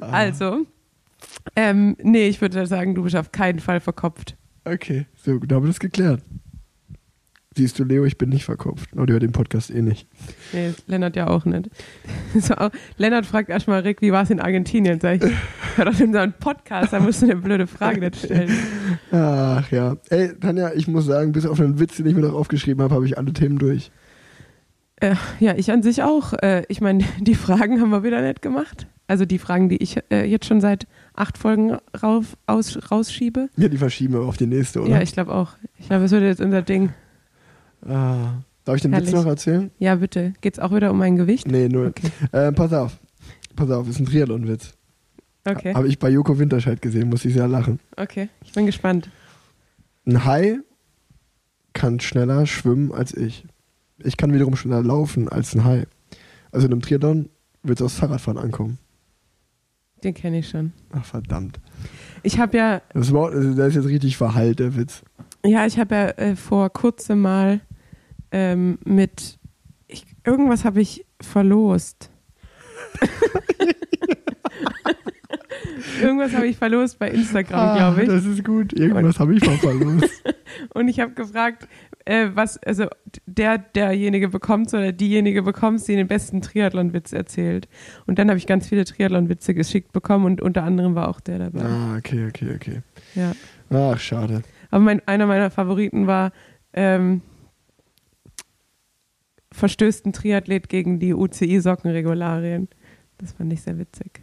Speaker 4: Also, ähm, nee, ich würde sagen, du bist auf keinen Fall verkopft.
Speaker 2: Okay, so, da haben wir das geklärt. Siehst du, Leo, ich bin nicht verkopft. Aber die hört den Podcast eh nicht.
Speaker 4: Nee, Lennart ja auch nicht. So, auch, Lennart fragt erstmal Rick, wie war es in Argentinien? Sag ich, hör doch in so einen Podcast, da musst du eine blöde Frage nicht stellen.
Speaker 2: Ach ja. Ey, Tanja, ich muss sagen, bis auf einen Witz, den ich mir noch aufgeschrieben habe, habe ich alle Themen durch.
Speaker 4: Äh, ja, ich an sich auch. Äh, ich meine, die Fragen haben wir wieder nicht gemacht. Also die Fragen, die ich äh, jetzt schon seit acht Folgen rauf, aus, rausschiebe.
Speaker 2: Ja, die verschieben wir auf die nächste, oder?
Speaker 4: Ja, ich glaube auch. Ich glaube, es wird jetzt unser Ding.
Speaker 2: ah. Darf ich den
Speaker 4: Herrlich.
Speaker 2: Witz noch erzählen?
Speaker 4: Ja, bitte. Geht's auch wieder um mein Gewicht?
Speaker 2: Nee, null.
Speaker 4: Okay.
Speaker 2: Äh, pass auf. Pass auf, ist ein Triathlon-Witz.
Speaker 4: Okay.
Speaker 2: Habe ich bei Joko Winterscheid gesehen, muss ich sehr lachen.
Speaker 4: Okay. Ich bin gespannt.
Speaker 2: Ein Hai kann schneller schwimmen als ich. Ich kann wiederum schneller laufen als ein Hai. Also in einem Triathlon wird es aufs Fahrradfahren ankommen.
Speaker 4: Den kenne ich schon.
Speaker 2: Ach, verdammt.
Speaker 4: Ich habe ja,
Speaker 2: Das, war, also der ist jetzt richtig verhallt, der Witz.
Speaker 4: ja, ich habe ja äh, vor kurzem mal ähm, mit ich, irgendwas habe ich verlost. irgendwas habe ich verlost bei Instagram, glaube ich.
Speaker 2: Ah, Das ist gut. Irgendwas habe ich mal verlost.
Speaker 4: Und ich habe gefragt, äh, was, also der, derjenige bekommt oder diejenige bekommt, die den besten Triathlon-Witz erzählt. Und dann habe ich ganz viele Triathlon-Witze geschickt bekommen und unter anderem war auch der dabei.
Speaker 2: ah, okay, okay, okay.
Speaker 4: Ja.
Speaker 2: Ach, schade.
Speaker 4: Aber mein, einer meiner Favoriten war, ähm, verstößt ein Triathlet gegen die UCI-Sockenregularien. Das fand ich sehr witzig.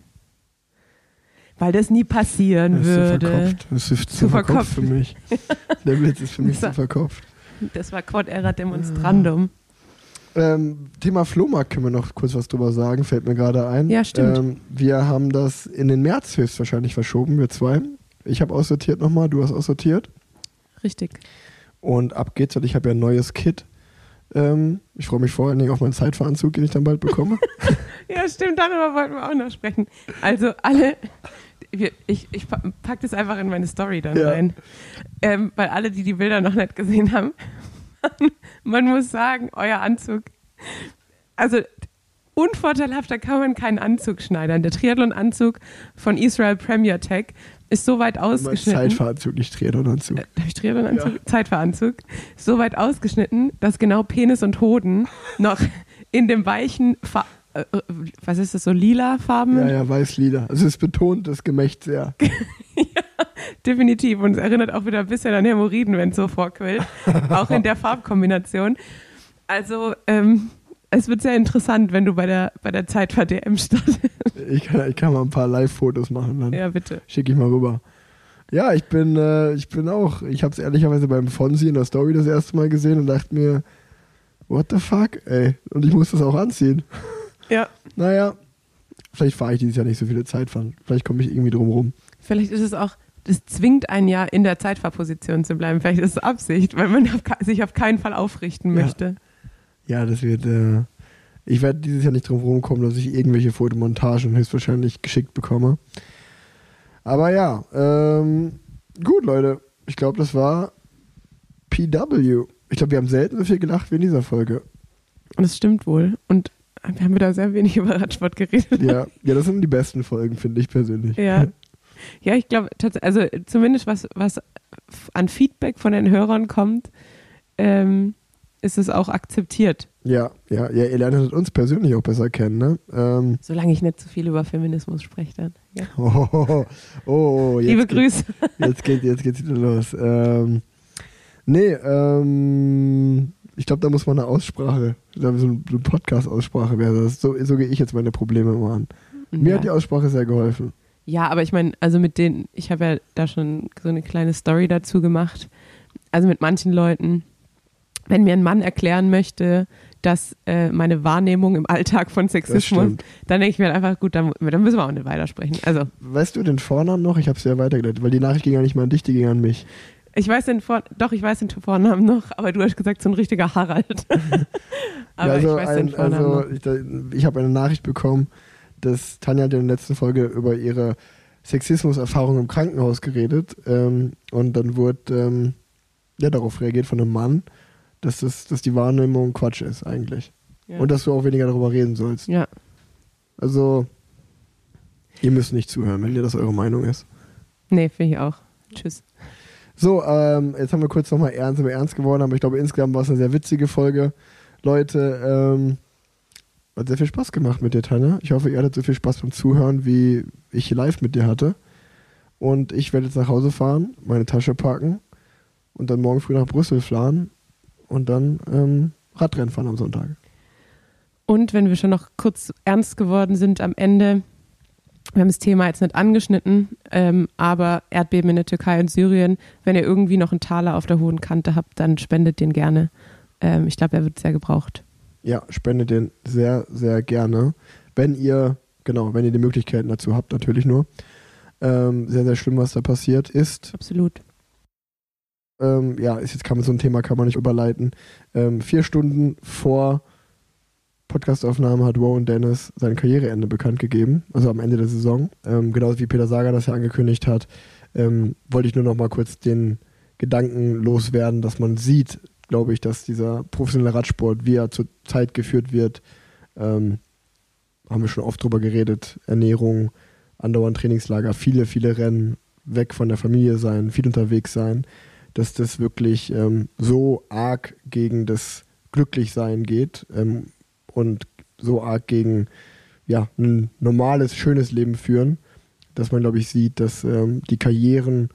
Speaker 4: Weil das nie passieren
Speaker 2: Das ist zu
Speaker 4: würde.
Speaker 2: verkopft. Das ist zu,
Speaker 4: Zu
Speaker 2: verkopft
Speaker 4: verkopft.
Speaker 2: für mich. Der Witz ist für mich zu verkopft.
Speaker 4: Das war Quod erat demonstrandum.
Speaker 2: Ähm, Thema Flohmarkt können wir noch kurz was drüber sagen, fällt mir gerade ein.
Speaker 4: Ja, stimmt.
Speaker 2: Ähm, wir haben das in den März höchstwahrscheinlich verschoben, wir zwei. Ich habe aussortiert nochmal, du hast aussortiert.
Speaker 4: Richtig.
Speaker 2: Und ab geht's, und ich habe ja ein neues Kit. Ähm, ich freue mich vor allen Dingen auf meinen Zeitveranzug, den ich dann bald bekomme.
Speaker 4: Ja, stimmt, darüber wollten wir auch noch sprechen. Also alle, ich, ich pa- pack das einfach in meine Story dann
Speaker 2: Ja.
Speaker 4: rein. Ähm, weil alle, die die Bilder noch nicht gesehen haben, man muss sagen, euer Anzug, also unvorteilhafter kann man keinen Anzug schneidern. Der Triathlon-Anzug von Israel Premier Tech ist so weit ausgeschnitten.
Speaker 2: Zeitveranzug, nicht Triathlonanzug.
Speaker 4: Äh, ich Triathlon-Anzug? Zeitveranzug. So weit ausgeschnitten, dass genau Penis und Hoden noch in dem weichen, Fa äh, äh, was ist das, so lila Farben?
Speaker 2: Ja, ja, weiß-lila. Also es betont das Gemächt sehr.
Speaker 4: definitiv. Und es erinnert auch wieder ein bisschen an Hämorrhoiden, wenn es so vorquillt. auch in der Farbkombination. Also, ähm, es wird sehr interessant, wenn du bei der, bei der Zeitfahr-DM startest.
Speaker 2: Ich kann, ich kann mal ein paar Live-Fotos machen, dann
Speaker 4: Ja, bitte.
Speaker 2: schicke ich mal rüber. Ja, ich bin, äh, ich bin auch, ich habe es ehrlicherweise beim Fonsi in der Story das erste Mal gesehen und dachte mir, what the fuck, ey. Und ich muss das auch anziehen.
Speaker 4: Ja,
Speaker 2: Naja, vielleicht fahre ich dieses Jahr nicht so viele Zeitfahren. Vielleicht komme ich irgendwie drum rum.
Speaker 4: vielleicht ist es auch, das zwingt einen ja in der Zeitfahrposition zu bleiben. Vielleicht ist es Absicht, weil man auf, sich auf keinen Fall aufrichten möchte.
Speaker 2: Ja, das wird, äh, ich werde dieses Jahr nicht drum rumkommen, dass ich irgendwelche Fotomontagen höchstwahrscheinlich geschickt bekomme. Aber ja, ähm, gut, Leute. Ich glaube, das war PW. Ich glaube, wir haben selten so viel gelacht wie in dieser Folge.
Speaker 4: Und das stimmt wohl. Und wir haben wieder sehr wenig über Radsport geredet.
Speaker 2: Ja, ja das sind die besten Folgen, finde ich persönlich.
Speaker 4: Ja. Ja, ich glaube, also zumindest was, was an Feedback von den Hörern kommt, ähm, ist es auch akzeptiert.
Speaker 2: Ja, ja, ja, ihr lernt uns persönlich auch besser kennen, ne? Ähm,
Speaker 4: Solange ich nicht zu viel über Feminismus spreche dann. Ja.
Speaker 2: oh, oh, oh, oh, jetzt
Speaker 4: Liebe
Speaker 2: geht-
Speaker 4: Grüße.
Speaker 2: Jetzt, geht, jetzt geht's wieder los. Ähm, nee, ähm, ich glaube, da muss man eine Aussprache, so eine so eine Podcast-Aussprache wäre das. So, so gehe ich jetzt meine Probleme immer an. Mir
Speaker 4: ja.
Speaker 2: hat die Aussprache sehr geholfen.
Speaker 4: ja, aber ich meine, also mit denen, ich habe ja da schon so eine kleine Story dazu gemacht. Also mit manchen Leuten, wenn mir ein Mann erklären möchte, dass äh, meine Wahrnehmung im Alltag von Sexismus, dann denke ich mir halt einfach, gut, dann, dann müssen wir auch nicht weitersprechen. Also
Speaker 2: Weißt du den Vornamen noch? Ich habe es ja weitergeleitet, weil die Nachricht ging ja nicht mal an dich, die ging an mich.
Speaker 4: Ich weiß den Vor doch, ich weiß den Vornamen noch, aber du hast gesagt, so ein richtiger Harald. aber
Speaker 2: ja, also
Speaker 4: ich weiß den
Speaker 2: ein,
Speaker 4: Vornamen
Speaker 2: also ich, da- ich habe eine Nachricht bekommen, dass Tanja in der letzten Folge über ihre Sexismus-Erfahrung im Krankenhaus geredet ähm, und dann wurde ähm, ja, darauf reagiert von einem Mann, dass, das, dass die Wahrnehmung Quatsch ist eigentlich.
Speaker 4: Ja.
Speaker 2: Und dass du auch weniger darüber reden sollst.
Speaker 4: ja,
Speaker 2: Also, ihr müsst nicht zuhören, wenn ihr das eure Meinung ist.
Speaker 4: nee, finde ich auch. Tschüss.
Speaker 2: So, ähm, jetzt haben wir kurz nochmal ernst, wir ernst geworden, aber ich glaube, insgesamt war es eine sehr witzige Folge. Leute, ähm, hat sehr viel Spaß gemacht mit dir, Tanja. Ich hoffe, ihr hattet so viel Spaß beim Zuhören, wie ich live mit dir hatte. Und ich werde jetzt nach Hause fahren, meine Tasche packen und dann morgen früh nach Brüssel fahren und dann ähm, Radrennen fahren am Sonntag.
Speaker 4: Und wenn wir schon noch kurz ernst geworden sind am Ende, wir haben das Thema jetzt nicht angeschnitten, ähm, aber Erdbeben in der Türkei und Syrien, wenn ihr irgendwie noch einen Taler auf der hohen Kante habt, dann spendet den gerne. Ähm, ich glaube, er wird sehr gebraucht.
Speaker 2: Ja, spendet den sehr, sehr gerne. Wenn ihr, genau, wenn ihr die Möglichkeiten dazu habt, natürlich nur. Ähm, sehr, sehr schlimm, was da passiert ist.
Speaker 4: Absolut.
Speaker 2: Ähm, ja, ist jetzt kann man so ein Thema kann man nicht überleiten. Ähm, vier Stunden vor Podcastaufnahme hat Rowan Dennis sein Karriereende bekannt gegeben, also am Ende der Saison. Ähm, genauso wie Peter Sager das ja angekündigt hat, ähm, wollte ich nur noch mal kurz den Gedanken loswerden, dass man sieht, glaube ich, dass dieser professionelle Radsport, wie er zurzeit geführt wird, ähm, haben wir schon oft drüber geredet, Ernährung, andauernd Trainingslager, viele, viele Rennen, weg von der Familie sein, viel unterwegs sein, dass das wirklich ähm, so arg gegen das Glücklichsein geht ähm, und so arg gegen ja, ein normales, schönes Leben führen, dass man, glaube ich, sieht, dass ähm, die Karrieren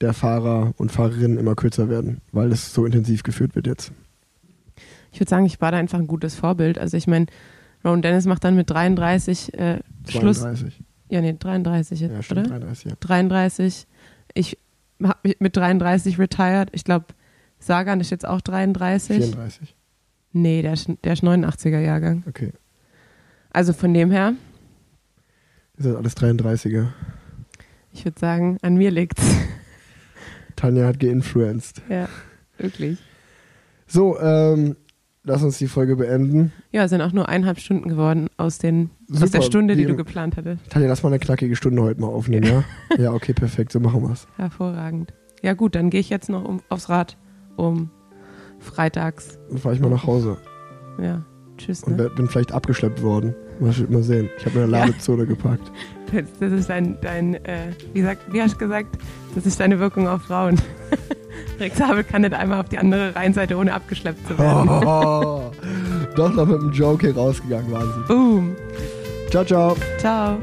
Speaker 2: der Fahrer und Fahrerinnen immer kürzer werden, weil es so intensiv geführt wird jetzt.
Speaker 4: Ich würde sagen, ich war da einfach ein gutes Vorbild. Also ich meine, Ron Dennis macht dann mit 33 äh, Schluss.
Speaker 2: 32.
Speaker 4: Ja, nee, 33 jetzt,
Speaker 2: Ja, stimmt,
Speaker 4: oder?
Speaker 2: 33, ja.
Speaker 4: 33. Ich habe mit 33 retired. Ich glaube, Sagan ist jetzt auch 33.
Speaker 2: 34.
Speaker 4: Nee, der ist, der ist 89er Jahrgang.
Speaker 2: Okay.
Speaker 4: Also von dem her,
Speaker 2: Das sind alles 33er.
Speaker 4: ich würde sagen, an mir liegt's.
Speaker 2: Tanja hat geinfluenced.
Speaker 4: ja, wirklich.
Speaker 2: So, ähm, lass uns die Folge beenden.
Speaker 4: Ja, es sind auch nur eineinhalb Stunden geworden aus, den, aus der
Speaker 2: Super,
Speaker 4: Stunde, die
Speaker 2: wie
Speaker 4: du geplant hattest.
Speaker 2: Tanja, lass mal eine knackige Stunde heute mal aufnehmen, ja? ja, okay, perfekt, so machen wir's.
Speaker 4: Hervorragend. Ja gut, dann gehe ich jetzt noch um, aufs Rad um freitags.
Speaker 2: Dann fahre ich mal nach Hause
Speaker 4: Ja, tschüss.
Speaker 2: und
Speaker 4: Ne?
Speaker 2: werd- bin vielleicht abgeschleppt worden. Mal, mal sehen. Ich habe mir eine
Speaker 4: Ja.
Speaker 2: Ladezone gepackt.
Speaker 4: Das, das ist dein, dein äh, wie, sagt, wie hast du gesagt, das ist deine Wirkung auf Frauen. Rex Habel kann nicht einmal auf die andere Rheinseite, ohne abgeschleppt zu werden.
Speaker 2: Oh, doch noch mit einem Joke hier rausgegangen, Wahnsinn.
Speaker 4: Boom.
Speaker 2: Ciao, ciao.
Speaker 4: Ciao.